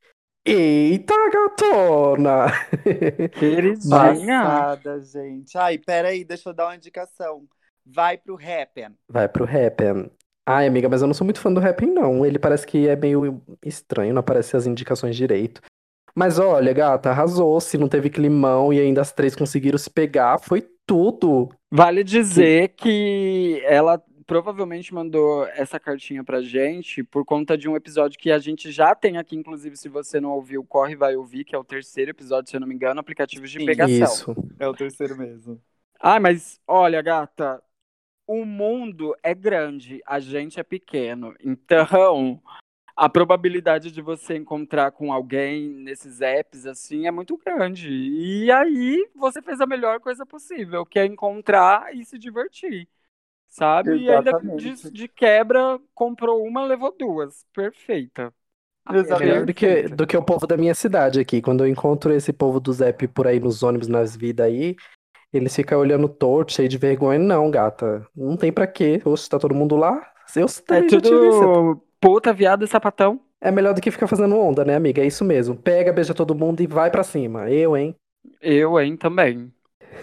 Speaker 3: Eita, gatona!
Speaker 2: Queridinha.
Speaker 1: Passada, gente. Ai, peraí, deixa eu dar uma indicação. Vai pro Happen.
Speaker 3: Vai pro Happn. Ai, amiga, mas eu não sou muito fã do Happn, não. Ele parece que é meio estranho, não aparece as indicações direito. Mas olha, gata, arrasou. Se não teve climão e ainda as três conseguiram se pegar, foi tudo.
Speaker 2: Vale dizer que ela provavelmente mandou essa cartinha pra gente por conta de um episódio que a gente já tem aqui, inclusive, se você não ouviu, corre e vai ouvir, que é o terceiro episódio, se eu não me engano, aplicativos de
Speaker 1: Sim.
Speaker 2: pegação.
Speaker 3: Isso.
Speaker 1: É o terceiro mesmo.
Speaker 2: Ah, mas olha, gata, o mundo é grande, a gente é pequeno. Então, a probabilidade de você encontrar com alguém nesses apps assim é muito grande. E aí você fez a melhor coisa possível, que é encontrar e se divertir. Sabe? E ainda
Speaker 1: Exatamente.
Speaker 2: de, de quebra, comprou uma, levou duas. Perfeita.
Speaker 3: É
Speaker 1: Exatamente.
Speaker 3: melhor do que, do que o povo da minha cidade aqui. Quando eu encontro esse povo do Zep por aí nos ônibus, nas vidas aí, eles ficam olhando torto, cheio de vergonha. Não, gata. Não tem pra quê. Oxe, tá todo mundo lá. Eu
Speaker 2: É tudo puta, viado e sapatão.
Speaker 3: É melhor do que ficar fazendo onda, né, amiga? É isso mesmo. Pega, beija todo mundo e vai pra cima. Eu, hein?
Speaker 2: Eu, hein, também.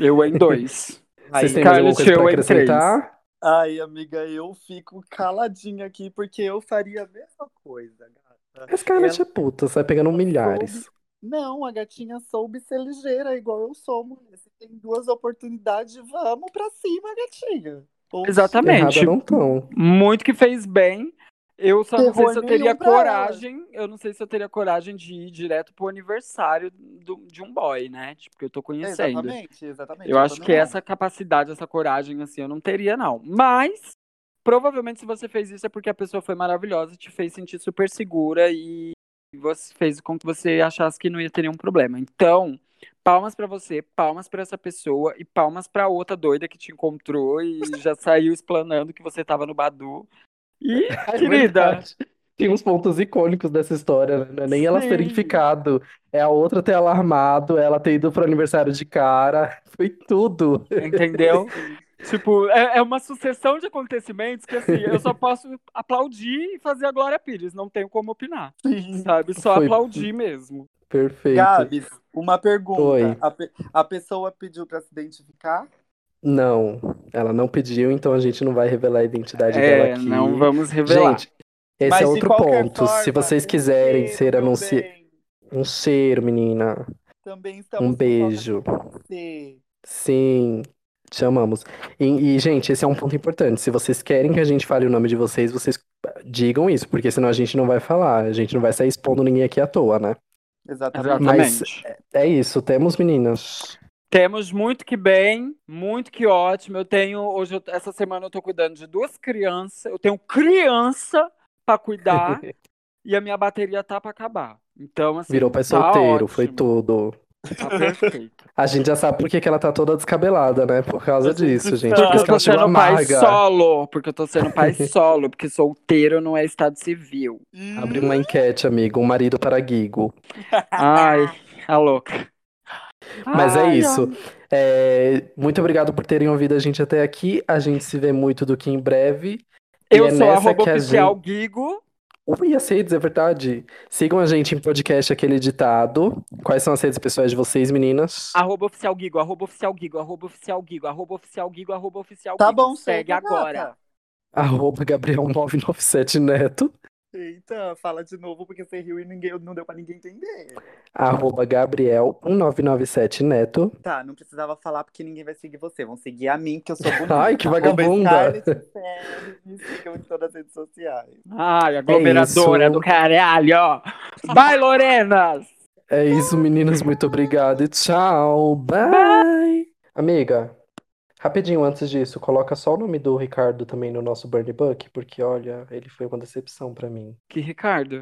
Speaker 2: Eu, em dois.
Speaker 3: Vocês
Speaker 1: Aí,
Speaker 3: têm mais alguma coisa pra acrescentar?
Speaker 1: Ai, amiga, eu fico caladinha aqui porque eu faria a mesma coisa, gata.
Speaker 3: A Scarlett é puta, sai pegando milhares.
Speaker 1: Não, a gatinha soube ser ligeira, igual eu sou, mulher. Se tem duas oportunidades, vamos pra cima, gatinha.
Speaker 2: Exatamente.
Speaker 3: Errada não tão.
Speaker 2: Muito que fez bem. Eu só não sei se eu teria coragem, eu não sei se eu teria coragem de ir direto pro aniversário do- de um boy, né? Tipo, que eu tô conhecendo.
Speaker 1: Exatamente, exatamente.
Speaker 2: Eu acho que
Speaker 1: não.
Speaker 2: essa capacidade, essa coragem, assim, eu não teria, não. Mas, provavelmente, se você fez isso é porque a pessoa foi maravilhosa, te fez sentir super segura e você fez com que você achasse que não ia ter nenhum problema. Então, palmas pra você, palmas pra essa pessoa e palmas pra outra doida que te encontrou e já saiu explanando que você tava no Badu. E,
Speaker 3: É
Speaker 2: querida,
Speaker 3: verdade. Tem uns pontos icônicos dessa história, né? É nem elas terem
Speaker 2: Sim.
Speaker 3: ficado, é a outra ter alarmado, ela ter ido pro aniversário de cara. Foi tudo.
Speaker 2: entendeu? Tipo, é, é uma sucessão de acontecimentos que, assim, eu só posso aplaudir e fazer a Glória Pires, não tenho como opinar.
Speaker 1: Sim.
Speaker 2: Sabe? Só
Speaker 3: Foi-
Speaker 2: aplaudir mesmo.
Speaker 3: Perfeito.
Speaker 1: Gabs, uma pergunta.
Speaker 3: Oi.
Speaker 1: A, pe- a pessoa pediu pra se identificar?
Speaker 3: Não, ela não pediu, então a gente não vai revelar a identidade dela
Speaker 2: É,
Speaker 3: aqui.
Speaker 2: não vamos revelar.
Speaker 3: Gente, esse
Speaker 1: Mas
Speaker 3: é
Speaker 1: de
Speaker 3: outro
Speaker 1: qualquer
Speaker 3: ponto. Se
Speaker 1: forma,
Speaker 3: vocês
Speaker 1: um
Speaker 3: quiserem
Speaker 1: cheiro,
Speaker 3: ser
Speaker 1: meu
Speaker 3: anunciados.
Speaker 1: bem.
Speaker 3: Um cheiro, menina.
Speaker 1: Também estamos
Speaker 3: Um beijo.
Speaker 1: Com você.
Speaker 3: Sim, te amamos. E, e, gente, esse é um ponto importante. Se vocês querem que a gente fale o nome de vocês, vocês digam isso, porque senão a gente não vai falar. A gente não vai sair expondo ninguém aqui à toa, né?
Speaker 1: Exatamente.
Speaker 2: Exatamente.
Speaker 3: É isso, temos meninas.
Speaker 2: Temos muito que bem, muito que ótimo. Eu tenho, hoje, eu- essa semana eu tô cuidando de duas crianças. Eu tenho criança pra cuidar e a minha bateria tá pra acabar. Então, assim,
Speaker 3: Virou pai
Speaker 2: tá
Speaker 3: solteiro, foi
Speaker 2: ótimo.
Speaker 3: tudo.
Speaker 2: Tá perfeito.
Speaker 3: A gente já sabe por que que ela tá toda descabelada, né? Por causa disso, gente.
Speaker 2: Porque
Speaker 3: que
Speaker 2: eu tô sendo pai solo. Porque eu tô sendo pai solo. Porque solteiro não é estado civil.
Speaker 3: Abre uma enquete, amigo. Um marido para Guigo.
Speaker 2: Ai, a louca.
Speaker 3: Mas é
Speaker 2: Ai,
Speaker 3: isso. É, muito obrigado por terem ouvido a gente até aqui. A gente se vê muito do que em breve. E
Speaker 2: Eu
Speaker 3: é
Speaker 2: sou
Speaker 3: nessa
Speaker 2: arroba
Speaker 3: que a
Speaker 2: oficial
Speaker 3: gente...
Speaker 2: Guigo.
Speaker 3: Ui, aceites, é verdade. Sigam a gente em podcast Aquele Ditado. Quais são as redes pessoais de vocês, meninas?
Speaker 2: Arroba oficial Guigo, arroba oficial Guigo, arroba oficial Guigo, arroba oficial Guigo, arroba oficial
Speaker 1: Tá
Speaker 2: Guigo.
Speaker 1: bom,
Speaker 2: Segue
Speaker 1: chega,
Speaker 2: agora.
Speaker 1: gata.
Speaker 3: Arroba Gabriel997 Neto.
Speaker 1: Eita, fala de novo porque você riu e ninguém, não deu pra ninguém entender.
Speaker 3: Arroba Gabriel1997 Neto.
Speaker 1: Tá, não precisava falar porque ninguém vai seguir você. Vão seguir a mim, que eu sou bonita.
Speaker 3: Ai, que
Speaker 1: Arroba
Speaker 3: vagabunda.
Speaker 1: Scarlett Me sigam em todas as redes sociais.
Speaker 2: Ai, aglomeradora
Speaker 3: É isso.
Speaker 2: do caralho. ó. Vai, Lorenas!
Speaker 3: É isso, meninas. Muito obrigado e tchau. Bye. Amiga, rapidinho antes disso, coloca só o nome do Ricardo também no nosso Burn Book, porque olha, ele foi uma decepção pra mim.
Speaker 2: Que Ricardo?